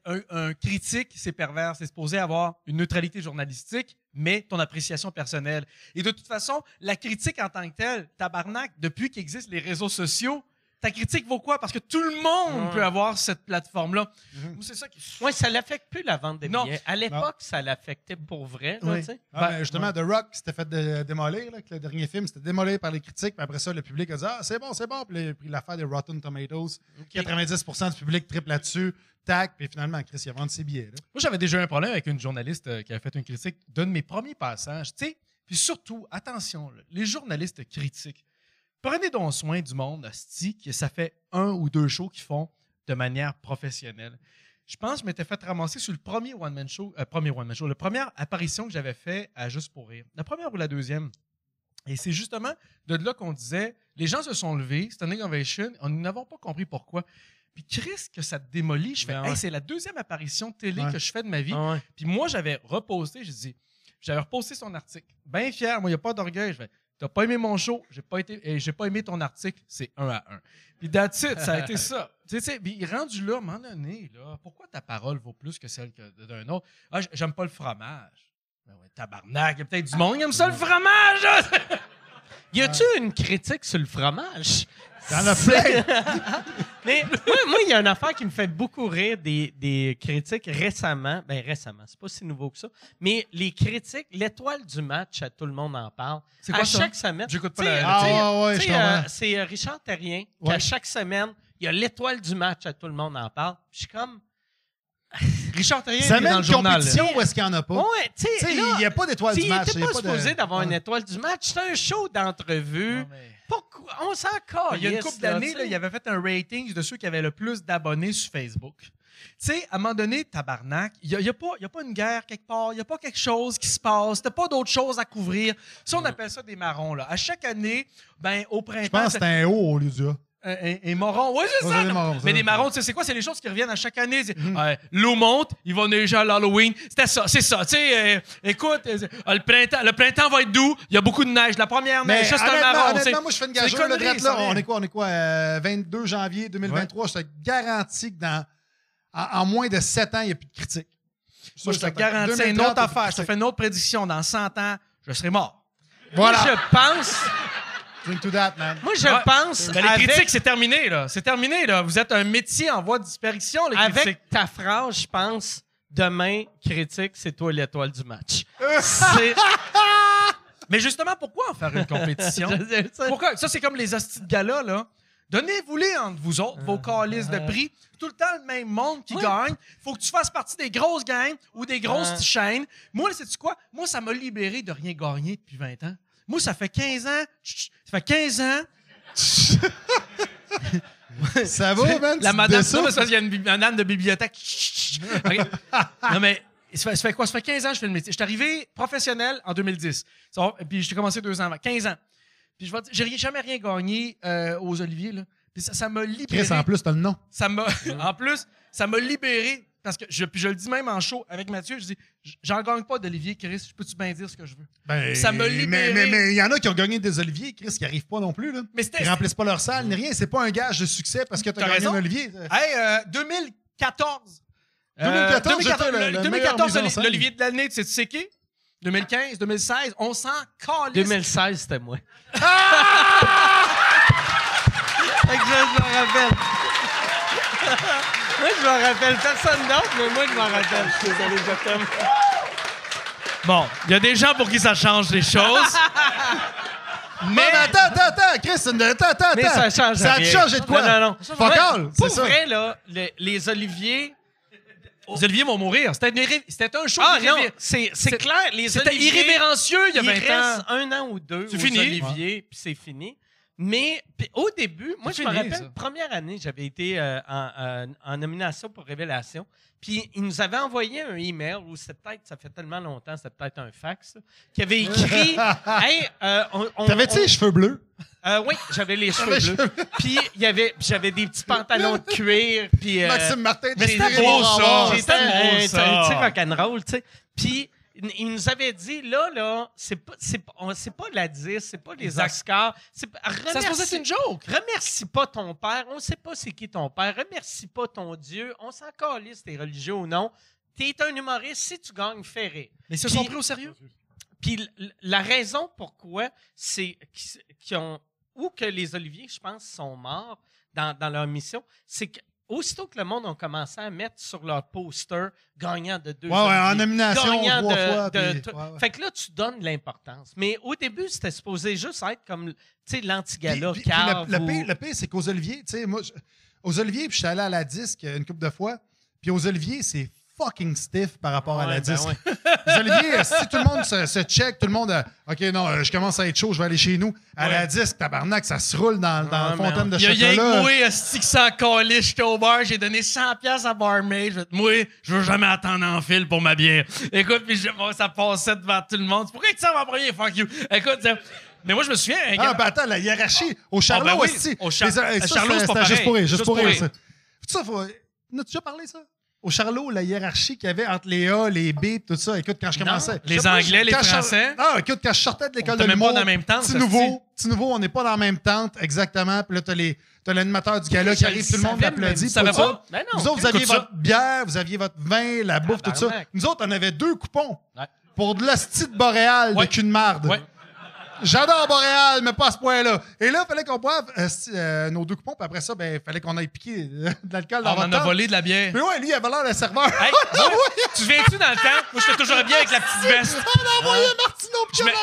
F: Un, un critique, c'est pervers. C'est supposé avoir une neutralité journalistique, mais ton appréciation personnelle. Et de toute façon, la critique en tant que telle, tabarnak, depuis qu'existent les réseaux sociaux, ta critique vaut quoi? Parce que tout le monde
B: Ouais.
F: peut avoir cette plateforme-là.
G: Mhm.
F: C'est ça qui.
B: ouais, ça l'affecte plus la vente des
F: Non.
B: billets. À l'époque, ça l'affectait pour vrai, là,
G: Oui.
B: tu sais.
G: Ah,
F: Ben,
G: ben, justement, The Rock s'était fait dé- démolir, là, que le dernier film c'était démoli par les critiques, puis après ça, le public a dit Ah, c'est bon, c'est bon. Puis, puis l'affaire des Rotten Tomatoes, 90% du public triple là-dessus, tac, puis finalement, Chris, il a vendu ses billets. là.
F: Moi, j'avais déjà eu un problème avec une journaliste euh, qui avait fait une critique d'un de mes premiers passages. Tu sais, puis surtout, attention, là, les journalistes critiques, prenez donc soin du monde, asti, que ça fait un ou deux shows qu'ils font de manière professionnelle. Je pense que je m'étais fait ramasser sur le premier one-man show, euh, premier one-man show, la première apparition que j'avais fait à Juste pour rire. La première ou la deuxième. Et c'est justement de là qu'on disait, les gens se sont levés, standing ovation, on- nous n'avons pas compris pourquoi. Puis Chris, que ça te démolit, je fais,
B: Ben
F: Hey, c'est la deuxième apparition de télé
G: Ouais.
F: que je fais de ma vie.
B: Ah ouais.
F: Puis moi, j'avais reposté, j'ai dit, j'avais reposté son article. Bien fier, moi, il n'y a pas d'orgueil. Je fais, t'as pas aimé mon show, j'ai pas été, et j'ai pas aimé ton article, c'est un à un. Puis that's it, ça a été ça. (laughs) Tu sais, puis rendu là, à un moment donné, là, pourquoi ta parole vaut plus que celle d'un autre? Ah, j'aime pas le fromage. Ben ouais, tabarnak, il y a peut-être du monde qui aime ça le fromage! (laughs)
B: Y a-tu une critique sur le fromage?
G: Il y en a plein. (laughs)
B: Mais moi, il y a une affaire qui me fait beaucoup rire des, des critiques récemment. Ben récemment, c'est pas si nouveau que ça. Mais les critiques, l'étoile du match, à tout le monde en parle.
F: C'est quoi
B: à
F: ça?
B: chaque semaine.
F: J'écoute pas la-
G: Ah, ouais,
B: euh, C'est euh, Richard Terrien qui,
G: Ouais.
B: à chaque semaine, il y a l'étoile du match, à tout le monde en parle. Puis Je suis comme. (laughs)
F: Richard Terrien, est dans le journal. là.
G: compétition où est-ce qu'il n'y en a pas?
B: Ouais, tu
G: sais, il n'y a pas d'étoile du match.
B: il
G: il
B: était
G: y a
B: pas supposé d'avoir une étoile du match. C'est un show d'entrevue.
F: Mais-
B: Pourquoi? On s'en.
F: Il y a une couple d'années, il avait fait un rating de ceux qui avaient le plus d'abonnés sur Facebook. Tu sais, à un moment donné, tabarnak, il n'y a, y a pas y a pas une guerre quelque part, il n'y a pas quelque chose qui se passe, t'as pas d'autre chose à couvrir. Ça, on appelle ça des marrons. Là. À chaque année, ben, au printemps...
G: Je pense que c'est un haut au lieu du A.
F: un, un- un marron. Oui, c'est ça.
G: c'est des marrons,
F: Mais des marrons, tu sais, c'est quoi? C'est les choses qui reviennent à chaque année. C'est, ouais, L'eau monte, il va neiger à l'Halloween. C'était ça, c'est ça. Tu sais, euh, écoute, euh, le, printemps, le printemps va être doux, il y a beaucoup de neige. La première
G: Mais
F: neige, ça, c'est un marron.
G: honnêtement, moi, je fais une
F: C'est
G: gageure. drette
F: ça,
G: là, on est quoi? On est quoi? euh, 22 janvier 2023. Je te garantis que dans, en, en moins de 7 ans, il n'y a plus de critiques.
F: Moi, je te garantis une
G: 2030,
F: autre affaire. Je te
G: critique.
F: fais une autre prédiction. Dans 100 ans, je serai mort.
B: Moi,
G: Voilà.
B: je pense.
G: Drink to that, man.
B: Moi, je
F: Ouais.
B: pense.
F: Ben, les
B: avec-
F: critiques, c'est terminé, là. C'est terminé, là. Vous êtes un métier en voie de disparition, les critiques.
B: Avec ta phrase, je pense, demain, critique, c'est toi l'étoile du match. (laughs) C'est-
F: Mais justement, pourquoi en faire une compétition? (laughs)
B: Ça.
F: Pourquoi? Ça, c'est comme les hosties de gala, là. Donnez-vous-les entre vous autres, vos calices de prix. Tout le temps le même monde qui gagne. Faut que tu fasses partie des grosses gangs ou des grosses
B: Ouais.
F: chaînes. Moi, sais-tu quoi? Moi, ça m'a libéré de rien gagner depuis 20 ans. Moi, ça fait 15 ans. Ça fait 15 ans. (laughs)
G: Ça va, man?
F: La madame,
G: dessouffles?
F: parce qu'il y a une, âne de bibliothèque. Non, mais ça fait, ça fait quoi? Ça fait 15 ans que je fais le métier. Je suis arrivé professionnel en 2010. Ça va, Puis j'ai commencé deux ans avant. 15 ans. Puis je vais j'ai jamais rien gagné euh, aux Oliviers. Là. Puis ça ça m'a libéré.
G: Chris, en plus, t'as le nom.
F: Ça m'a, (laughs) en plus, ça m'a libéré. Parce que je, puis je le dis même en show avec Mathieu, je dis, j'en gagne pas d'Olivier, Chris, je peux-tu bien dire ce que je veux?
G: Ben,
F: Ça m'a libéré.
G: Mais mais- mais il y en a qui ont gagné des Oliviers, Chris, qui n'arrivent pas non plus. Là.
F: Mais c'était-
G: Ils remplissent pas leur salle ni rien. C'est pas un gage de succès parce que t'as
F: T'as
G: gagné
F: raison.
G: un Olivier.
F: Hey, euh, 2014.
G: 2014, j'étais le-
F: le-
G: le meilleur
F: 2014,
G: mise en scène.
F: l'Olivier de l'année, tu sais, tu sais qui? 2015, 2016, on s'en calisse.
B: 2016, c'était moi. Fait que je, m'en rappelle. Moi, je m'en rappelle. Personne d'autre, mais moi, je m'en rappelle. Je suis désolé.
F: Bon, il y a des gens pour qui ça change les choses. (laughs)
G: Mais, mais attends, attends, attends, Chris, une- attends, attends,
B: Mais ça change
G: Ça a
B: rien.
G: changé de quoi?
B: Non, non, non.
G: Fuck
B: Ouais,
G: all, c'est
B: Pour
G: ça.
B: vrai, là, le- les Oliviers...
F: Les Olivier vont mourir. C'était, une irré- c'était un show
B: Ah non, c'est c'est
F: C'est-
B: clair. Les
F: C'était
B: Oliviers,
F: irrévérencieux il y a 20
B: il reste un an ou deux
F: C'est
B: aux
F: fini.
B: Olivier, puis c'est fini. Mais au début, moi, je
F: C'est
B: me rappelle,
F: ça.
B: première année, j'avais été euh, en, euh, en nomination pour Révélation. Puis ils nous avaient envoyé un email, ou c'était peut-être, ça fait tellement longtemps, c'était peut-être un fax, qui avait écrit (laughs) Hey, euh, on, on-
G: T'avais-tu
B: on-
G: les cheveux bleus?
B: euh, oui, j'avais les cheveux bleus. Puis il y avait, j'avais des petits pantalons de cuir. Puis, euh,
G: Maxime Martin,
B: mais c'était beau, ça.
F: C'était
B: J'étais
F: beau,
B: un-
F: ça.
B: un petit rock'n'roll, tu sais. Puis, il- nous avait dit, là, là, c'est pas, c'est pas, la 10, c'est pas les
F: Exact.
B: Oscars.
F: Ça se une joke.
B: Remercie pas ton père. On sait pas c'est qui ton père. Remercie pas ton Dieu. On s'en calisse, t'es religieux ou non. T'es un humoriste. Si tu gagnes, fais rire.
F: Mais ils se sont pris au sérieux.
B: Puis la raison pourquoi c'est qu'ils ont ou que les Oliviers, je pense, sont morts dans, dans leur mission, c'est que aussitôt que le monde a commencé à mettre sur leur poster gagnant de deux
G: Ouais, ouais, en nomination trois
B: de-
G: fois.
B: de-
G: puis-
B: tout-
G: ouais, ouais.
B: Fait que là, tu donnes l'importance. Mais au début, c'était supposé juste être comme, l'anti-gala,
G: le, le pire, le pire, c'est qu'aux Oliviers, tu sais, moi, je- aux Oliviers, puis je suis allé à la disque une couple de fois, puis aux Oliviers, c'est fucking stiff par rapport à la
B: ben
G: disque.
B: ouais. (laughs)
G: Les Oliviers, si tout le monde se, se check, tout le monde, euh, OK, non, euh, je commence à être chaud, je vais aller chez nous. À la disque, tabarnak, ça se roule dans, dans la fontaine de
F: Il y a que
G: chocolat.
F: moi, esti ça calisse, j'étais au bar, j'ai donné 100 pièces à barmaid. Je Moi, je veux jamais attendre en fil pour ma bière. Écoute, puis ça passait devant tout le monde. Pourquoi tu vas en premier? Fuck you. Écoute, ça- mais moi, je me souviens,
G: Ah,
F: gars-
G: ben attends, la hiérarchie. Au Charlot
F: Ah, ben oui,
G: aussi.
F: au Char-
G: Les- euh,
F: à
G: ça,
F: Charlot, c'est pas
G: c'était juste
F: pareil.
G: pour rire, juste
F: Juste
G: pour rire. Ça, faut... N'as-tu déjà parlé, ça? Au Charlot, la hiérarchie qu'il y avait entre les A, les B, tout ça. Écoute, quand je commençais.
F: les
G: Je sais pas,
F: Anglais, les Français.
G: Ah, écoute, quand je sortais de l'école
F: On
G: de
F: était même pas
G: l'humour.
F: dans la même tente,
G: Petit
F: ça,
G: nouveau, petit nouveau, on n'est pas dans la même tente, exactement. Puis là, t'as les- t'as l'animateur du gala qui arrive, tout le monde l'applaudit. ça.
F: pas?
B: Ben non.
G: Vous autres, vous aviez
F: ça.
G: votre bière, vous aviez votre vin, la bouffe, tout ça. Nous autres, on avait deux coupons
B: Ouais.
G: pour de l'hostie de boréal
F: Ouais.
G: de cul de marde.
F: Ouais.
G: J'adore Boréal, mais pas à ce point-là. Et là, il fallait qu'on boive euh, euh, nos deux coupons, puis après ça, ben, il fallait qu'on aille piquer euh, de l'alcool dans
F: on en a volé de la bière.
G: Mais ouais, lui, il avait l'air d'un serveur.
F: Hey, (laughs) tu te souviens-tu dans le temps? Moi, j'étais toujours bien avec la petite veste.
G: On a envoyé Martino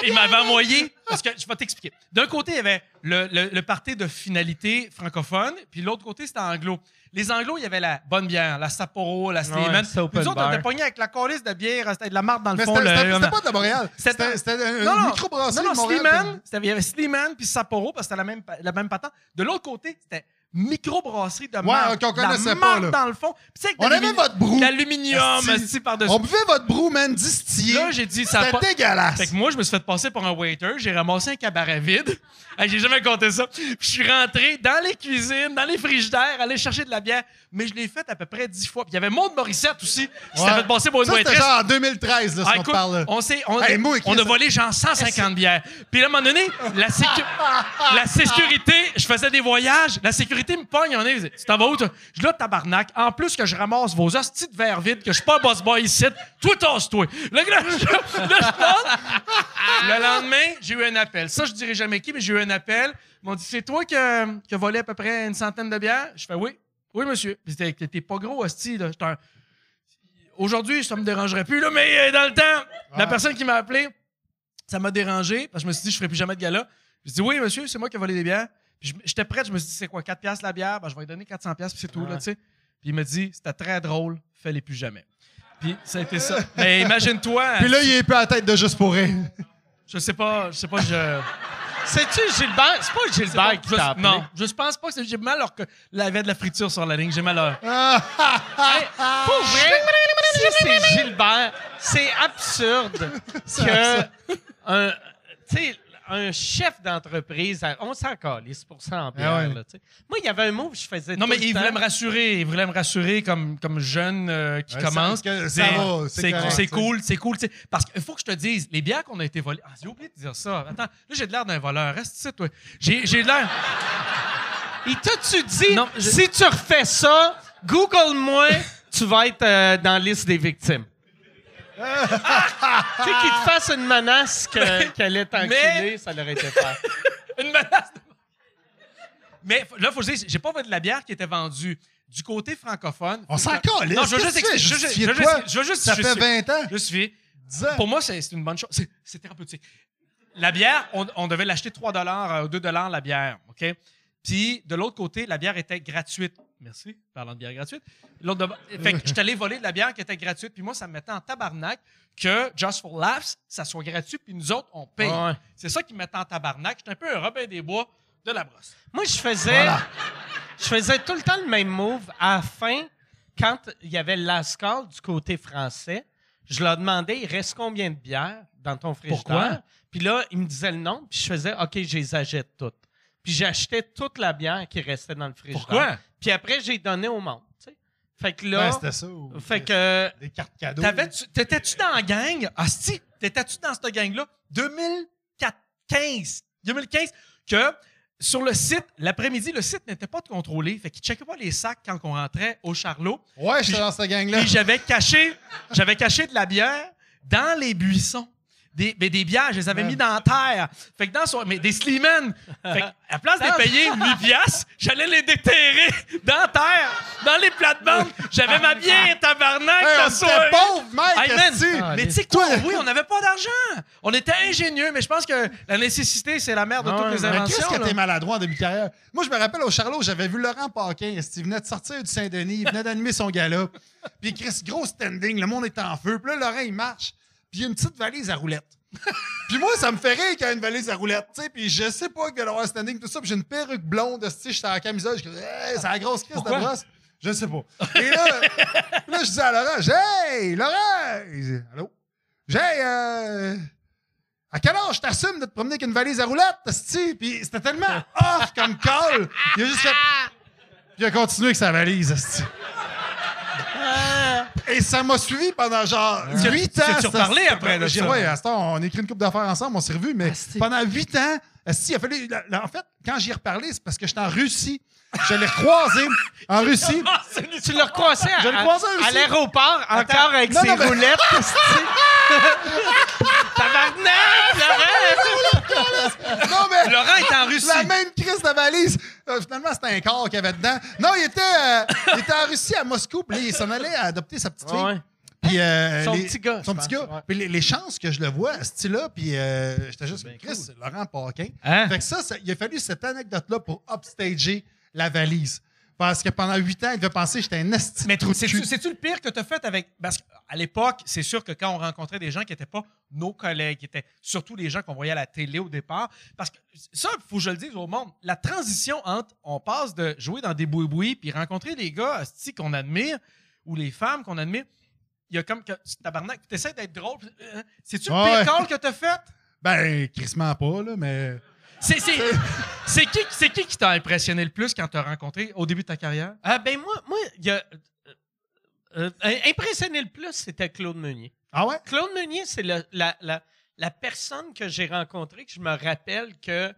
F: il m'avait envoyé, parce que je vais t'expliquer. D'un côté, il y avait le, le, le party de finalité francophone, puis l'autre côté, c'était anglo. Les anglos, il y avait la bonne bière, la Sapporo, la Sleeman.
B: Ouais,
F: Nous autres, on
B: bar.
F: était pognés avec la calice de bière, c'était de la marde dans le
G: Mais
F: fond.
G: c'était pas de Boréal. (laughs)
F: C'était-
G: C'était c'était un
F: non, non,
G: microbrasserie
F: non, non,
G: de Montréal.
F: Sleeman, il y avait Sleeman puis Sapporo parce que c'était la même, la même patente. De l'autre côté, c'était microbrasserie de marde.
G: qu'on connaissait pas, là.
F: dans le fond. Puis tu sais, avec
G: On avait votre brou.
F: L'aluminium,
G: asti,
F: par-dessus.
G: On buvait votre brou, man, distillé.
F: Là, j'ai dit, ça
G: C'était dégueulasse.
F: Fait que moi, je me suis fait passer pour un waiter. J'ai ramassé un cabaret vide. Hey, j'ai jamais compté ça. Puis je suis rentré dans les cuisines, dans les frigidaires, aller chercher de la bière. Mais je l'ai fait à peu près dix fois. Puis il y avait Maud Morissette aussi, qui s'était fait passer pour une
G: Ça, c'était genre en 2013, là,
F: Ah,
G: ce qu'on
F: écoute,
G: parle. là.
F: on, s'est- on,
G: Hey, moi,
F: on a
G: Chris,
F: volé genre 150 bières. Puis là, à un moment donné, la, sécu- (laughs) la sécurité, je faisais des voyages, la sécurité me pogne, on est, tu t'en vas où, toi? Je dis là, tabarnak, en plus que je ramasse vos hosties de verre vide, que je suis pas un boss boy ici, toi, tasse-toi. Là, là, je- là, je. Le lendemain, j'ai eu un appel. Ça, je dirais jamais qui, mais j'ai eu un appel. Ils m'ont dit, c'est toi qui as qui as volé à peu près une centaine de bières? Je fais oui. Oui, monsieur. Puis t'es pas gros, hostie, là. Un- aujourd'hui, ça me dérangerait plus, là, mais euh, dans le temps, la personne qui m'a appelé, ça m'a dérangé, parce que je me suis dit, je ferai plus jamais de gala. Je dit, oui, monsieur, c'est moi qui ai volé des bières. Puis j'étais prêt, je me suis dit, c'est quoi, 4 piastres la bière? Ben, je vais lui donner 400 piastres, puis c'est tout, là, tu sais. Puis il m'a dit, c'était très drôle, fais-les plus jamais. Puis ça a été ça. Mais imagine-toi,
G: Puis là, il est peu à la tête de juste pour rire.
F: je sais pas, je sais pas, je...
B: C'est-tu Gilbert? C'est pas Gilbert
F: pas-
B: qui t'a appelé.
F: non, je pense pas que c'est- j'ai mal alors que l'avait de la friture sur la ligne, j'ai mal à... (laughs)
B: Hey, pour vrai, si c'est Gilbert, c'est absurde que un, tu sais, un chef d'entreprise, on s'en calisse pour ça en bière.
G: Ah ouais.
B: là, tu sais. Moi, il y avait un mot que je faisais
F: Non,
B: tout
F: mais
B: le
F: il
B: temps.
F: voulait me rassurer. Il voulait me rassurer comme, comme jeune euh, qui
G: Ouais,
F: commence. C'est- cool, c'est cool. tu sais. Parce qu'il faut que je te dise, les bières qu'on a été volées. Ah, j'ai oublié de dire ça. Attends, là, j'ai de l'air d'un voleur. Reste ici, toi. J'ai j'ai de l'air.
B: Il t'a-tu dit,
F: Non, je-
B: si tu refais ça, Google-moi, tu vas être euh, dans la liste des victimes? Tu sais, qu'il te fasse une menace que- qu'elle est enculée,
F: Mais-
B: ça l'aurait été faire. (laughs)
F: Une menace. de- Mais f- là, faut que je dise, j'ai pas vu de la bière qui était vendue du côté francophone.
G: On s'en calisse.
F: Non, je veux
G: Qu'est-ce
F: juste
G: que tu fais?
F: expliquer- je veux-
G: Justifier
F: je
G: de
F: veux
G: quoi?
F: juste- je veux juste
G: Ça fait
F: justifier.
G: 20 ans. 10 ans.
F: Pour moi, c'est c'est une bonne chose. C'est- C'est thérapeutique. La bière, on, on devait l'acheter 3 ou 2 la bière. OK? Puis, de l'autre côté, la bière était gratuite. Merci, parlant de bière gratuite. L'autre de- Fait que je suis allé voler de la bière qui était gratuite. Puis moi, ça me mettait en tabarnak que Just for Laughs, ça soit gratuit. Puis nous autres, on paye.
B: Ouais.
F: C'est ça qui me mettait en tabarnak. J'étais un peu un Robin des Bois de la brosse.
B: Moi, je faisais, je faisais tout le temps le même move. À la fin, quand il y avait l'ASCAL du côté français, je leur demandais, il reste combien de bières dans ton frigidaire?
F: Pourquoi?
B: Puis là, ils me disaient le nombre, puis je faisais, OK, je les achète toutes. Puis j'achetais toute la bière qui restait dans le frigidaire.
F: Pourquoi?
B: Puis après, j'ai donné au monde, tu sais. Fait que là,
G: Ouais, c'était ça. ou-
B: fait que,
G: Des cartes cadeaux.
F: T'étais-tu dans la gang? Asti, t'étais-tu dans cette gang-là? 2015, 2015, que sur le site, l'après-midi, le site n'était pas contrôlé. Fait qu'ils checkaient pas les sacs quand on rentrait au Charlot.
G: Ouais, j'étais dans cette gang-là.
F: Puis j'avais caché, j'avais caché de la bière dans les buissons. Des, mais des bières, je les avais mis dans la terre. Fait que dans son, mais des Sleeman. Fait que, à place de payer 8 piastres, j'allais les déterrer dans la terre, dans les plates-bandes. J'avais ma bière, tabarnak,
G: Hey, on était pauvres, mec!
F: Hey, mais tu sais quoi? Oui, on n'avait pas d'argent. On était ingénieux, mais je pense que la nécessité, c'est la mère de toutes les
G: Mais Qu'est-ce
F: inventions.
G: que t'es maladroit en début de carrière? Moi, je me rappelle au Charlot, j'avais vu Laurent Paquin. Il venait de sortir du Saint-Denis, il venait d'animer son gala. Puis Chris, gros standing, le monde est en feu. Puis là, Laurent, il marche. Puis il y a une petite valise à roulettes. (laughs) puis moi, ça me fait rire qu'il y a une valise à roulettes. tu sais. Puis je sais pas qu'il va avoir un standing, tout ça. Puis j'ai une perruque blonde, esti, j'étais en camisole. Je dis, hey, c'est la grosse crise de brosse. Je sais pas. Et là, (laughs) là, je dis à Laurent, hey, Laurent! Il dit, allô? J'ai, euh, à quel âge t'assumes de te promener avec une valise à roulettes, esti? Puis c'était tellement (laughs) off comme call. Il a juste fait. Puis il a continué avec sa valise. Et ça m'a suivi pendant genre 8 ans.
F: tu reparlé après, là?
G: Ouais, à ce temps, on écrit une coupe d'affaires ensemble, on s'est revus, mais pendant 8 ans, esti, il a fallu. en fait, quand j'y ai reparlé, c'est parce que j'étais en Russie. Je l'ai recroisé (laughs) en Russie.
B: tu l'as recroisé à,
G: Je l'ai croisé
B: à
G: aussi.
B: l'aéroport, encore avec
G: Non,
B: ses
G: non, mais-
B: roulettes. (laughs) Tabarnak!
G: Non, mais.
F: Laurent est en Russie.
G: La même crise de valise. Euh, finalement, c'était un corps qu'il y avait dedans. Non, il était, euh, il était en Russie, à Moscou, puis il s'en allait adopter sa petite fille.
B: Ouais.
G: Puis, euh,
B: Son
G: les-
B: petit gars,
G: Son petit
B: pense,
G: gars.
B: ouais.
G: Puis les, les chances que je le vois à ce style-là, puis euh, j'étais juste, Chris, Laurent Paquin.
F: Hein?
G: Fait que ça, ça- il a fallu cette anecdote-là pour upstager la valise. Parce que pendant huit ans, il devait penser que j'étais un esti
F: Mais c'est-tu le pire que tu as fait avec. Parce qu'à l'époque, c'est sûr que quand on rencontrait des gens qui n'étaient pas nos collègues, qui étaient surtout les gens qu'on voyait à la télé au départ, parce que ça, il faut que je le dise au monde, la transition entre on passe de jouer dans des boui-boui puis rencontrer des gars qu'on admire ou les femmes qu'on admire, il y a comme que tabarnak, tu essaies d'être drôle. euh, C'est-tu le
G: Ouais.
F: pire call que tu as fait?
G: Ben, crissement pas, là, mais.
F: C'est c'est- c'est qui, c'est qui qui t'a impressionné le plus quand tu as rencontré au début de ta carrière?
B: Ah, ben moi, moi, il y a. euh, euh, impressionné le plus, c'était Claude Meunier.
G: Ah ouais?
B: Claude Meunier, c'est le- la, la, la personne que j'ai rencontrée que je me rappelle que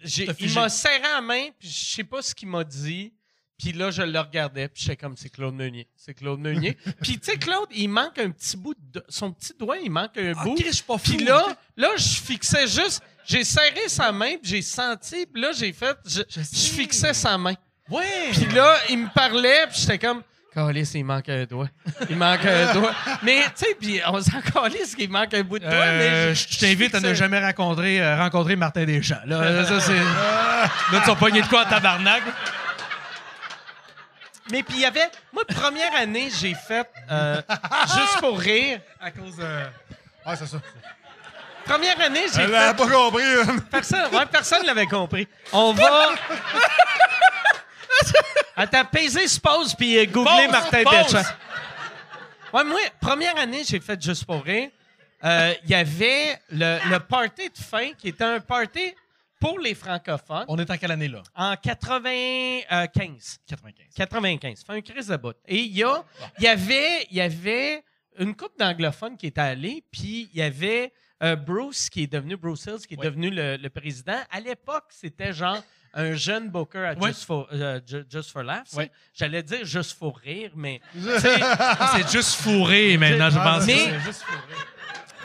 B: j'ai,
F: T'as
B: il
F: figé.
B: m'a serré la main, puis je sais pas ce qu'il m'a dit. Puis là, je le regardais, puis j'étais comme, c'est Claude Meunier. C'est Claude Meunier. (laughs) puis tu sais, Claude, il manque un petit bout de... Son petit doigt, il manque un bout.
F: Chris, je suis pas fou.
B: Puis là, là, je fixais juste... J'ai serré sa main, puis j'ai senti, puis là, j'ai fait... Je, je fixais sa main.
F: ouais.
B: Puis là, il me parlait, puis j'étais comme... Calisse, il manque un doigt. Il manque un (laughs) doigt. Mais, tu sais, puis on s'en calisse qu'il manque un bout de doigt.
F: Euh,
B: mais
F: je je t'invite à ne jamais rencontrer, euh, rencontrer Martin Deschamps. Là, (laughs) ça, c'est... Là, tu vas pogner de quoi en tabarnak?
B: Mais puis il y avait... Moi, première année, j'ai fait euh, Juste pour rire.
F: À cause de...
G: Ah, c'est ça.
B: Première année, j'ai
G: Elle
B: fait...
G: pas compris. hein.
B: Personne, ouais, personne l'avait compris. On va... Attends, peser se pause puis euh, googler
F: Pause,
B: Martin. Deschamps. Ouais, moi, première année, j'ai fait Juste pour rire. Euh, Il y avait le, le party de fin qui était un party pour les francophones
F: On est en quelle année, là?
B: en 95.
F: 95.
B: 95. Fait un crise de bout. Et il y a, il y avait, il y avait une couple d'anglophones qui étaient allés, puis il y avait euh, Bruce qui est devenu Bruce Hills, qui est devenu le, le président. À l'époque, c'était genre un jeune booker à. Just, for, euh, Ju- Just for Laughs. J'allais dire juste pour rire, mais (laughs)
F: C'est juste fourré maintenant, je pense.
B: Mais-
F: C'est juste fourré.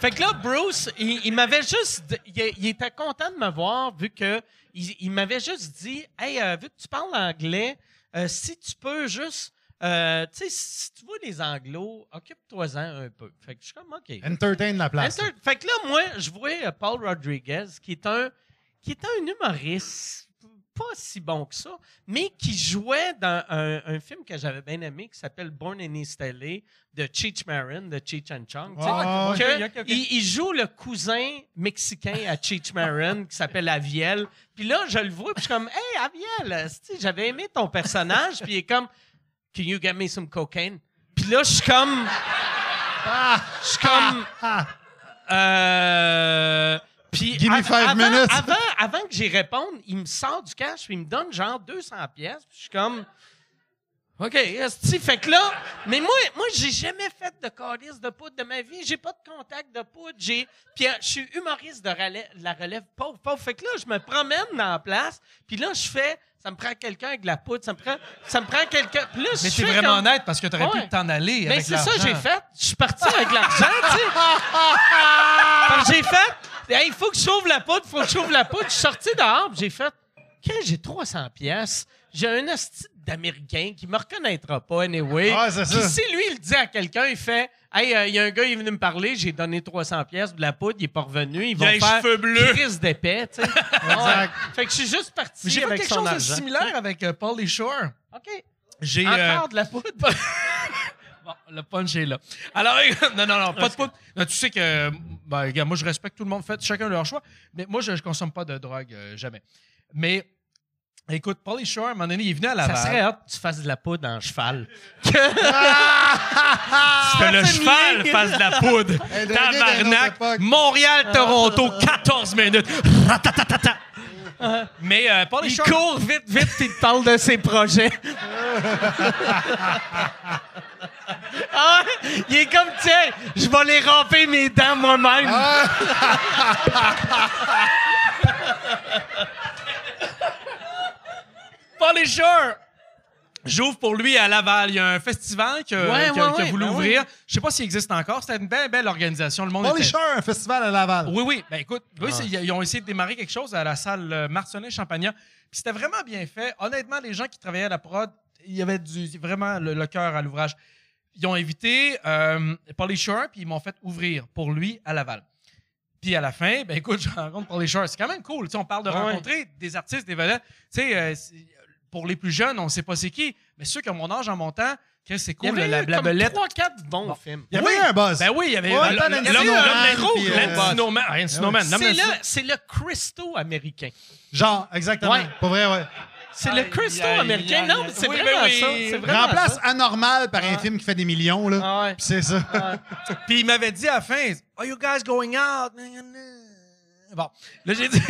B: Fait que là, Bruce, il, il m'avait juste. Il, il était content de me voir vu que. Il, il m'avait juste dit Hey, euh, vu que tu parles anglais, euh, si tu peux juste. Euh, tu sais, si tu vois les anglos, occupe-toi-en un peu. Fait que je suis comme OK.
G: Entertain la place.
B: Enter- Fait que là, moi, je vois euh, Paul Rodriguez, qui est un, qui est un humoriste pas si bon que ça, mais qui jouait dans un, un film que j'avais bien aimé qui s'appelle Born in East LA de Cheech Marin, de Cheech and Chong.
G: Ah.
B: Il, il joue le cousin mexicain à Cheech Marin qui s'appelle Aviel. Puis là, je le vois, puis je suis comme, Hey, Aviel, j'avais aimé ton personnage. Puis il est comme, Can you get me some cocaine? Puis là, je suis comme. (laughs) Je suis comme. Euh. Puis
G: Give me
B: av-
G: five
B: avant,
G: minutes.
B: Avant, avant que j'y réponde, il me sort du cash, puis il me donne genre 200 pièces. Puis je suis comme. OK, esti, fait que là, mais moi, moi j'ai jamais fait de calice de poudre de ma vie. J'ai pas de contact de poudre. J'ai, puis euh, je suis humoriste de, relève- de la relève pauvre, pauvre. Fait que là, je me promène dans la place, puis là, je fais, ça me prend quelqu'un avec de la poudre, ça me prend, ça me prend quelqu'un. Là,
F: Mais
B: fais
F: vraiment
B: comme-
F: honnête parce que t'aurais
B: Ouais.
F: pu t'en aller
B: mais c'est ça que j'ai fait. Je suis parti avec l'argent, tu sais. (laughs) J'ai fait. Hey, Il faut que je sauve la poudre, il faut que je sauve la poudre. Je suis sorti dehors, j'ai fait. Quand j'ai 300 pièces, j'ai un hostie d'Américain qui me reconnaîtra pas, anyway.
G: Ouais, c'est
B: Puis
G: ça.
B: si lui, il dit à quelqu'un, il fait Hey, euh, il y a un gars, il est venu me parler, j'ai donné 300 pièces de la poudre, il est pas revenu. Ils vont
F: les
B: faire
F: cheveux bleus.
B: crise d'épais, tu sais. (laughs) Ouais. Fait que je suis juste parti
F: J'ai fait quelque
B: son
F: chose de
B: argent.
F: similaire avec euh, Pauly Shore.
B: OK.
F: J'ai euh,
B: Encore de la poudre. (laughs)
F: Bon, le punch est là. Alors, (laughs) non, non, non, pas de poudre. Non, tu sais que, ben, regarde, moi, je respecte tout le monde, fait chacun leur choix, mais moi, je ne consomme pas de drogue, euh, jamais. Mais, écoute, Pauly Shore, à un moment donné, il est venu à Laval.
B: Ça serait hot que tu fasses de la poudre en cheval. (laughs)
F: que le cheval fasse de la poudre. (laughs) Tabarnak.
G: époque.
F: Montréal, Toronto, 14 minutes. Ratatatata. Mais euh, Pauly
B: Il
F: Shore...
B: court vite, vite, puis il te parle de ses projets. (laughs) ah, ouais? il est comme, tiens, je vais les ramper mes dents moi-même.
F: Pauly Shore. J'ouvre pour lui à Laval. Il y a un festival qui a,
B: Ouais,
F: qui a-
B: ouais,
F: qui a
B: ouais,
F: voulu
B: ben
F: ouvrir. Je sais pas s'il existe encore. C'était une belle, belle organisation. Le monde
G: Holy
F: était-
G: Shore, un festival à Laval.
F: Oui, oui. Ben écoute,
B: Ah.
F: ils ont essayé de démarrer quelque chose à la salle euh, Marcelin-Champagnat. Puis c'était vraiment bien fait. Honnêtement, les gens qui travaillaient à la prod, il y avait du, vraiment le, le cœur à l'ouvrage. Ils ont invité euh, Pauly Shore, puis ils m'ont fait ouvrir pour lui à Laval. Puis à la fin, ben écoute, je (laughs) rencontre Pauly Shore. C'est quand même cool. On parle de
B: Ouais.
F: rencontrer des artistes, des vedettes. Tu sais, euh, pour les plus jeunes, on ne sait pas c'est qui. Mais ceux qui ont mon âge en montant, que c'est
B: Il y
F: cool,
B: avait
F: la, la
B: comme
F: belette.
B: 3-4 bons films.
G: Il y avait un buzz.
F: Ben oui, il y avait l'homme- l'homme
G: Snowman, euh,
B: C'est le, c'est le Christo américain.
G: Genre, exactement.
B: Ouais.
G: Pour vrai, ouais.
B: C'est le Christo américain. Non,
F: aïe.
B: c'est
F: Oui,
B: vraiment
F: ben oui.
B: ça. C'est vraiment
G: Remplace
B: ça.
G: Anormal par un film qui fait des millions, là.
B: Ah ouais.
G: Puis c'est ça.
F: Puis il m'avait dit à la fin, Are you guys going out? Bon, là j'ai dit,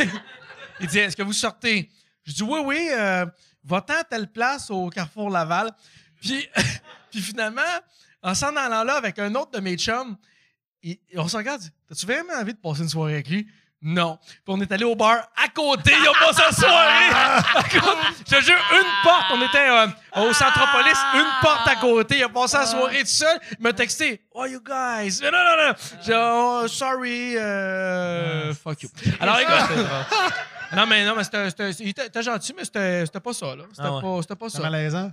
F: il dit, est-ce que vous sortez? Je dis, oui, oui, euh, va-t'en à telle place au Carrefour Laval. Puis, (laughs) puis finalement, en s'en allant là avec un autre de mes chums, il- on se regarde, t'as-tu vraiment envie de passer une soirée avec lui? Non. Puis on est allé au bar à côté, il a passé la soirée. (laughs) Je te jure, une porte. On était euh, au Centropolis, une porte à côté. Il a passé la soirée tout seul. Il m'a texté, Oh, you guys. Mais non, non, non. J'ai oh, sorry. euh, fuck you. Alors, écoute. Non, mais, non, mais c'était, c'était- il était, était gentil, mais c'était, c'était pas ça, là. C'était,
B: Ah ouais.
F: pas, c'était pas ça.
G: malaisant?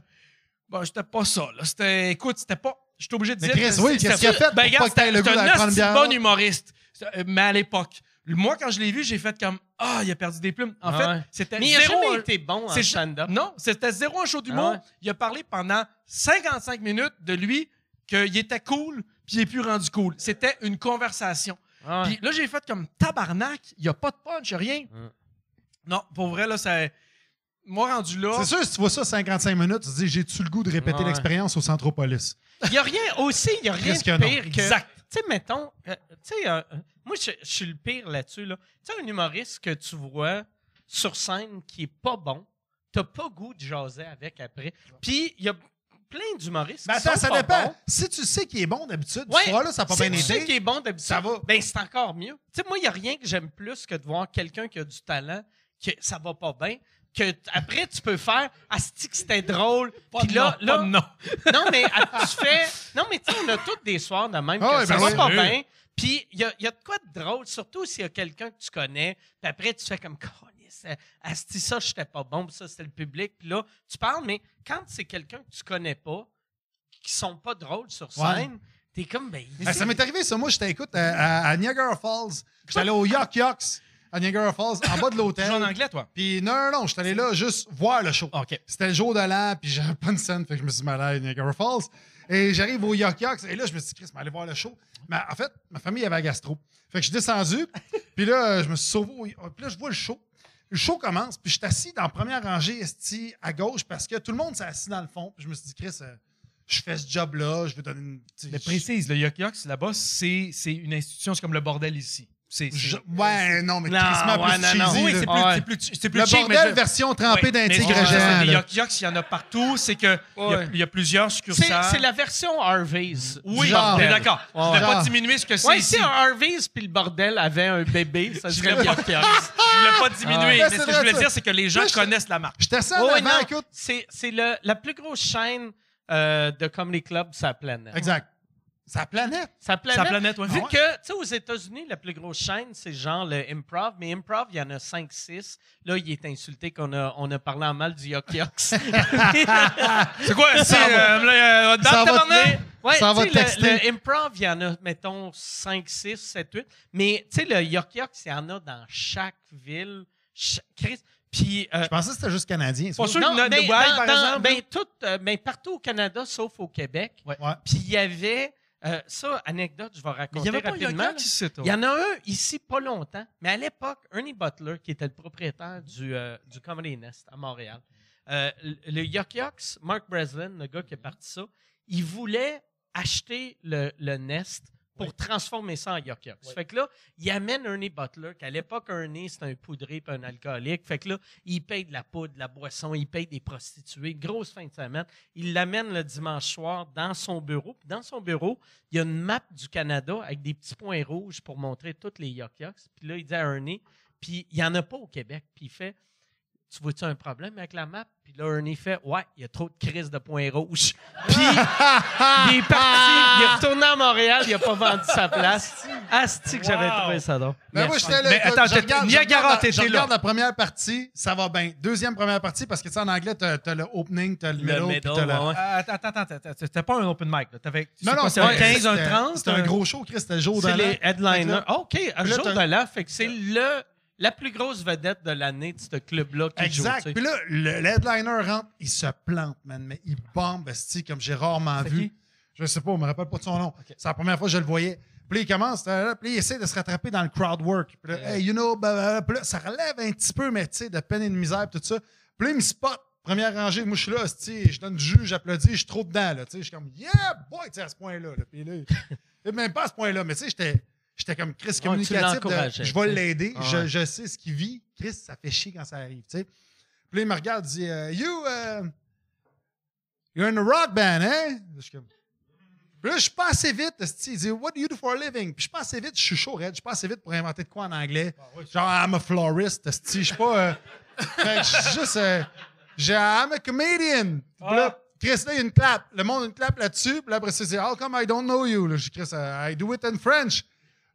F: Bon, c'était pas ça, là. C'était, écoute, c'était pas. J'étais obligé de
G: Mais
F: dire.
G: Chris, oui,
F: c'était-
G: qu'est-ce qu'il a
F: c'était-
G: fait
F: Ben, regarde, c'était
G: goût
F: un bon humoriste. Euh, Mais à l'époque. Moi, quand je l'ai vu, j'ai fait comme Ah, il a perdu des plumes. En
B: Ah
F: fait,
B: ouais.
F: c'était
B: Mais il a
F: zéro.
B: jamais
F: un-
B: été bon en
F: c'est-
B: stand-up.
F: Non, c'était zéro un show d'humour.
B: Ah ouais.
F: Il a parlé pendant 55 minutes de lui qu'il était cool, puis il est plus rendu cool. C'était une conversation.
B: Ah ouais.
F: Puis là, j'ai fait comme tabarnak, il n'y a pas de punch, rien. Non, pour vrai, là, ça. Moi, rendu là.
G: C'est sûr, si tu vois ça 55 minutes, tu te dis, j'ai-tu le goût de répéter
B: Ouais.
G: l'expérience au Centropolis?
B: Il n'y a rien aussi, il n'y a rien
G: Qu'est-ce que
B: de
G: non?
B: pire que.
F: Exact.
B: Tu sais, mettons, euh, tu sais, euh, euh, moi, je, je suis le pire là-dessus. Là. Tu sais, un humoriste que tu vois sur scène qui est pas bon, t'as pas goût de jaser avec après. Puis, il y a plein d'humoristes
G: Mais
B: qui
G: attends, ça
B: pas
G: dépend.
B: bons.
G: Si tu sais qu'il est bon d'habitude,
B: Ouais.
G: tu vois, là, ça n'a pas
B: si
G: bien
B: tu sais
G: été.
B: qu'il est bon d'habitude,
G: Ça va.
B: ben c'est encore mieux. Tu sais, moi, il n'y a rien que j'aime plus que de voir quelqu'un qui a du talent, que ça va pas bien, que après tu peux faire Asti que c'était drôle? Puis là,
F: non,
B: là,
F: non. (laughs)
B: non, mais à- tu fais. Non, mais tu sais, on a tous des soirs de même
G: Ah
B: que ça
G: ben
B: va
G: oui.
B: pas
G: Oui.
B: bien. Puis il y a, il y a de quoi de drôle, surtout s'il y a quelqu'un que tu connais. Puis après, tu fais comme. Asti, ça, j'étais pas bon. Puis ça, c'était le public. Puis là, tu parles, mais quand c'est quelqu'un que tu connais pas, qui sont pas drôles sur
G: Ouais.
B: scène, t'es comme. Ben,
G: Ben, ça m'est arrivé, ça. Moi, j'étais, écoute, à, à- à Niagara Falls. J'étais allé au Yuck Yucks à Niagara Falls, en bas de (coughs) l'hôtel.
F: en anglais, toi?
G: Puis non, non, non, j'étais allé là juste voir le show.
F: OK.
G: C'était le jour de l'an, puis j'avais pas une scène, fait que je me suis mal à Niagara Falls. Et j'arrive au Yuck Yucks, et là, je me suis dit, Chris, mais aller voir le show. Mais en fait, ma famille avait la gastro. Fait que je suis descendu, (laughs) puis là, je me suis sauvé. au- Puis là, je vois le show. Le show commence, puis je suis assis dans la première rangée, esti, à gauche, parce que tout le monde s'est assis dans le fond. Puis je me suis dit, Chris, euh, je fais ce job-là, je vais donner une.
F: Mais précise, le Yuck Yucks, là-bas, c'est c'est une institution, c'est comme le bordel ici. C'est c'est-
G: je- Ouais, non, mais
B: Non, ouais,
G: plus
B: non,
G: cheesy,
B: non.
F: Oui, c'est plus,
B: Ouais.
F: c'est plus, c'est plus
G: Le
F: mais
G: bordel
F: je-
G: version trempée
F: Ouais, Yucks, il y en a partout. C'est que il y a-
B: Ouais.
F: il y, a plusieurs succursales.
B: c'est la version Harvey's.
F: Oui,
G: Genre.
F: d'accord. Je ne vais pas diminuer ce que c'est
B: Ouais,
F: ici.
B: si un Harvey's puis le bordel avait un bébé, ça serait.
F: Je ne pas diminuer.
G: Ah.
F: mais ce que je voulais
G: ça.
F: dire, c'est que les gens
G: Là, je-
F: connaissent la marque.
B: Oh,
G: avant,
B: non,
G: écoute.
B: c'est c'est le- la plus grosse chaîne euh, de comedy club sur la planète.
G: Exact. Sa planète.
B: Sa planète.
F: Sa planète, ouais.
B: Vu
G: Ah ouais?
B: que, tu sais, aux États-Unis, la plus grosse chaîne, c'est genre le Improv, mais Improv, il y en a 5-6. Là, il est insulté qu'on a, on a parlé en mal du Yuck Yucks. (laughs)
F: C'est quoi? C'est euh, là, euh, dans
G: Ça
F: le
G: va?
B: Ouais,
G: Ça va
B: tu sais,
G: te
B: le, le improv, il y en a, mettons, 5, 6, 7, 8. Mais, tu sais, le Yuck Yucks, il y en a dans chaque ville. Cha- Chris. Puis, euh,
G: Je pensais que c'était juste canadien.
F: Pas sûr
B: non, ben,
F: Dubaï,
B: dans-
F: par
B: dans-
F: exemple.
B: ben, tout, euh, ben, partout au Canada, sauf au Québec.
G: Ouais.
B: Puis, il y avait, euh, ça, anecdote, je vais raconter rapidement.
F: Toi.
B: Il y en a un ici pas longtemps, mais à l'époque, Ernie Butler, qui était le propriétaire du, euh, du Comedy Nest à Montréal, euh, le le Yuck Yucks, Mark Breslin, le gars qui a parti ça, il voulait acheter le, le Nest pour transformer ça en Yuck Yucks. Fait que là, il amène Ernie Butler, qu'à l'époque, Ernie, c'était un poudré et un alcoolique. Fait que là, il paye de la poudre, de la boisson, il paye des prostituées. Grosse fin de semaine. Il l'amène le dimanche soir dans son bureau. Puis dans son bureau, il y a une map du Canada avec des petits points rouges pour montrer toutes les Yuck Yucks. Puis là, il dit à Ernie, puis il n'y en a pas au Québec. Puis il fait, tu vois-tu un problème avec la map? Puis là, Ernie fait, ouais, il y a trop de crises de points rouges. (laughs) Puis il est parti, il est retourné à Montréal, il n'a pas vendu sa place. Asti que j'avais trouvé ça drôle.
G: Ben moi, j'étais là.
F: Mais attends,
G: je
F: t'étais-
G: regarde- je
F: Niagara,
G: regarde la-
F: t'étais
G: Je regarde
F: là.
G: la première partie, ça va bien. Deuxième première partie, parce que tu sais, en anglais, t'as as le opening, t'as le,
B: Le
G: middle,
B: middle,
G: puis t'as le...
B: ouais, ouais.
F: Euh, Attends, attends, attends, attends. C'était pas un open mic. là. T'avais,
G: Non, non,
F: c'est un
G: ouais,
F: 15, un
G: c'était-
F: 30?
G: C'était un gros show, Chris. C'était le jour de
B: C'est les headliners.
G: Là-
B: OK, un
G: là,
B: jour de l'an. Fait que c'est le, la plus grosse vedette de l'année de ce club-là qui
G: Exact.
B: joue. sais.
G: Puis là, le, le headliner rentre, il se plante, man, mais il bombe, comme j'ai rarement vu.
F: qui?
G: Je sais pas, on me rappelle pas de son nom. C'est la première fois que je le voyais. Puis là, il commence, là, puis là, il essaie de se rattraper dans le crowd work. Puis là, hey, you know, puis là, ça relève un petit peu, mais tu sais, de peine et de misère, tout ça. Puis là, il me spot. Première rangée, moi, je suis là, je donne du jus, j'applaudis, je suis trop dedans, là, tu sais. Je suis comme, yeah, boy, tu sais, à ce point-là. là. Puis là, (laughs) même pas à ce point-là, mais tu sais, j'étais. J'étais comme Chris communicatif. de, je vais l'aider.
B: Ah
G: je,
B: ouais.
G: je sais ce qu'il vit. Chris, ça fait chier quand ça arrive. tu sais. Puis là, il me regarde, il dit euh, You, uh, you're in a rock band, hein? Je suis comme. Puis là, je suis pas assez vite. Il dit What do you do for a living? Puis je suis pas assez vite, je suis chaud, raide. Je suis pas assez vite pour inventer de quoi en anglais. Genre, I'm a florist. Je suis pas. euh, (laughs) fait je suis juste. euh, j'ai- I'm a comedian. Puis là, Chris, là, il y a une clap. Le monde a une clap là-dessus. Puis là, après, ça, c'est How come I don't know you? Là, je dis Chris, I do it in French.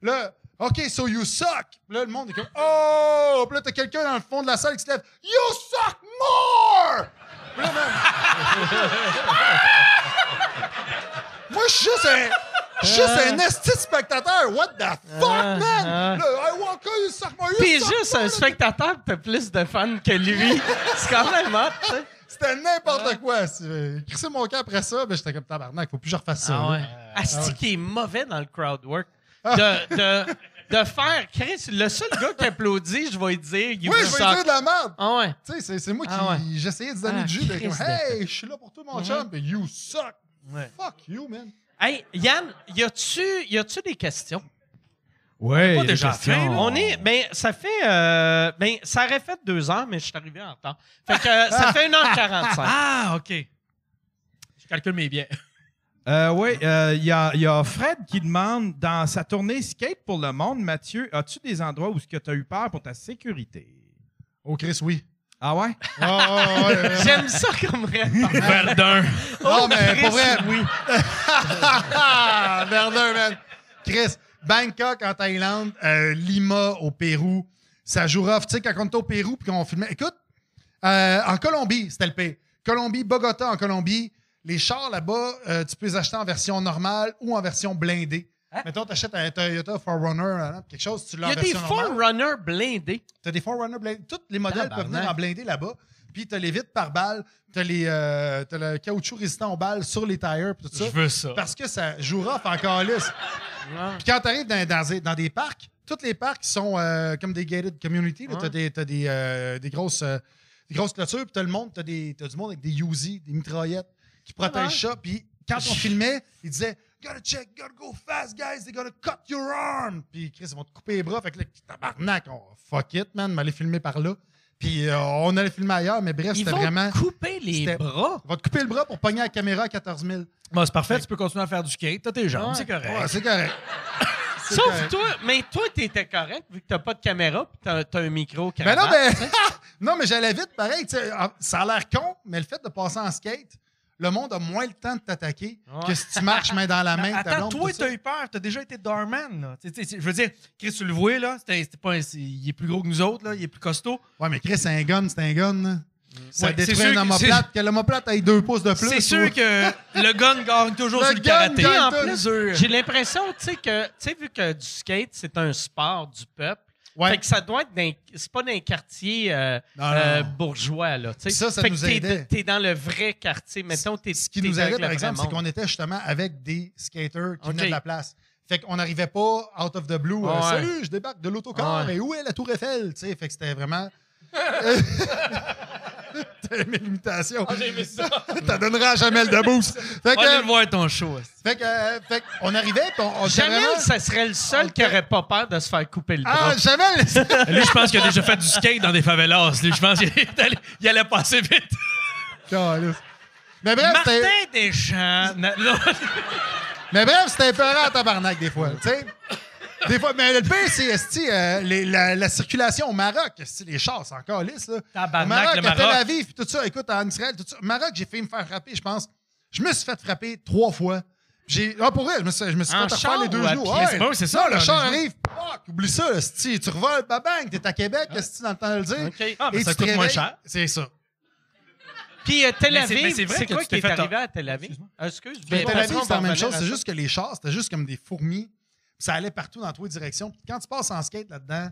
G: Là, OK, so you suck. Là, le monde est comme Oh! Puis là, t'as quelqu'un dans le fond de la salle qui se lève You suck more! Puis là, man, (laughs) Moi, je suis juste un. Je suis juste un esti de spectateur. What the fuck, man? Là, I walk il suck you suck
B: juste un spectateur, t'as plus de fans que lui. C'est quand même hot, tu sais.
G: C'était n'importe quoi. C'est- Crissé mon camp après ça, ben, j'étais comme tabarnak. Faut plus que je refasse ça. là.
B: Asti qui est mauvais dans le crowd work. De, de, de faire, Chris, le seul gars qui applaudit, je vais lui dire, you
G: Oui, je vais
B: suck.
G: lui dire de la merde.
B: Ah ouais.
G: Tu sais, c'est- c'est moi qui.
B: Ah ouais.
G: J'essayais de donner
B: Ah,
G: du jus. comme, hey, je suis là pour toi, mon chum. Puis you suck. Fuck you, man.
B: Hey, Yann, y a-tu y a-tu des questions?
D: Ouais.
F: pas
D: des
F: là?
B: On est. Ben, ça fait. euh, ben, ça aurait fait deux heures, mais je suis arrivé en retard. Fait que euh, ça (laughs) fait 1h45.
F: Ah, OK. Je calcule mes biens.
D: Euh, oui, il y, a, y a Fred qui demande dans sa tournée Skate pour le monde, Mathieu, as-tu des endroits où tu as eu peur pour ta sécurité?
G: Oh, Chris, oui.
D: Ah ouais?
G: Ah, ah, ouais, ouais.
B: J'aime ça comme réponse. (laughs)
F: Verdun.
G: Non, mais
B: Chris,
G: pour vrai.
B: oui. (laughs)
G: Verdun, man. Chris, Bangkok en Thaïlande, euh, Lima au Pérou, ça joue rough. Tu sais, quand on était au Pérou puis qu'on filmait. Écoute, euh, en Colombie, c'était le pays. Colombie, Bogota en Colombie, les chars là-bas, euh, tu peux les acheter en version normale ou en version blindée. Mettons, tu achètes un Toyota 4Runner, hein, quelque chose, tu
B: Il
G: l'as
B: y
G: en
B: a des
G: version normale.
B: Forerunners blindés.
G: T'as des Forerunner blindés. Tous les modèles peuvent venir en blindé là-bas. Puis t'as les vitres par balle, t'as les euh, le caoutchouc résistant aux balles sur les tires, tout ça.
F: Je veux ça.
G: Parce que ça joue rough en calice. Puis quand t'arrives dans, dans, des- dans des parcs, tous les parcs sont euh, comme des gated community. T'as des, t'as des, euh, des grosses, euh, des grosses clôtures, puis t'as le monde, t'as, des, t'as du monde avec des Uzi, des mitraillettes qui protègent ça. Puis quand on filmait, ils disaient Gotta check, gotta go fast, guys, they're gonna cut your arm. Puis Chris, ils vont te couper les bras. Fait que là, tabarnak, on, fuck it, man, m'aller filmer par là. Puis euh, on allait filmer ailleurs, mais bref,
B: Ils
G: c'était
B: vont
G: vraiment.
B: couper les bras?
G: On va te couper le bras pour pogner la caméra à 14 000.
F: Bon, c'est parfait, tu peux continuer à faire du skate. T'as tes jambes,
B: Ouais.
F: c'est correct.
G: Ouais, c'est correct. (coughs)
B: Sauf
G: correct.
B: toi, mais toi, t'étais correct vu que t'as pas de caméra puis t'as, t'as un micro.
G: Ben non, mais. (laughs) non, mais j'allais vite, pareil. tu sais, ah, Ça a l'air con, mais le fait de passer en skate, le monde a moins le temps de t'attaquer que si tu marches main dans la (laughs) main.
F: Attends, toi, t'as eu peur. T'as déjà été doorman, là. Je veux dire, Chris, tu le vois, là. Pas un- il est plus gros que nous autres, là. Il est plus costaud.
G: Ouais, mais Chris, c'est un gun, c'est un gun. là. Ça
F: Ouais,
G: détruit
F: sûr
G: un
F: que-
G: homoplate. Que l'homoplate ait deux pouces de plus.
F: c'est sûr que (laughs) le gun gagne toujours
G: Le
F: sur le karaté. en plus.
B: J'ai l'impression, tu sais, que, tu sais, vu que du skate, c'est un sport du peuple,
G: Ouais.
B: fait que ça doit être dans, c'est pas dans un quartier euh, euh, bourgeois, là.
G: Ça, ça
B: fait
G: nous
B: que t'es,
G: aidait.
B: t'es dans le vrai quartier. Mettons, t'es,
G: Ce qui
B: t'es
G: nous aidait, par exemple, c'est qu'on était justement avec des skaters qui
B: Ok.
G: venaient de la place. Fait qu'on n'arrivait pas out of the blue. euh,
B: Ouais.
G: Salut, je débarque de l'autocar
B: Ouais.
G: et où est la Tour Eiffel? Tu sais, fait que c'était vraiment. (laughs) (laughs) T'as aimé l'imitation?
F: J'ai aimé ça. (laughs)
G: T'as donneras à Jamel de boost. Fait que,
F: voir ton show.
G: fait que, euh, fait arrivait, puis on, on
B: Jamel,
G: vraiment-
B: ça serait le seul qui aurait pas peur de se faire couper le bras.
G: Ah, Jamel! (laughs)
F: Lui, je pense qu'il a déjà fait du skate dans des favelas. Lui, je pense qu'il est allé- il allait passer vite.
G: Mais bref, c'était.
B: Martin Deschamps.
G: Mais bref, c'était peurant à tabarnak des fois, tu sais. Des fois, mais le pire, c'est esti, euh, les- la, la circulation au Maroc. esti, les chars, c'est encore lisse. Là?
F: Tabarnak,
G: au Maroc,
F: le
G: à Tel
F: Maroc.
G: Aviv, puis tout ça. Écoute, en Israël, tout ça. Au Maroc, j'ai fait me faire frapper, je pense. Je me suis fait frapper trois fois. J'ai, ah, pour vrai, je me suis, je me suis
B: En
G: fait
B: char
G: les deux
B: ou à
G: genoux.
B: pied?
G: Ouais.
F: C'est bon, c'est ça,
G: Non,
F: là,
G: le char
F: les
G: arrive. Fuck, oublie ça, esti, tu revoles, babang, t'es à Québec, esti, dans le temps de le dire.
B: OK.
F: Ah, mais
G: Et
F: ça
G: tu te
F: coûte moins
G: réveilles-
F: cher.
G: C'est ça.
B: Puis euh, Tel
F: Mais c'est-
B: Aviv,
F: c'est vrai
B: c'est
F: que
B: quoi
F: tu
B: qui
F: t'es
B: est
F: fait
B: arrivé à Tel Aviv?
F: Excuse-moi.
B: Excuse.
G: Mais
B: je
G: Tel Aviv, c'était la même chose. C'est juste que les chars, c'était juste comme des fourmis. Ça allait partout dans toutes les directions. Quand tu passes en skate là-dedans,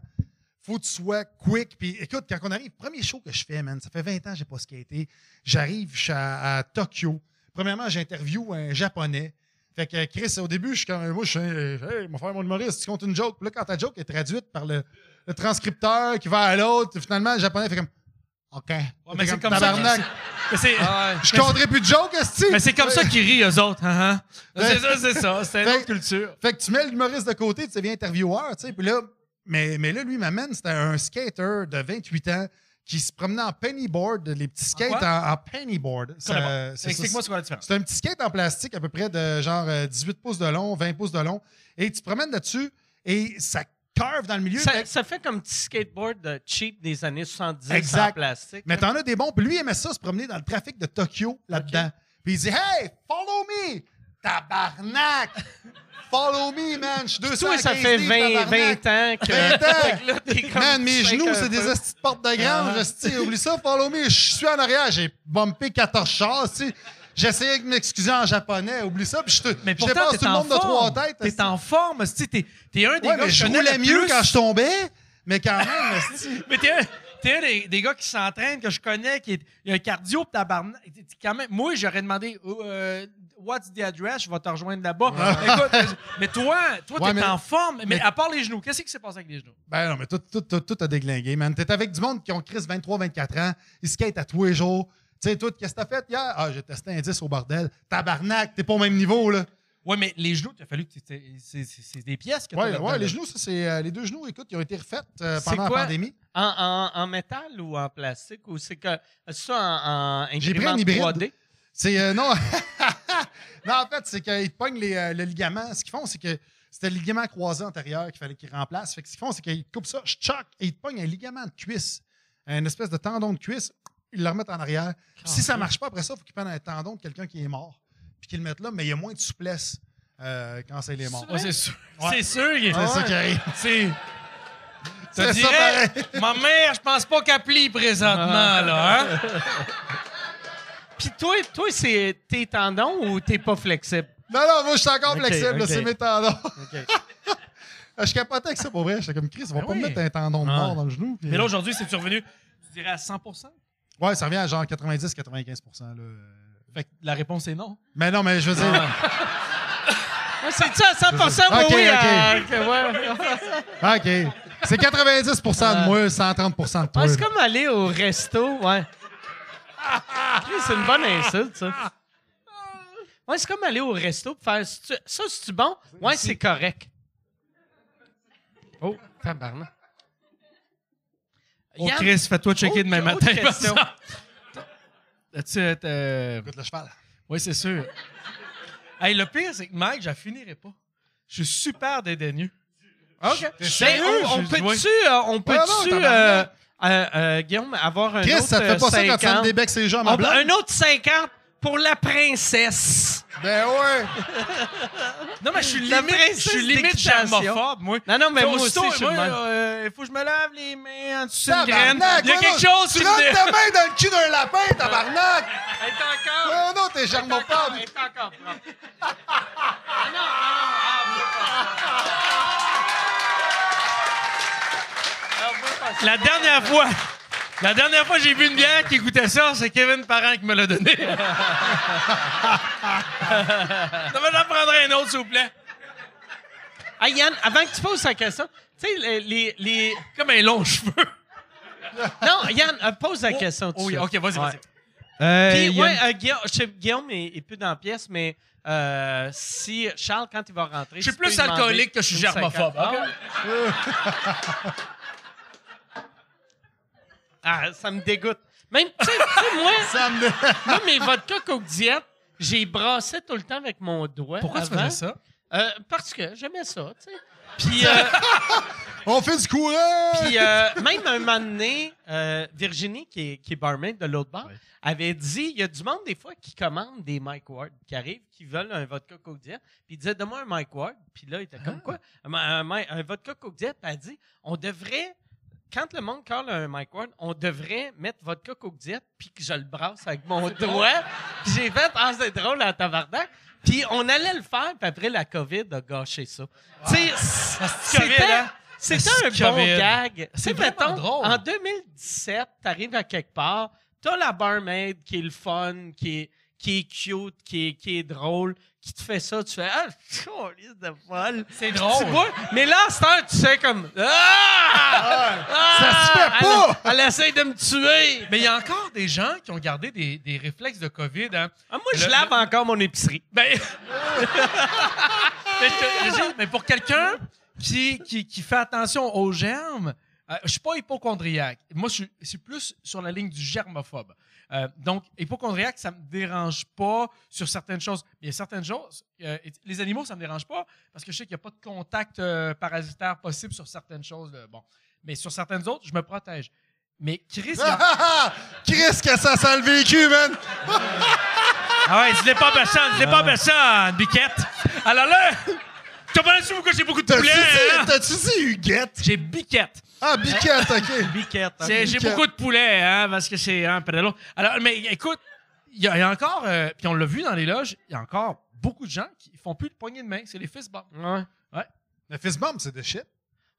G: faut que tu sois quick. Puis écoute, quand on arrive, premier show que je fais, man, ça fait 20 ans que j'ai pas skaté. J'arrive, je suis à, à Tokyo. Premièrement, j'interview un japonais. Fait que Chris, au début, je suis comme, moi, je suis, hey, mon frère, mon humoriste, tu comptes une joke? Puis là, quand ta joke est traduite par le, le transcripteur qui va à l'autre, finalement, le japonais fait comme, OK.
F: mais c'est
G: comme,
F: comme ça
G: tabarnak.
F: Mais c'est,
G: Je compterai plus de jokes, esti.
F: mais c'est comme ça qu'ils rient, eux autres. hein, hein.
G: Ouais.
F: C'est ça, c'est ça. C'est une autre culture.
G: Fait que tu mets l'humoriste de côté, tu deviens intervieweur, tu sais. Puis là, mais, mais là, lui m'amène, c'était un skater de 28 ans qui se promenait en pennyboard, les petits skates
F: quoi?
G: en, en pennyboard. Ça, c'est
F: Explique-moi c'est quoi la différence.
G: C'est un petit skate en plastique à peu près de genre euh, 18 pouces de long, 20 pouces de long. Et tu te promènes là-dessus et ça curve dans le milieu.
B: Ça,
G: Fait-
B: ça fait comme petit skateboard de cheap des années 70
G: Exact.
B: en plastique.
G: Mais t'en as des bons. Puis lui, il aimait ça, se promener dans le trafic de Tokyo là-dedans. Puis il dit Hey, follow me! Tabarnak! (laughs) Follow me, man. Je suis 215
B: Toi, ça fait
G: livres,
B: 20,
G: tabarnak.
B: 20 ans que.
G: 20 ans. (laughs)
B: Que là,
G: Man, mes genoux, c'est des hosties de porte de grange. hostie. Oublie ça, follow me. Je suis en arrière. J'ai bumpé 14 chars. J'essayais de m'excuser en japonais. Oublie ça. Puis je, te,
F: Mais
G: je
F: pourtant,
G: dépasse
F: t'es
G: tout le monde de trois
F: forme.
G: têtes.
F: T'es en forme. T'es t'es un des
G: Ouais,
F: gars que
G: je roulais mieux
F: plus.
G: quand je tombais. Mais quand même. (laughs)
F: Mais t'es un, t'es un des, des gars qui s'entraînent, que je connais, qui est, il a un cardio tabarnak. Quand même, moi, j'aurais demandé oh, euh, What's the address? Je vais te rejoindre là-bas. (laughs) Écoute, euh, mais toi, toi,
G: Ouais,
F: t'es en forme. Mais,
G: mais-
F: à part les genoux, qu'est-ce qui s'est passé avec les genoux?
G: Ben non, mais tout, tout, tout, tout a déglingué, man. T'es avec du monde qui ont Chris 23, 24 ans. Ils skatent à tous les jours. Tu sais, toi, qu'est-ce que t'as fait hier? Ah, j'ai testé un 10 au bordel. Tabarnak, t'es pas au même niveau, là.
F: Ouais, mais les genoux, il a fallu que tu- c'est des pièces que
G: Ouais,
F: là-dedans,
G: ouais, les genoux, ça, c'est. euh, les deux genoux, écoute, ils ont été refaites euh,
B: C'est
G: pendant
B: quoi?
G: la pandémie.
B: En, en, en métal ou en plastique? Ou c'est que c'est ça en, en
G: J'ai pris un hybride.
B: 3D?
G: C'est. euh, non. (laughs) non, en fait, c'est qu'ils te pognent les, euh, le ligament. Ce qu'ils font, c'est que c'était le ligament croisé antérieur qu'il fallait qu'ils remplacent. Fait que ce qu'ils font, c'est qu'ils coupent ça, je choc, et ils te pognent un ligament de cuisse, une espèce de tendon de cuisse, ils le remettent en arrière. Puis si ça marche pas après ça, il faut qu'ils prennent un tendon de quelqu'un qui est mort, puis qu'ils le mettent là, mais il y a moins de souplesse euh, quand c'est les morts.
F: Ouais, c'est sûr.
G: Ouais.
F: C'est sûr. il-
G: C'est ça qui arrive.
F: C'est.
G: C'est
F: Ça
G: ça
F: dirait,
G: pareil.
F: ma mère, je pense pas qu'elle plie présentement, (laughs) là. Hein?
B: Puis toi, toi c'est tes tendons ou t'es pas flexible?
G: Non, non, moi, je suis encore flexible, c'est mes tendons. (laughs) je capotais avec ça pour vrai. J'étais comme Chris, on va
F: Ben
G: pas
F: oui.
G: me mettre un tendon de mort dans le genou.
F: Mais là, aujourd'hui, c'est-tu revenu, tu dirais, à 100
G: Ouais, ça revient à genre 90-95% là.
F: Fait que la réponse est non?
G: Mais non, mais je veux dire.
B: Ouais, (laughs) c'est ça, 100 oui,
G: Ok,
B: oui.
G: ok.
B: euh, ouais.
G: OK. C'est 90% de moi, 130% de toi.
B: Ouais, c'est comme aller au resto, ouais. (laughs) C'est une bonne insulte, ça. Ouais, c'est comme aller au resto pour faire C'est-tu- ça, c'est-tu bon? Ouais, c'est correct. Oh, tabarnak.
F: Oh,
B: Yann,
F: Chris, fais-toi checker demain
B: autre-
F: matin.
B: autre question.
F: As-tu. euh,
G: Écoute le cheval.
F: Oui, c'est sûr. hey, le pire, c'est que Mike, j'en finirai pas. Je suis super dédaigneux.
B: OK. Ben, on, peut-tu,
F: ouais.
B: euh, on peut-tu, euh, euh, euh, Guillaume, avoir un
G: Chris,
B: autre
G: ça te fait pas
B: euh,
G: ça quand tu
B: 50?
G: des becs ses gens à ma blonde?
B: Un autre 50 pour la princesse.
G: Ben ouais.
F: Non, mais je suis
B: La
F: limite, je
B: princesse
F: suis limite
B: d'équitation.
F: germophobe, moi.
B: Non, non, mais moi aussi, je suis le même.
F: euh, il faut que je me lave les mains en dessous d'une graine.
G: Tabarnak,
F: Il y a quelque chose
G: Tu
F: qui
G: rentres
F: me...
G: ta main dans le cul d'un lapin, tabarnak!
B: Elle est encore.
G: Non, t'es
B: Elle est
G: germophobe.
B: encore- elle est encore propre. Ah non, non, ah, on peut pas. Ah, on peut pas.
F: La dernière fois... La dernière fois que j'ai vu une bière qui goûtait ça, c'est Kevin Parent qui me l'a donné. (laughs) ça va j'en prendrai un autre, s'il vous plaît.
B: Ah, Yann, avant que tu poses ta question, tu sais, les, les, les-
F: Comme un long cheveu.
B: Non, Yann, euh, pose la question.
F: Oh, oui,
B: de
F: OK, vas-y,
B: Ouais.
F: vas-y.
B: Puis, ouais,
F: une-
B: euh, Guillaume, je sais, Guillaume est, est plus dans la pièce, mais euh, si Charles, quand il va rentrer.
F: Je suis plus alcoolique que je suis germophobe,
B: cinquante-
F: OK? (laughs)
B: Ah? Ah, ça me dégoûte. Même, tu sais, tu sais, moi, (laughs)
G: Ça me...
B: moi, mes vodka Coke Diet, j'ai brassé tout le temps avec mon doigt.
F: Pourquoi tu
B: avant.
F: faisais ça?
B: Euh, parce que j'aimais ça, tu sais. Puis, euh, (laughs)
G: On fait du courant!
B: puis euh, même un moment donné, euh, Virginie, qui est, qui est barmaid de l'autre bar, avait dit il y a du monde, des fois, qui commande des Mike Ward, qui arrivent, qui veulent un vodka Coke Diet. Puis il disait Donne-moi un Mike Ward. Puis là, il était comme quoi? Un, un, un vodka Coke Diet. Puis elle dit On devrait. Quand le monde colle un Mike Ward, on devrait mettre vodka Coke Diet puis que je le brasse avec mon (laughs) doigt. J'ai fait Ah, c'est drôle à tabarnak. Puis on allait le faire, puis après, la COVID a gâché ça. Tu sais, c'était
F: hein?
B: un bon gag.
F: C'est vraiment
B: mettons,
F: drôle.
B: en 2017, t'arrives à quelque part, t'as la barmaid qui est le fun, qui est, qui est cute, qui est, qui est drôle, qui te fait ça, tu fais Ah, (laughs) liste de folle.
F: C'est drôle.
B: mais là, cette heure, tu sais comme Ah!
G: Ça se fait pas!
B: Elle, essaie de me tuer.
F: Mais il y a encore des gens qui ont gardé des, des réflexes de COVID. Hein.
B: Ah, moi, je
F: Le-
B: lave encore mon épicerie.
F: Ben... (laughs) mais, je te- je dis, mais pour quelqu'un qui, qui, qui fait attention aux germes, euh, je suis pas hypochondriaque. Moi, je suis, je suis plus sur la ligne du germophobe. Euh, donc, hypochondriaque, ça me dérange pas sur certaines choses. Mais il y a certaines choses, euh, les animaux, ça me dérange pas parce que je sais qu'il n'y a pas de contact euh, parasitaire possible sur certaines choses. là. bon. Mais sur certaines autres, je me protège. Mais Chris,
G: Ah, (laughs) Chris, que ça sent le vécu, man!
F: Ah ouais, dis-le pas à personne, dis-le pas à personne, biquette. Alors là, T'as pas su pourquoi j'ai beaucoup de
G: T'as-tu
F: poulet, hein?
G: dit, t'as-tu dit Huguette?
F: J'ai biquette.
G: Ah, Biquette, OK. (laughs)
B: Biquette. hein.
F: C'est- J'ai
G: Biquette.
F: beaucoup de poulet, hein, parce que c'est un pédalo. Alors, mais écoute, il y, a il y a encore, euh, puis on l'a vu dans les loges, il y a encore beaucoup de gens qui font plus de poignées de main, c'est les fist bumps.
B: Ouais.
G: Le fist bump, c'est de shit.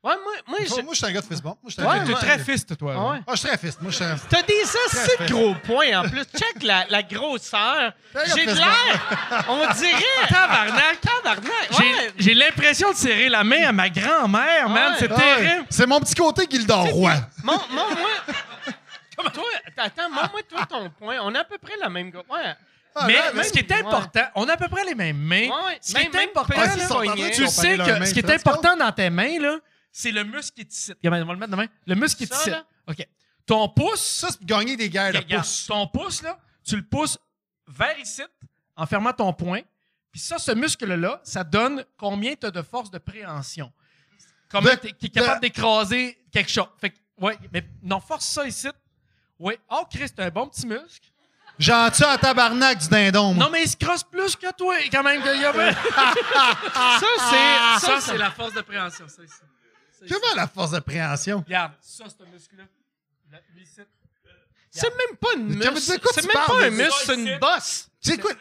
B: Ouais, moi, moi, je-
G: moi, je suis un gars de fist bump. Moi, je suis un
B: Ouais,
F: T'es très fist, toi. là.
B: Ah ouais.
G: Ah, je suis très fist. Moi, je suis un...
B: T'as des assez de gros points en plus. Check la, la grosseur. J'ai de l'air. On dirait. (laughs)
F: Tabarnak.
B: Tabarnak.
F: J'ai-
B: Ouais.
F: J'ai l'impression de serrer la main à ma grand-mère, man.
B: Ouais.
F: C'est
G: Ah ouais.
F: terrible.
G: C'est mon petit côté Gildor Roy.
B: Mon, mon, moi. (laughs) toi, attends, moi, moi, toi, ton point. On a à peu près la même. Ouais.
G: Ah,
F: mais
G: là,
F: mais ce qui est
B: ouais.
F: important, on a à peu près les mêmes mains.
B: Ouais,
F: Ce
B: même-
F: qui est important,
G: Ah,
B: poignet.
F: tu sais que ce qui est important dans tes mains, là, c'est le muscle qui est ici. On va le mettre de main. Le muscle qui est
B: Ça,
F: ici. OK. Ton pouce,
G: Ça, c'est pour gagner des guerres
F: regarde,
G: pouce.
F: ton pouce, là, tu le pousses vers ici en fermant ton poing. Puis ça, ce muscle-là, ça donne combien tu as de force de préhension? Comment tu es capable d'écraser quelque chose? Fait que, ouais, mais non, force ça ici. Oui. Oh, Chris, c'est un bon petit muscle.
G: J'en tue à tabarnak du dindon, moi.
F: Non, mais il se crosse plus que toi, quand même. que- il y a-
B: Ça, c'est.
F: ça, c'est la force de préhension. Ça, ici.
G: Comment la force de préhension?
F: Regarde, ça, c'est un muscle-là. Là, lui, ici.
B: C'est même pas une muscle. C'est même pas un muscle, c'est une bosse.
G: Tu sais quoi?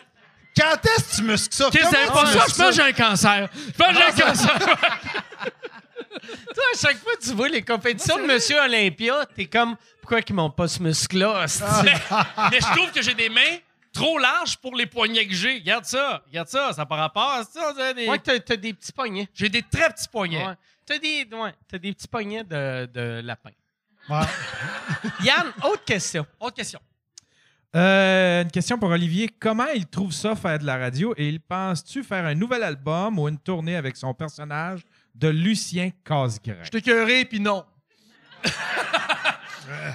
G: Quand est-ce que tu muscles ça?
F: Qu'est-ce que pas ça? Je pense que j'ai un cancer. Je pense que j'ai un cancer. (laughs)
B: Toi, à chaque fois que tu vois les compétitions de Monsieur Olympia, t'es comme, pourquoi qu'ils m'ont pas ce muscle-là? (laughs)
F: mais, mais je trouve que j'ai des mains trop larges pour les poignets que j'ai. Regarde ça. Regarde ça. Ça n'a pas rapport à ça. des-
B: Ouais, t'as, t'as des petits poignets.
F: J'ai des très petits poignets.
B: Ouais. T'as des, ouais, t'as des petits poignets de, de lapin.
G: Ouais. (laughs)
B: Yann, autre question.
F: Autre question.
D: Euh, une question pour Olivier. Comment il trouve ça faire de la radio? Et il pense-tu faire un nouvel album ou une tournée avec son personnage de Lucien Casgrain?
F: Je t'ai cœuré, puis non. (laughs)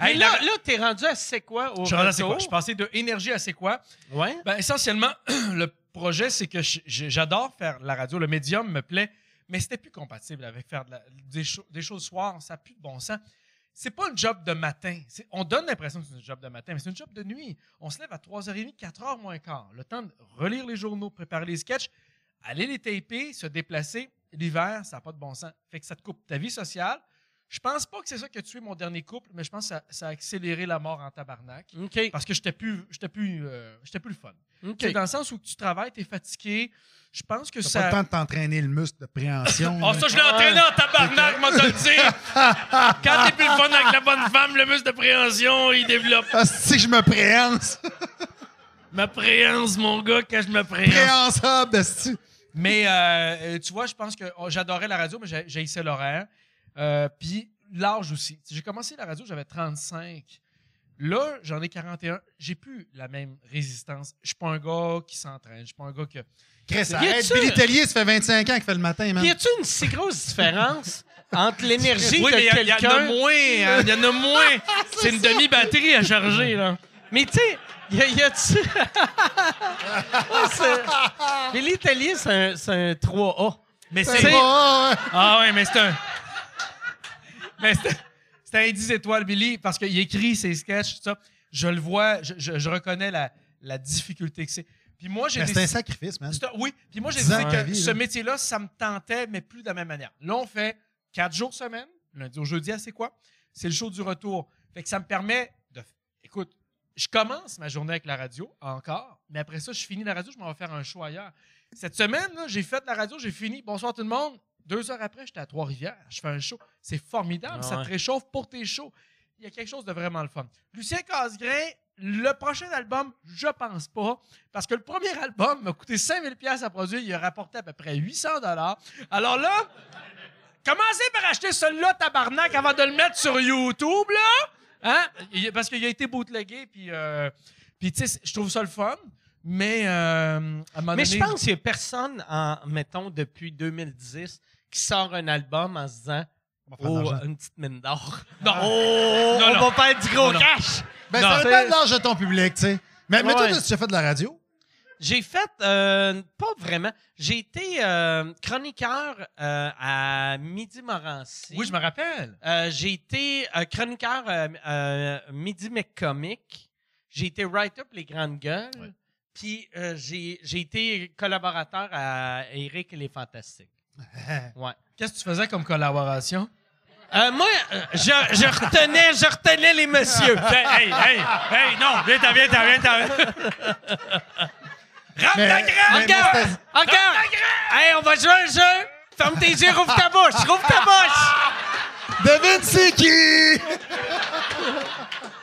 F: Hey,
B: là, là t'es rendu à c'est quoi au
F: Je suis rendu à c'est quoi? Je suis passé de énergie à c'est quoi?
B: Ouais.
F: Ben, essentiellement, (clears throat) le projet, c'est que j'adore faire la radio. Le médium me plaît, mais c'était plus compatible avec faire des, cho- des choses soir. Ça n'a plus de bon sens. C'est pas un job de matin. On donne l'impression que c'est un job de matin, mais c'est un job de nuit. On se lève à 3h30, 4h moins quart. Le temps de relire les journaux, préparer les sketchs, aller les taper, se déplacer. L'hiver, ça n'a pas de bon sens. Fait que ça te coupe ta vie sociale. Je pense pas que c'est ça qui a tué mon dernier couple, mais je pense que ça, ça a accéléré la mort en tabarnak.
B: OK.
F: Parce que j'étais plus, j'étais plus, euh, j'étais plus le fun.
B: OK.
F: Tu sais, Dans le sens où tu travailles, tu es fatigué. Je pense que
G: T'as
F: ça.
G: pas le temps de t'entraîner le muscle de préhension.
F: Oh, ça, je l'ai entraîné en tabarnak, moi, te le dire. (laughs) Quand t'es plus le fun avec la bonne femme, le muscle de préhension, il développe.
G: Ah, c'est que je me préhense. (laughs)
F: Ma préhense, mon gars, quand je me préhense.
G: Préhensable.
F: Mais euh, tu vois, je pense que oh, j'adorais la radio, mais j'ai- j'haïssais l'horaire. Euh, Puis l'âge aussi. Tu sais, J'ai commencé la radio, j'avais 35. Là, j'en ai 41. J'ai plus la même résistance. Je suis pas un gars qui s'entraîne. Je suis pas un gars que.
G: Chris,
B: Y
G: arrête.
B: a-tu-
G: Billy Tellier, ça fait 25 ans qu'il fait le matin, man.
B: Y a-tu une si grosse différence entre l'énergie
F: Oui,
B: de
F: mais il y, il y en a
B: quelqu'un...
F: moins. hein, Il y en a moins. (laughs) C'est une demi-batterie à charger, là.
B: Mais tu sais, y a, y a-tu... (laughs) Ouais, c'est- Mais l'Italien, c'est un, c'est un 3A.
F: Mais
G: C'est ouais.
F: Ah ouais, mais c'est un. Mais c'est c'est un 10 étoiles, Billy, parce qu'il écrit ses sketchs, tout ça. Je le vois, je, je- je reconnais la, la difficulté que c'est. Puis moi, j'ai
G: Mais C'est un sacrifice, man.
F: Oui, puis moi, j'ai
G: ans
F: que
G: vie,
F: ce
G: là.
F: métier-là, ça me tentait, mais plus de la même manière. Là, on fait quatre jours semaine, lundi au jeudi, c'est quoi? C'est le show du retour. Fait que ça me permet de. Écoute, je commence ma journée avec la radio, encore, mais après ça, je finis la radio, je m'en vais faire un show ailleurs. Cette semaine, là, j'ai fait la radio, j'ai fini. Bonsoir tout le monde. Deux heures après, j'étais à Trois-Rivières. Je fais un show. C'est formidable.
B: Ah
F: ça te réchauffe pour tes shows. Il y a quelque chose de vraiment le fun. Lucien Casgrain, le prochain album, je pense pas. Parce que le premier album m'a coûté 5000 pièces à produire. Il a rapporté à peu près 800 dollars. Alors là, commencez par acheter celui-là, tabarnak, avant de le mettre sur YouTube, là. Hein? Parce qu'il a été bootlegué, puis... euh, puis, tu sais, je trouve ça le fun. Mais, euh, à un moment
B: Mais je pense qu'il n'y a personne, en, mettons, depuis 2010, qui sort un album en se disant
G: On va faire de
B: Oh,
G: l'argent.
B: une petite mine d'or.
F: Non.
B: Oh,
F: Non,
B: on
F: non.
B: va faire du gros
F: Non, non.
B: cash.
G: Ben,
F: Non,
G: ça
B: c'est-
G: dépend de l'âge de ton public, tu sais. Mais, mais toi,
B: Ouais.
G: tu as fait de la radio?
B: J'ai fait, euh, pas vraiment. J'ai été euh, chroniqueur euh, à Midi Morancy.
F: Oui, je me rappelle.
B: Euh, j'ai été euh, chroniqueur euh, euh, Midi McComic. J'ai été writer pour Les Grandes Gueules. Puis euh, j'ai j'ai été collaborateur à Eric et les Fantastiques. (laughs) Ouais.
F: Qu'est-ce que tu faisais comme collaboration?
B: Euh, moi, euh, je, je retenais, je retenais les messieurs. (laughs)
F: hey, hey, hey, non, viens t'en, viens t'en, viens t'en. (laughs) Ta graine!
G: mais-
B: Encore!
G: mais c'était-
B: Encore! Hey, on va jouer un jeu! Ferme tes yeux, rouvre ta bouche! Rouvre ta bouche!
G: Devine c'est qui?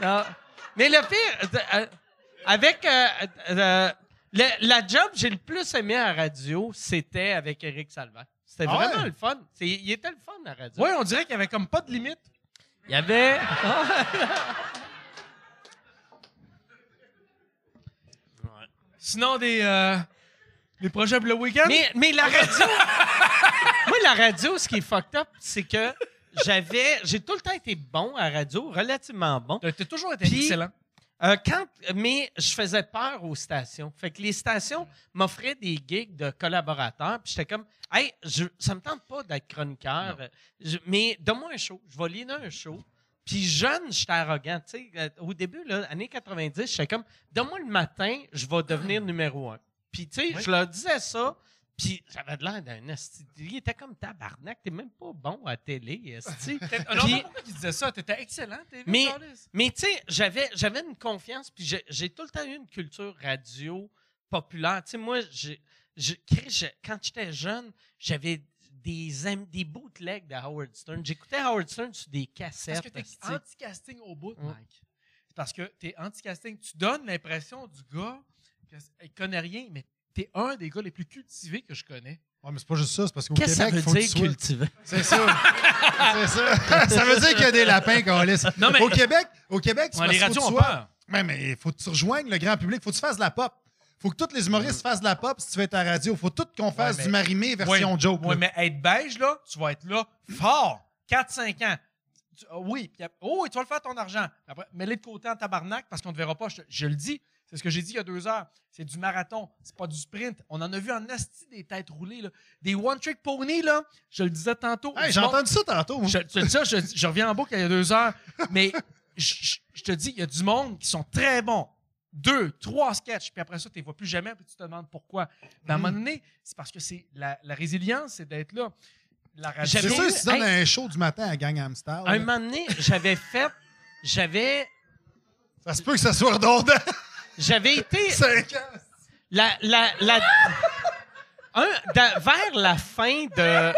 B: Non. Mais le pire, avec euh, euh, le- la job que j'ai le plus aimé à la radio, c'était avec Eric Salvaire. C'était
G: Ah ouais?
B: vraiment le fun. C'est- il était le fun à la radio.
F: Oui, on dirait qu'il y avait comme pas de limite.
B: Il y avait.
F: Sinon, des, euh, des projets pour le week-end?
B: mais, mais la radio. (laughs) Moi, la radio, ce qui est fucked up, c'est que j'avais. J'ai tout le temps été bon à la radio, relativement bon.
F: T'as toujours été
B: Puis-
F: excellent.
B: Euh, quand, mais je faisais peur aux stations. Fait que les stations m'offraient des gigs de collaborateurs. Puis j'étais comme, hey, je, ça me tente pas d'être chroniqueur, je- mais donne-moi un show. Je vais lire un show. Puis jeune, j'étais arrogant. Euh, au début, là, années 90, j'étais comme, donne-moi le matin, je vais devenir numéro un. Puis tu sais, je leur disais ça. Puis j'avais de l'air d'un esti. Il était comme tabarnak, t'es même pas bon à télé, esti. (laughs)
F: Pourquoi tu disais ça? T'étais excellent, t'es
B: Mais- Mais tu sais, j'avais, j'avais une confiance, puis j'ai, tout le temps eu une culture radio populaire. Tu sais, moi, j'ai, quand j'étais jeune, j'avais des, des bootlegs de Howard Stern. J'écoutais Howard Stern sur des
F: Parce
B: cassettes.
F: que t'es anti-casting au bout. Mike. C'est parce que t'es anti-casting. Tu donnes l'impression du gars qu'il connaît rien, mais t'es un des gars les plus cultivés que je connais.
G: Ouais, mais c'est pas juste ça, c'est parce qu'au
B: ça
G: Québec,
B: veut
G: faut que
B: dire cultiver?
G: C'est ça. c'est ça. (laughs) ça veut dire qu'il y a des lapins qu'on laisse.
F: Non, mais-
G: Au Québec, au Québec, c'est
F: Ouais,
G: parce
F: les radios
G: faut
F: ont
G: que tu sois-
F: peur.
G: Mais il faut que tu rejoignes le grand public. faut que tu fasses de la pop. faut que tous les humoristes fassent de la pop si tu veux être à la radio. faut tout qu'on fasse
F: mais-
G: du marimé version
F: Ouais,
G: joke.
F: ouais,
G: là.
F: mais être beige, là, tu vas être là fort. 4-5 ans. Tu- ah oui, puis oh, oui, tu vas le faire ton argent. Après, mets-les de côté en tabarnak parce qu'on ne te verra pas. Je le dis. C'est ce que j'ai dit il y a deux heures. C'est du marathon. C'est pas du sprint. On en a vu en asti des têtes roulées. Là. Des one-trick pony, là. Je le disais tantôt.
G: Hey, J'ai entendu ça tantôt.
F: je, je te dis ça, je, je reviens en boucle il y a deux heures. Mais je, te dis, il y a du monde qui sont très bons. Deux, trois sketchs, puis après ça, tu ne les vois plus jamais, puis tu te demandes pourquoi. Mais à un moment donné, c'est parce que c'est la, la résilience, c'est d'être là.
G: C'est sûr, si tu donnes un show du matin à Gangnam Style,
B: Un moment donné, j'avais fait. J'avais.
G: ça se peut que ça soit redondant.
B: J'avais été.
G: Cinq ans.
B: La, la, la- un, vers la fin de.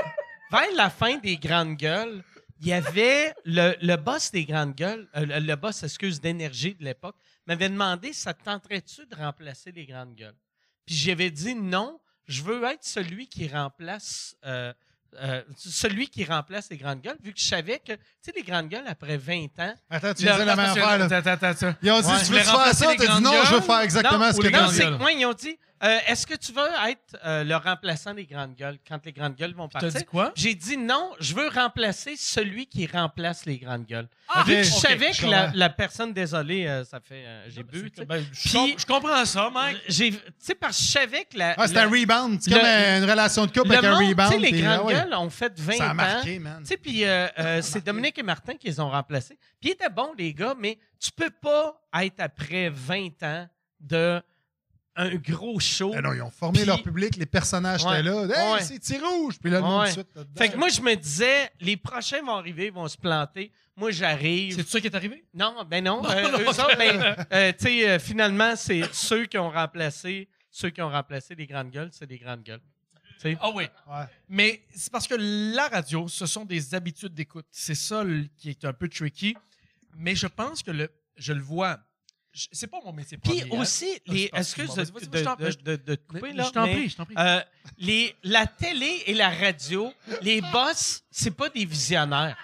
B: Vers la fin des grandes gueules, il y avait le, le boss des grandes gueules, euh, le, le boss, excuse, d'énergie de l'époque, m'avait demandé ça te tenterait-tu de remplacer les grandes gueules? Puis j'avais dit non, je veux être celui qui remplace. euh, euh, celui qui remplace les grandes gueules, vu que je savais que, tu sais, les grandes gueules, après 20 ans,
G: Attends, tu dire la même affaire. là.
F: Attends, attends, attends.
G: Ils ont dit,
F: Ouais.
G: tu veux faire ça? T'as dit non, je veux faire exactement
B: non,
G: ce que
F: les
B: non,
F: grandes
B: c'est
F: gueules.
B: que moi, ils ont dit euh, Est-ce que tu veux être euh, le remplaçant des grandes gueules quand les grandes gueules vont
F: T'as
B: partir?
F: dit quoi?
B: J'ai dit non, je veux remplacer celui qui remplace les grandes gueules.
F: Ah,
B: Vu que je savais
G: je
B: que la, personne, désolé, euh, ça fait. euh, j'ai bu. tu sais.
F: Ben, je,
B: Puis-
F: com- je comprends ça, Mike.
B: J'ai- Tu sais, parce que je savais que la.
G: Ah, c'est un rebound. C'est comme euh, une relation de couple
B: le
G: avec un
B: monde,
G: rebound.
B: sais, les grandes
G: ah ouais.
B: gueules ont fait 20
G: Ça a
B: ans.
G: marqué, man.
B: Tu sais, puis euh, euh, c'est Dominique et Martin qui les ont remplacés. Puis ils étaient bons, les gars, mais tu peux pas être après 20 ans de un gros show.
G: Eh non, ils ont formé
B: Puis-
G: leur public, les personnages
B: Ouais.
G: étaient là. Hey,
B: Ouais.
G: c'est Tir Rouge! Puis là, le monde
B: Ouais.
G: de suite. là-dedans.
B: Fait que moi, je me disais, les prochains vont arriver, ils vont se planter. Moi, j'arrive.
F: C'est ça qui est arrivé?
B: Non, ben non. (laughs) euh, eux autres, ben, euh, tu sais, euh, finalement, c'est ceux qui ont remplacé, ceux qui ont remplacé les grandes gueules, c'est des grandes gueules. Tu sais?
F: Ah oui.
G: Ouais.
F: Mais c'est parce que la radio, ce sont des habitudes d'écoute. C'est ça le- qui est un peu tricky. Mais je pense que le, je le vois. C'est pas mon métier
B: Puis
F: premier, hein.
B: aussi,
F: Ah,
B: les, excuse de, de, de, de- de te
F: Mais-
B: couper,
F: mais
B: là,
F: je t'en
B: mais,
F: prie, je t'en prie.
B: euh, les, la télé et la radio, les boss, c'est pas des visionnaires.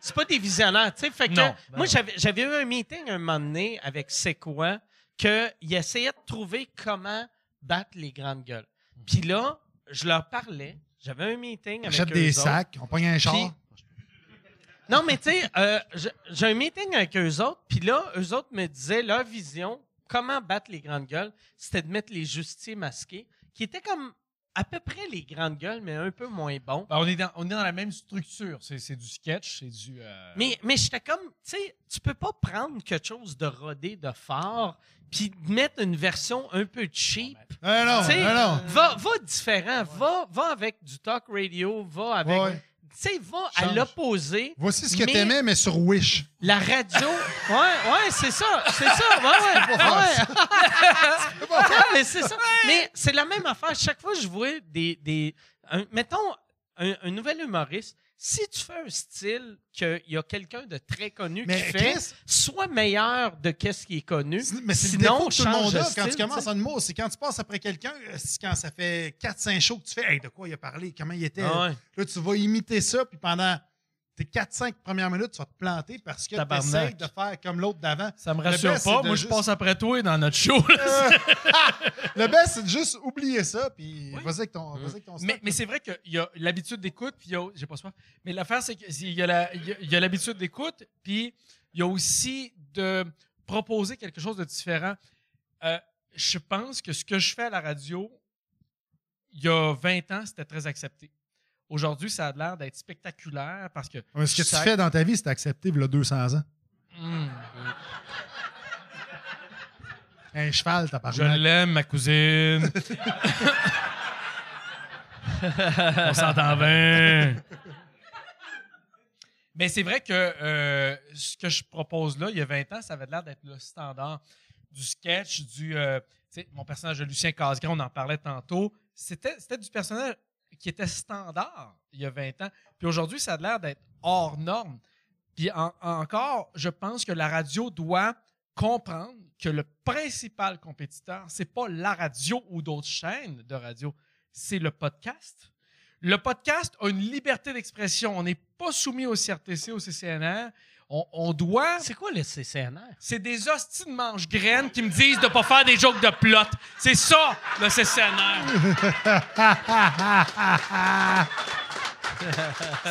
B: C'est pas des visionnaires, tu sais. Fait que
F: ben
B: moi, j'avais, j'avais eu un meeting un moment donné avec C'est quoi, qu'il essayait de trouver comment battre les grandes gueules. Puis là, je leur parlais. J'avais un meeting avec eux
G: des
B: autres.
G: sacs, on pogne un char.
B: Non, mais tu sais, euh, j'ai- un meeting avec eux autres, puis là, eux autres me disaient leur vision, comment battre les grandes gueules, c'était de mettre les justiers masqués, qui était comme à peu près les grandes gueules, mais un peu moins bons.
F: Ben, on, est dans, on est dans la même structure. C'est du sketch, c'est du. euh,
B: Mais, mais j'étais comme, tu sais, tu peux pas prendre quelque chose de rodé, de fort, puis mettre une version un peu cheap.
G: Non, non, non, non.
B: Va, va différent, va, va avec du talk radio, va avec.
G: Ouais.
B: Tu sais, va à l'opposé.
G: Voici ce que
B: Mais-
G: t'aimais, mais sur Wish.
B: La radio. (laughs) ouais, ouais, c'est ça. C'est ça. Ouais, ouais. (laughs) mais c'est ça. Mais c'est la même affaire. Chaque fois que je vois des. des un- mettons, un, un nouvel humoriste, si tu fais un style qu'il y a quelqu'un de très connu
G: Mais
B: qui fait,
G: Chris-
B: soit meilleur de qu'est-ce qui est connu.
G: Mais c'est le
B: Sinon,
G: défaut que tout le monde
B: de
G: a quand tu commences en humour. C'est quand tu passes après quelqu'un, euh, quand ça fait 4-5 shows que tu fais Hey, de quoi il a parlé, comment il était.
B: Ah ouais.
G: Là, tu vas imiter ça, puis pendant tes 4-5 premières minutes, tu vas te planter parce que tu essaies de faire comme l'autre d'avant.
F: Ça me rassure
G: best,
F: pas. Moi, je passe après toi dans notre show. là. (laughs)
G: Le best, c'est de juste oublier ça, puis vas-y avec ton, vas-y avec ton
F: Mais,
G: stock.
F: mais c'est vrai qu'il y a l'habitude d'écoute, puis. J'ai pas soif. Mais l'affaire, c'est qu'il y a l'habitude d'écoute, puis il y a aussi de proposer quelque chose de différent. Euh, je pense que ce que je fais à la radio, il y a 20 ans, c'était très accepté. Aujourd'hui, ça a l'air d'être spectaculaire parce que.
G: Ce que tu fais dans ta vie, c'est accepté il y a 200 ans.
F: Hmm.
G: Un cheval, t'as pas
F: Je l'aime, ma cousine. (laughs) On s'entend bien. Mais c'est vrai que euh, ce que je propose là, il y a 20 ans, ça avait l'air d'être le standard du sketch, du. euh, tu sais, mon personnage de Lucien Casgrain, on en parlait tantôt. C'était du personnage qui était standard il y a 20 ans. Puis aujourd'hui, ça a l'air d'être hors norme. Puis en- encore, je pense que la radio doit comprendre que le principal compétiteur, c'est pas la radio ou d'autres chaînes de radio, c'est le podcast. Le podcast a une liberté d'expression. On n'est pas soumis au CRTC, au CCNR. On, on doit.
B: C'est quoi le CCNR?
F: C'est des hosties de mange-graines qui me disent de pas faire des jokes de plot. C'est ça, le CCNR. (laughs)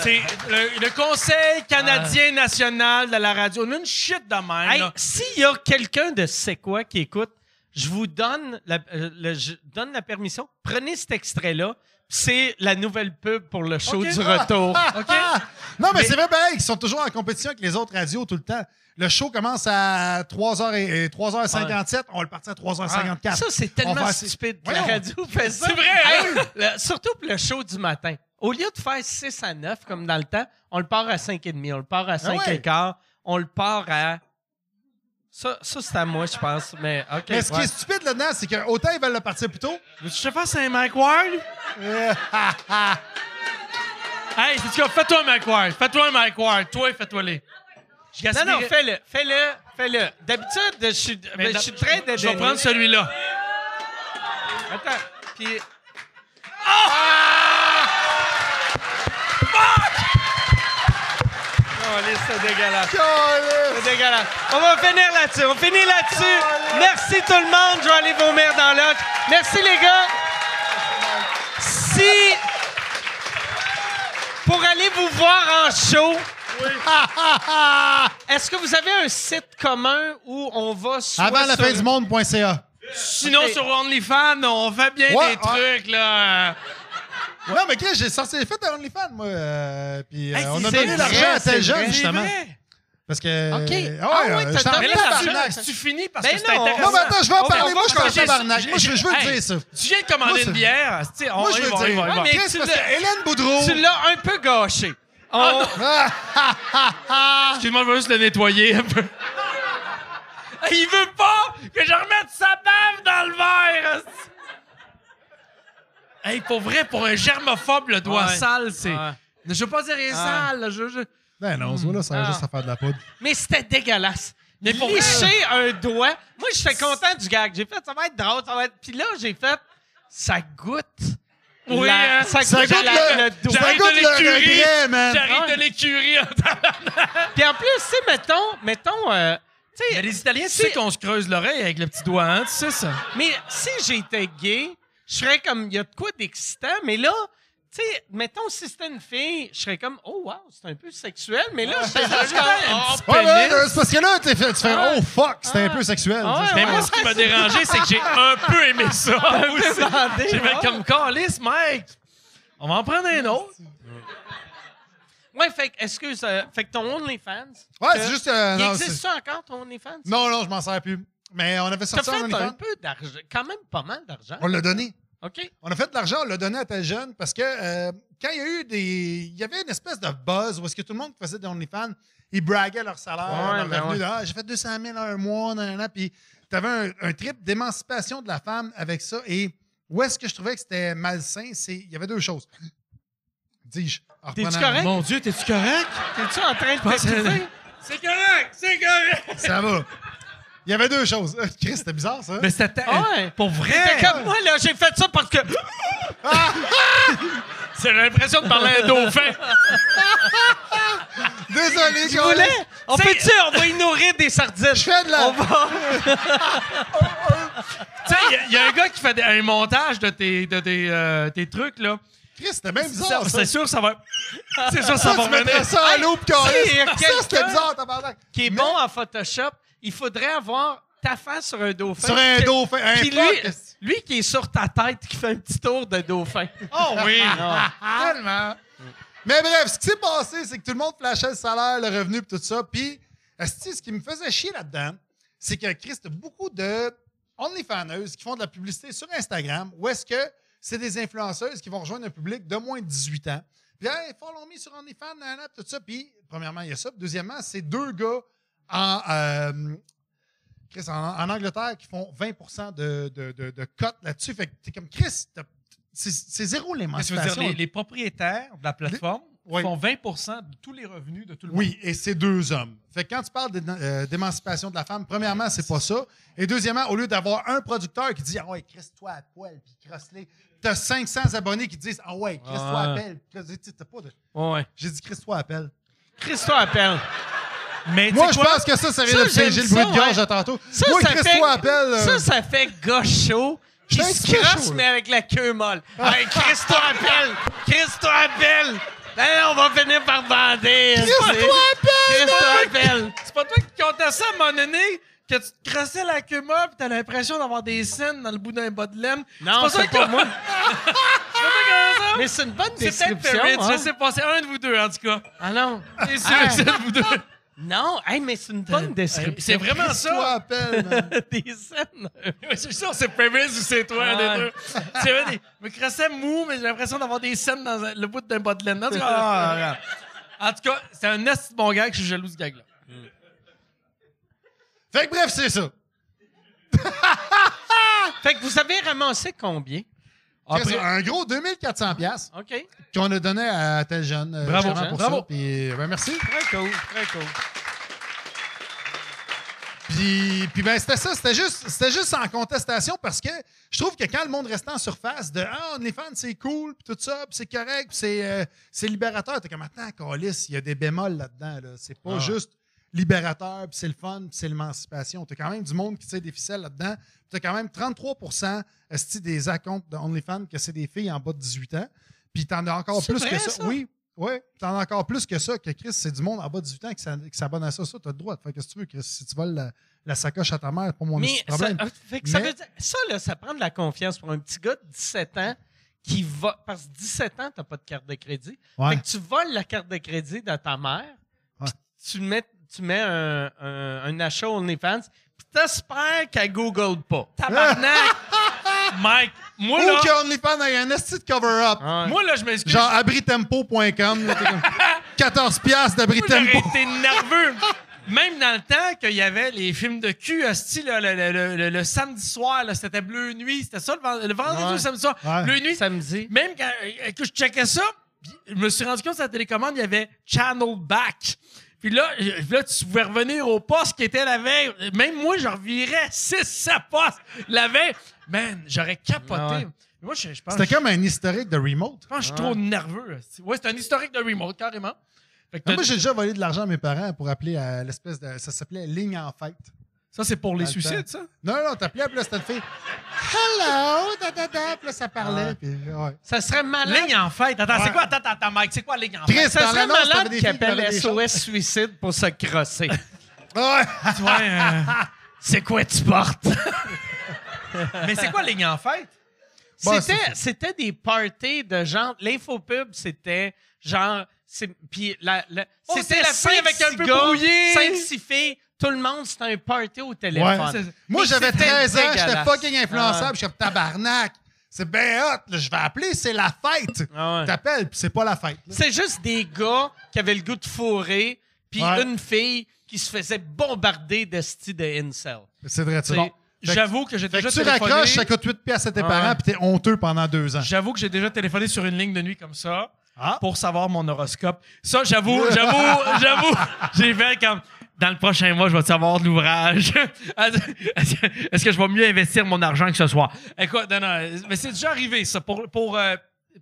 F: C'est le, le Conseil canadien national de la radio. On a une shit de même.
B: Hey, s'il y a quelqu'un de C'est quoi qui écoute, je vous donne la, euh, le- je donne la permission. Prenez cet extrait-là. C'est la nouvelle pub pour le show
F: Ok.
B: du retour. (laughs)
G: Ah! Non, mais,
F: Mais-
G: c'est vrai, pareil, ils sont toujours en compétition avec les autres radios tout le temps. Le show commence à 3h et, et 3h57, on va le partir à 3h54.
B: Ça, c'est
G: On
B: tellement
G: va-
B: stupide que la radio fait ça.
F: C'est vrai, hein?
B: Hey, le- surtout pour le show du matin. Au lieu de faire 6 à 9 comme dans le temps, on le part à 5,5, on le part à 5
G: ouais.
B: et quart, on le part à... Ça, ça c'est à moi, je pense, mais OK.
G: Mais ce qui est stupide là-dedans, c'est qu'autant ils veulent le partir plus tôt.
F: Veux-tu que je te fasse un Mike Ward? (laughs) hey, c'est quoi? Fais-toi un Mike Ward. Fais-toi un Mike Ward. Toi, fais-toi-les. Je
B: Non, non, fais-le, fais-le, fais-le. D'habitude, je suis, ben,
F: Mais
B: je suis très
F: Je vais prendre celui-là.
B: Attends, puis... Oh, c'est dégueulasse. C'est dégueulasse. On va finir là-dessus. On finit là-dessus. Merci tout le monde. Je vais aller vomir dans l'autre. Merci les gars. Si pour aller vous voir en show, (laughs) est-ce que vous avez un site commun où on va soit
G: Avant la
B: sur-
G: fin du monde.ca.
F: Sinon, sur OnlyFans, on fait bien
G: Ouais,
F: des
G: ouais.
F: trucs, là.
G: Non, mais Chris, j'ai sorti les fêtes à OnlyFans, moi. euh, puis euh,
F: Hey,
G: on a
F: c'est
G: donné
F: vrai,
G: l'argent à
B: c'est
G: tel jeune,
B: vrai.
G: justement.
F: C'est.
G: Parce que.
B: Ok.
G: Ah ouais,
B: Ah ouais,
G: euh,
B: t'as
G: j'étais en
B: donné
F: Mais là,
G: tabarnak.
F: tu, finis parce
B: Ben
F: que c'est
B: non.
F: intéressant?
G: Non, mais attends, je vais en
B: On
G: parler. Moi, je suis
F: que j'ai-
G: tabarnak. Moi, je je veux
F: hey,
G: dire, ça.
F: Tu viens de commander
G: Moi,
F: une
G: c'est-
F: bière. tu sais, on
G: Moi, je veux
F: va, on on
G: dire.
F: va.
B: mais
G: Chris,
B: tu
G: parce
B: l'as-
G: que Hélène Boudreau.
B: Tu l'as un peu gâché. On- (laughs)
F: Excuse-moi, je vais juste le nettoyer un peu. Il veut pas que je remette sa bave dans le verre. Hey, pour vrai, pour un germophobe, le doigt
B: Ouais.
F: sale, c'est.
B: Ouais.
F: Je veux pas dire rien sale, là, je, je-
G: Ben non, ce là ça va
B: Ah.
G: juste à faire de la poudre.
B: Mais c'était dégueulasse.
F: Mais pour
B: Licher un doigt. Moi, j'étais content du gag. J'ai fait, ça va être drôle, ça va être. Puis là, j'ai fait, ça goûte.
F: Oui,
B: la-
F: hein?
B: ça
G: Ça
B: goûte
G: goûte
B: la-
G: le-
B: doigt.
G: Ça
F: J'arrive
G: goûte
F: de
G: le
F: l'écurie. J'arrive
B: Ouais.
F: de l'écurie.
B: Puis en plus, tu sais, mettons, mettons, euh, tu
F: Mais
B: sais,
F: les Italiens, tu sais qu'on se creuse l'oreille avec le petit doigt, hein? Tu sais ça?
B: mais si j'étais gay, je serais comme, il y a de quoi d'excitant, mais là, Tu sais, mettons, si c'était une fille, je serais comme, oh, wow, c'est un peu sexuel, mais là, c'est juste comme un petit
G: Ouais, ouais,
B: pénis.
G: euh, c'est parce que là, t'es fait- tu fais
B: Ah.
G: Oh fuck, c'était un
B: Ah.
G: peu sexuel.
B: Ah.
F: Mais
B: ouais.
F: moi, ce qui m'a dérangé, c'est que j'ai (laughs) un peu aimé ça. aussi.
B: bandé,
F: J'ai fait
B: ouais.
F: comme Carlis, mec. On va en prendre un autre.
B: Ouais, fait que, excuse, euh, fait que ton OnlyFans.
G: Ouais, c'est juste. euh,
B: Il
G: non,
B: existe
G: c'est-
B: ça encore, ton OnlyFans?
G: non, non, je m'en sers plus. Mais on avait sorti un
B: fait un
G: OnlyFans.
B: peu d'argent, quand même pas mal d'argent.
G: On l'a donné.
B: OK.
G: On a fait de l'argent, on l'a donné à tel jeune parce que euh, quand il y a eu des. Il y avait une espèce de buzz où est-ce que tout le monde qui faisait des OnlyFans, ils braguaient leur salaire,
B: Ouais,
G: leur
B: ben
G: revenu.
B: ouais.
G: Ah, j'ai fait 200 000 un mois, nan, nan, nan. Puis t'avais un, un trip d'émancipation de la femme avec ça. Et où est-ce que je trouvais que c'était malsain, c'est. Il y avait deux choses. Dis-je. en
B: T'es-tu correct?
F: Mon Dieu, t'es-tu correct?
B: T'es-tu en train de t'étouffer?
F: C'est correct, c'est correct.
G: Ça va. Il y avait deux choses. Chris, c'était bizarre, ça.
F: Mais c'était
B: ouais.
F: pour vrai.
B: comme moi, là, j'ai fait ça parce que. (laughs)
F: J'ai l'impression de parler à un dauphin. (laughs)
G: Désolé, gars.
B: voulais? On
F: C'est-
B: peut-tu, on va y nourrir des sardines?
G: Je fais de la.
B: On va. (laughs)
F: tu sais, il y a- il y, a un gars qui fait des- un montage de tes, de tes, euh, tes trucs, là.
G: Chris, c'était
F: Ça-
G: bizarre.
F: C'est sûr que ça va. C'est sûr que
G: Ça,
F: ça va
G: tu mettrais
F: revenir.
G: ça à l'eau pis carré.
B: il y a
G: Ça, c'était bizarre, tabarnak.
B: Qui est
G: Mais-
B: bon en Photoshop, il faudrait avoir ta face sur un dauphin.
G: Sur un dauphin. Un
B: Puis lui, lui qui est sur ta tête, qui fait un petit tour de dauphin.
F: Oh oui. (laughs)
G: Tellement. Mais bref, ce qui s'est passé, c'est que tout le monde flashait le salaire, le revenu et tout ça. Puis, ce qui me faisait chier là-dedans, c'est que Chris, t'as beaucoup de OnlyFaneuses qui font de la publicité sur Instagram où est-ce que c'est des influenceuses qui vont rejoindre un public de moins de 18 ans. Puis, hey, follow me sur OnlyFans, nanana, tout ça. Puis, premièrement, il y a ça. Puis, deuxièmement, c'est deux gars en, euh, Chris, en, en Angleterre qui font 20 de, de, de, de cote là-dessus. Fait que t'es comme Chris, c'est zéro l'émancipation.
F: les, les propriétaires de la plateforme
G: Oui.
F: font 20% de tous les revenus de tout le monde.
G: Oui, et c'est deux hommes. Fait que quand tu parles euh, d'émancipation de la femme, premièrement, c'est pas ça. Et deuxièmement, au lieu d'avoir un producteur qui dit Ah ouais, crisse-toi à poil, puis crosse-les, t'as 500 abonnés qui disent Ah ouais, crisse-toi à
B: Ouais.
G: pelle. Crisse- tu sais, t'as pas de-
B: Ouais.
G: J'ai dit crisse-toi à pelle.
B: Christo appelle.
F: Mais
G: Moi, je pense que ça, ça vient
B: Ça,
G: de piéger le bruit
B: ça,
G: de gorge
B: ouais.
G: à tantôt.
B: Ça,
G: Moi,
B: ça fait,
G: pelle. euh,
B: ça, ça fait gauche chaud qui se crosse, mais avec la queue molle. Hey, Christo appelle! Christo appelle! Hey, on va finir par bander.
G: Christo appelle!
B: Christo appelle!
F: C'est pas toi qui comptais ça à un moment donné? Que tu te crassais la queue molle pis t'as l'impression d'avoir des scènes dans le bout d'un bas de laine.
B: Non,
F: pas
B: c'est
F: ça
B: pas moi. (laughs)
F: Pas toi as ça?
B: Mais c'est une bonne
F: C'est peut-être
B: description. Hein?
F: je sais pas. C'est un de vous deux, en tout cas.
B: Ah non.
F: C'est sûr
B: Ah.
F: que c'est un de vous deux. (laughs)
B: Non, hey, mais c'est une bonne description.
F: C'est vraiment ça.
G: à man. (laughs)
B: des scènes.
F: Ouais, c'est sûr, c'est Perrine ou c'est toi, un
B: Ouais.
F: des deux. C'est vrai, des- je me crassais mou, mais j'ai l'impression d'avoir des scènes dans un- le bout d'un bas de laine. En tout cas, (laughs) ah, c'est un esti de bon gag, je suis jaloux de ce gag-là.
G: Fait que bref, c'est ça.
B: Fait que vous avez ramassé combien?
G: Chris, un gros 2400$ piastres
B: OK.
G: qu'on a donné à tel jeune. euh,
F: Bravo,
G: justement pour
F: bravo.
G: ça. Puis, ben, merci.
B: Très cool, très cool.
G: Puis, puis ben, c'était ça, c'était juste, c'était juste en contestation parce que je trouve que quand le monde restait en surface de Ah, OnlyFans, c'est cool, puis tout ça, puis c'est correct, puis c'est, euh, c'est libérateur, t'es comme Attends, Calis, il y a des bémols là-dedans. Là. C'est pas juste libérateur, puis c'est le fun, puis c'est l'émancipation. T'as quand même du monde qui tire des ficelles là-dedans. Puis t'as quand même 33 esti, des accounts de OnlyFans que c'est des filles en bas de 18 ans. Puis t'en as encore plus
B: vrai,
G: que ça.
B: ça?
G: Oui, oui. T'en as encore plus que ça, que Chris, c'est du monde en bas de 18 ans qui s'a- qui s'abonne à ça. Ça, t'as le droit ce que tu veux, Chris. Si tu voles la, la sacoche à ta mère, pas mon
B: Mais
G: de
B: ça,
G: problème.
B: euh, fait que ça veut dire, ça, là, ça prend de la confiance pour un petit gars de 17 ans qui va. Parce que 17 ans, t'as pas de carte de crédit.
G: Ouais.
B: Fait que tu voles la carte de crédit de ta mère,
G: Ouais.
B: puis tu mets, tu mets un, un, un achat OnlyFans, puis t'espères qu'elle Google pas.
F: Tabarnak! (laughs) Mike, moi
G: Ou
F: là,
G: que OnlyFans ait un esti de cover-up.
B: Ouais.
F: moi là, je m'excuse.
G: Genre abritempo.com. là, t'es comme (laughs) 14 piastres
F: Moi, j'aurais
G: d'abritempo.
F: été nerveux. Même dans le temps qu'il y avait les films de cul, hostie, là, le, le- le- le- le samedi soir, là, c'était Bleu Nuit. C'était ça, le, vend- le vendredi
B: Ouais.
F: ou le samedi soir?
G: Ouais.
F: Bleu Nuit.
B: Samedi.
F: Même quand euh, que je checkais ça, je me suis rendu compte sur la télécommande, il y avait Channel Back. Puis là, là, tu pouvais revenir au poste qui était la veille. Même moi, je revirais 6-7 postes la veille. Man, j'aurais capoté.
B: Ouais.
F: Moi, je, je pense,
G: C'était comme un historique de remote.
F: je pense que je suis trop nerveux. Ouais, c'est un historique de remote, carrément.
G: Ah, Moi, j'ai déjà volé de l'argent à mes parents pour appeler à l'espèce de. Ça s'appelait Ligne en fête.
F: Ça, c'est pour les suicides, ça?
G: Non, non, t'appelais, puis là, c'était une fille. Hello, da, da, da, puis là, ça parlait. Puis, ouais.
B: Ça serait malade.
F: Ligne en fête. Attends, c'est quoi? Attends, attends, Mike, c'est quoi ligne en fête?
B: Ça
G: dans
B: serait malade
G: des
B: qui
G: filles qui
B: appelle
G: avaient des
B: SOS Suicide pour se crosser. (laughs)
G: Ouais.
F: Euh,
B: C'est quoi tu portes? (laughs)
F: mais c'est quoi ligne en fête?
G: Bon,
B: c'était,
G: ça.
B: des parties de genre. L'infopub, c'était genre. C'est, puis la, la-
F: Oh,
B: c'était
F: la fille avec un peu
B: gars,
F: brouillé.
B: Cinq, six filles. Tout le monde, c'était un party au téléphone.
G: Ouais. Moi, j'avais
B: c'était
G: 13 ans, j'étais fucking influençable. Je suis tabarnak. C'est bien hot. là, je vais appeler, c'est la fête.
B: Ah ouais.
G: T'appelles, puis c'est pas la fête.
B: C'est juste des gars qui avaient le goût de fourrer, puis
G: Ouais.
B: une fille qui se faisait bombarder de style de incel.
G: C'est vrai,
B: C'est-
G: bon.
F: J'avoue que j'ai déjà
G: que tu
F: téléphoné.
G: raccroches, ça coûte 8 piastres à tes
B: Ah
G: parents,
B: ouais.
G: puis t'es honteux pendant deux ans.
F: J'avoue que j'ai déjà téléphoné sur une ligne de nuit comme ça
G: Ah.
F: pour savoir mon horoscope. Ça, j'avoue, j'avoue, (laughs) j'avoue, j'ai fait comme dans le prochain mois, je vais savoir de l'ouvrage? (laughs) Est-ce que je vais mieux investir mon argent que ce soir? Écoute, non, non, mais c'est déjà arrivé, ça. Pour, pour, euh,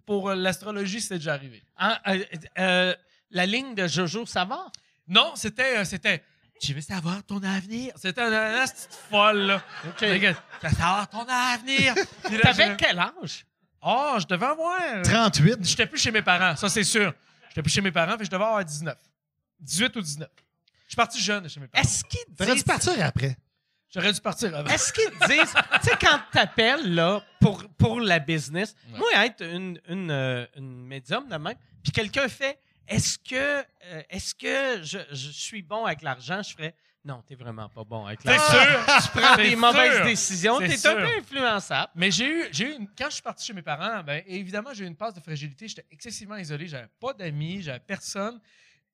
F: pour l'astrologie, c'est déjà arrivé.
B: Ah, euh, euh, la ligne de Jojo Savard?
F: Non, c'était. euh, c'était tu veux savoir ton avenir? C'était une, une petite folle, là. Que, Tu veux savoir ton avenir? Puis
B: T'avais
F: je-
B: quel âge?
F: Oh, je devais avoir.
G: 38.
F: J'étais plus chez mes parents, ça c'est sûr. J'étais plus chez mes parents, que je devais avoir 19. 18 ou 19. Je suis parti jeune de chez mes parents.
B: Est-ce qu'ils
G: T'aurais dû
B: disent...
G: partir après.
F: J'aurais dû partir avant.
B: Est-ce qu'ils disent... (laughs) tu sais, quand t'appelles, là, pour, pour la business,
F: Ouais.
B: moi, être une, une, euh, une médium de même, puis quelqu'un fait... Est-ce que, euh, est-ce que je, je suis bon avec l'argent? Je ferais... Non, t'es vraiment pas bon avec
F: C'est
B: l'argent.
F: sûr!
B: Tu prends
F: C'est
B: des mauvaises
F: sûr.
B: décisions.
F: C'est
B: T'es
F: sûr.
B: un peu influençable.
F: Mais j'ai eu, j'ai eu une- quand je suis parti chez mes parents, ben, évidemment, j'ai eu une passe de fragilité. J'étais excessivement isolé. J'avais pas d'amis, j'avais personne.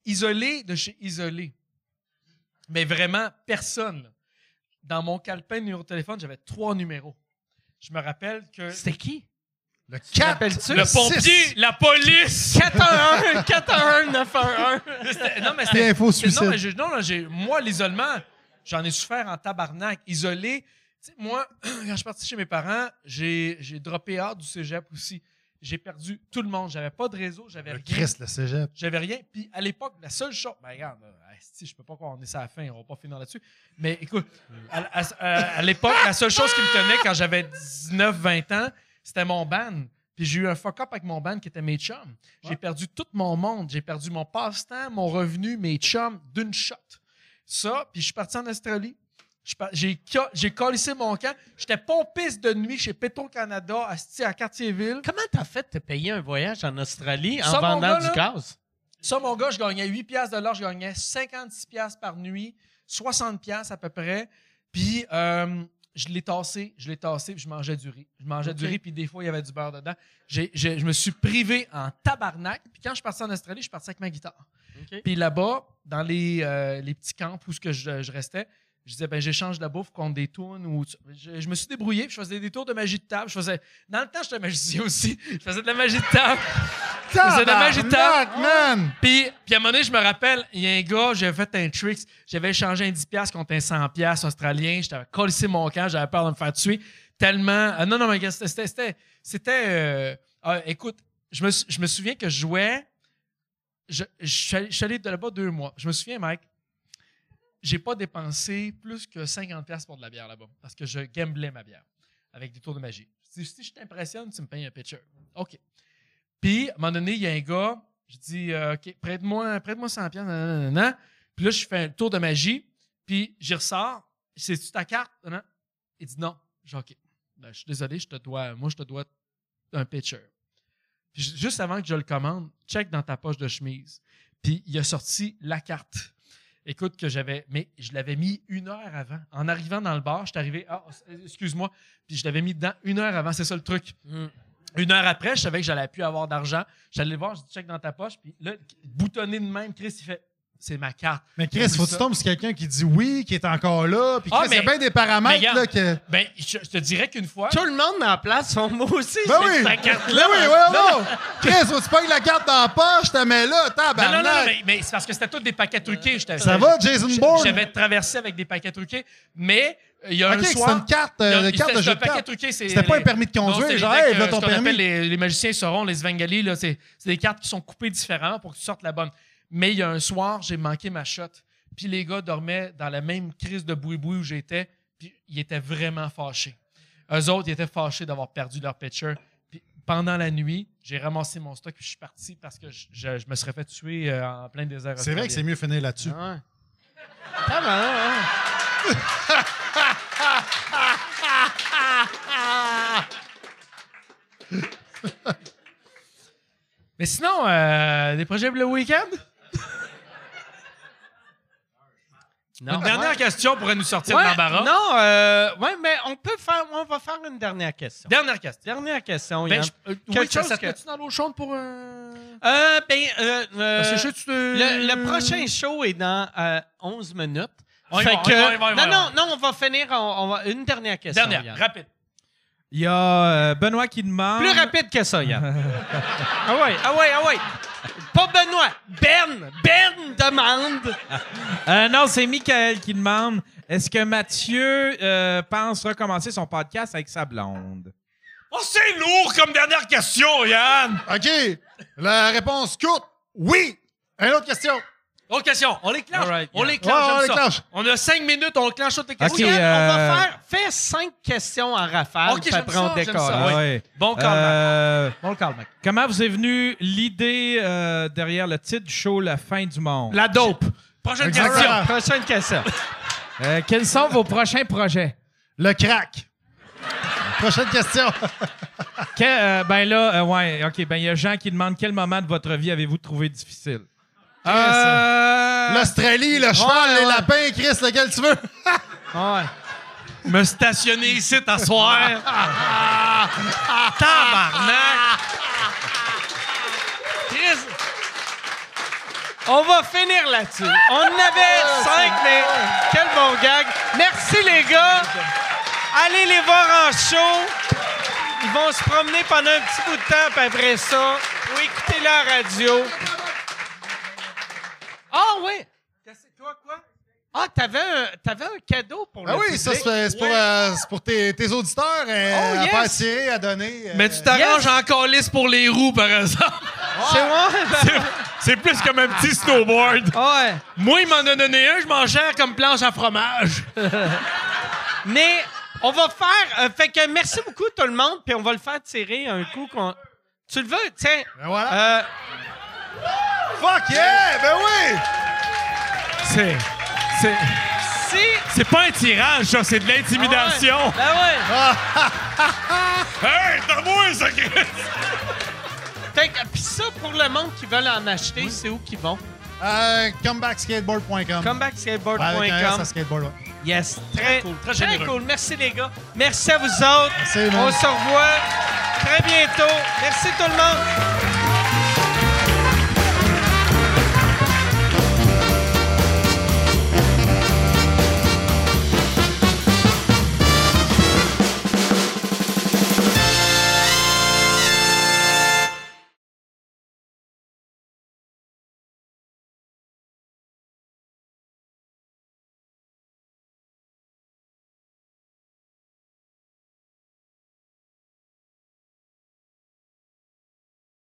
F: Isolé de chez isolé. Mais vraiment, personne. Dans mon calepin de numéro de téléphone, j'avais trois numéros. Je me rappelle que.
B: C'était qui?
G: Le
B: Tu
G: 4.
B: rappelles-tu?
F: Le pompier, la police!
B: 411 411 911
F: C'était- non, mais c'était.
G: infos
F: c'est- Non,
G: suicide.
F: mais non, moi, l'isolement, j'en ai souffert en tabarnak. Isolé. Moi, (clears throat) quand je suis parti chez mes parents, j'ai j'ai droppé hors du cégep aussi. J'ai perdu tout le monde. J'avais pas de réseau, j'avais
G: Le
F: rien.
G: Christ, le cégep.
F: J'avais rien. Puis à l'époque, la seule chose. Ben regarde, là, asti, je peux pas croire on est ça à la fin, on va pas finir là-dessus. Mais écoute, à, à- à- à l'époque, la seule chose qui me tenait quand j'avais 19-20 ans, c'était mon ban. Puis j'ai eu un fuck-up avec mon ban qui était mes chums. J'ai perdu tout mon monde. J'ai perdu mon passe-temps, mon revenu, mes chums d'une shot. Ça, puis je suis parti en Australie. J'ai j'ai collissé mon camp. J'étais pompiste de nuit chez Petro-Canada, asti, à Cartierville.
B: Comment t'as fait de te payer un voyage en Australie en
F: Ça,
B: vendant
F: gars,
B: du
F: là,
B: gaz?
F: Ça, mon gars, je gagnais 8 piastres de l'heure, je gagnais 56 piastres par nuit, 60 piastres à peu près. Puis, euh, je l'ai tassé, je l'ai tassé, puis je mangeais du riz. Je mangeais du riz, puis des fois, il y avait du beurre dedans. J'ai- j'ai- je me suis privé en tabarnak. Puis quand je suis parti en Australie, je suis parti avec ma guitare. Puis là-bas, dans les, euh, les petits camps où ce que je, je restais, je disais, ben, j'échange la bouffe contre des tunes. Ou, je, je me suis débrouillé, je faisais des tours de magie de table. Je faisais, dans le temps, j'étais magicien aussi. Je faisais de la magie de table. faisais de la magie de table.
G: Man!
F: Puis, puis à un moment donné, je me rappelle, il y a un gars, j'avais fait un trick, j'avais échangé un 10$ contre un 100$ australien, j'avais collé mon camp, j'avais peur de me faire tuer. Tellement. ah non, non, mais c'était. C'était. c'était- euh, ah, écoute, je me, je me souviens que je jouais. Je, je je suis allé de là-bas deux mois. Je me souviens, Mike, j'ai pas dépensé plus que 50$ pour de la bière là-bas parce que je gamblais ma bière avec des tours de magie. Si, si je t'impressionne, tu me payes un pitcher. OK. Puis, à un moment donné, il y a un gars, je dis, euh, OK, prête-moi prête 100 pièces, nanana. Puis là, je fais un tour de magie, puis j'y ressors. C'est-tu ta carte? Il dit non. Je OK. Ben, je suis désolé, je te dois, moi, je te dois un pitcher. Puis ju- juste avant que je le commande, check dans ta poche de chemise. Puis il a sorti la carte. Écoute, que j'avais. Mais je l'avais mis une heure avant. En arrivant dans le bar, je suis arrivé. Ah, excuse-moi. Puis je l'avais mis dedans une heure avant. C'est ça le truc. Une heure après, je savais que j'allais plus avoir d'argent. J'allais le voir, je dis check dans ta poche. Puis là, boutonné de même, Chris, il fait c'est ma carte.
G: Mais Chris, faut que tu tombes sur quelqu'un qui dit oui, qui est encore là. Puis
F: Ah,
G: Chris, il y a
F: mais-
G: bien des paramètres là, que.
F: Ben, je, je te dirais qu'une fois.
B: Tout le monde en place, sont moi aussi.
G: Ben oui!
B: ta
G: Ben
B: carte-là.
G: oui, ouais, non! Chris, faut que tu pognes la carte dans la poche, tu mets là,
F: Non, non, non,
G: tabarnak!
F: mais, mais c'est parce que c'était tous des paquets truqués.
G: Ça va, Jason Bourne?
F: J'avais traversé avec des paquets truqués, mais euh, il y a un
G: c'est
F: soir.
G: une carte, euh, de carte
F: c'était-
G: de jeu de
F: un paquet
G: cartes.
F: truqué, c'est
G: C'était pas un permis de
F: Non,
G: conduire,
F: les
G: genre, hey,
F: euh,
G: ton permis.
F: les, les magiciens sauront, les Svengali, là, c'est c'est des cartes qui sont coupées différemment pour que tu sortes la bonne. Mais il y a un soir, j'ai manqué ma shot.
C: Puis les gars dormaient dans la même crise de boui-boui où j'étais, puis ils étaient vraiment fâchés. Eux autres, ils étaient fâchés d'avoir perdu leur pitcher. Puis pendant la nuit, j'ai ramassé mon stock, puis je suis parti parce que je, je- je me serais fait tuer euh, en plein désert.
G: C'est vrai que c'est mieux finir là-dessus.
B: Ouais. Ah ben, ouais.
C: Mais sinon, euh, des projets pour le week-end?
B: Non.
F: Une dernière
B: Ouais.
F: question pourrait nous sortir
B: Ouais,
F: de l'embarras.
B: Non, euh, ouais, mais on peut faire, on va faire une dernière question.
F: Dernière question.
B: Dernière question.
F: Ben,
B: Yann.
F: je- euh,
B: Quelque
F: oui, ça,
B: chose
F: ça te
B: que-
F: met-tu dans l'eau chaude pour un.
B: Euh, ben, euh, euh,
F: Parce que je sais que tu te-
B: le, le prochain show est dans euh, 11 minutes.
F: On y
B: Fait
F: va, on
B: que-
F: y va, on y va, on y va,
B: non, non, non, on va finir. On, on va, une dernière question.
F: Dernière,
B: Yann.
F: rapide.
D: Il y a euh, Benoît qui demande.
B: Plus rapide que ça, Yann. (laughs) ah ouais, ah ouais, ah ouais. Pas Benoît. Ben. Ben demande.
D: Euh, non, c'est Michael qui demande est-ce que Mathieu euh, pense recommencer son podcast avec sa blonde?
F: Oh, c'est lourd comme dernière question, Yann!
G: OK. La réponse courte, oui. Une autre question.
F: Autre question. On les clenche. On les clenche.
G: Ouais,
F: j'aime
G: on les
F: ça.
G: clenche.
F: On a cinq minutes, on clenche toutes les questions.
B: Yann,
D: euh,
B: On va faire, fais cinq questions en rafale,
F: Ok,
B: puis
F: j'aime
B: après on
F: ça, j'aime
B: décolle.
F: ça. Oui.
D: ouais.
F: Bon call,
D: Euh,
F: Bon call, mec.
D: Comment vous est venue l'idée euh, derrière le titre du show La fin du monde?
F: La dope. Prochaine
G: Exactement.
F: question.
B: Prochaine question.
D: Euh, Quels sont vos prochains projets?
G: Le crack. Prochaine question.
D: Que- euh, Ben là, euh, ouais, ok. Ben il y a Jean qui demande quel moment de votre vie avez-vous trouvé difficile?
F: Euh,
G: L'Australie, le cheval,
B: ouais,
G: les
B: ouais.
G: lapins, Chris, lequel tu veux? (laughs)
B: Ouais.
F: me stationner ici t'asseoir. Tabarnak. Chris,
B: On va finir là-dessus. On en avait cinq, mais quel bon gag. Merci, les gars. Allez les voir en show. Ils vont se promener pendant un petit bout de temps, puis après ça, vous écoutez la radio. Ah, oui. Quoi, quoi? Ah, t'avais un, t'avais un cadeau pour
G: Ah
B: le
G: oui,
B: public.
G: ça, c'est c'est pour, euh, c'est pour tes, tes auditeurs euh,
B: Oh,
G: à
B: yes.
G: faire tirer, à donner. euh,
F: mais tu t'arranges
B: Yes.
F: en calice pour les roues, par exemple.
B: C'est moi? (laughs) ben-
F: C'est plus comme un petit snowboard.
B: Ah ouais.
F: Moi, il m'en a donné un, je m'en gère comme planche à fromage. (laughs)
B: Mais on va faire. euh, fait que merci beaucoup tout le monde, puis on va le faire tirer un coup qu'on. Tu le veux? Tiens.
G: Ben voilà. Fuck yeah! Ben oui!
F: C'est. C'est.
B: si.
F: C'est pas un tirage, ça, c'est de l'intimidation.
B: Ben ouais. (laughs)
F: Hey, t'as moi, ça, Chris!
B: Fait que, pis ça, pour le monde qui veulent en acheter, c'est où qu'ils vont?
G: Euh, comebackskateboard.com. Ouais,
B: Comebackskateboard.com.
G: skateboard, ouais.
B: Yes, très,
F: cool, très
B: très cool. Merci les gars. Merci à vous autres.
G: Merci.
B: On se revoit très bientôt. Merci tout le monde.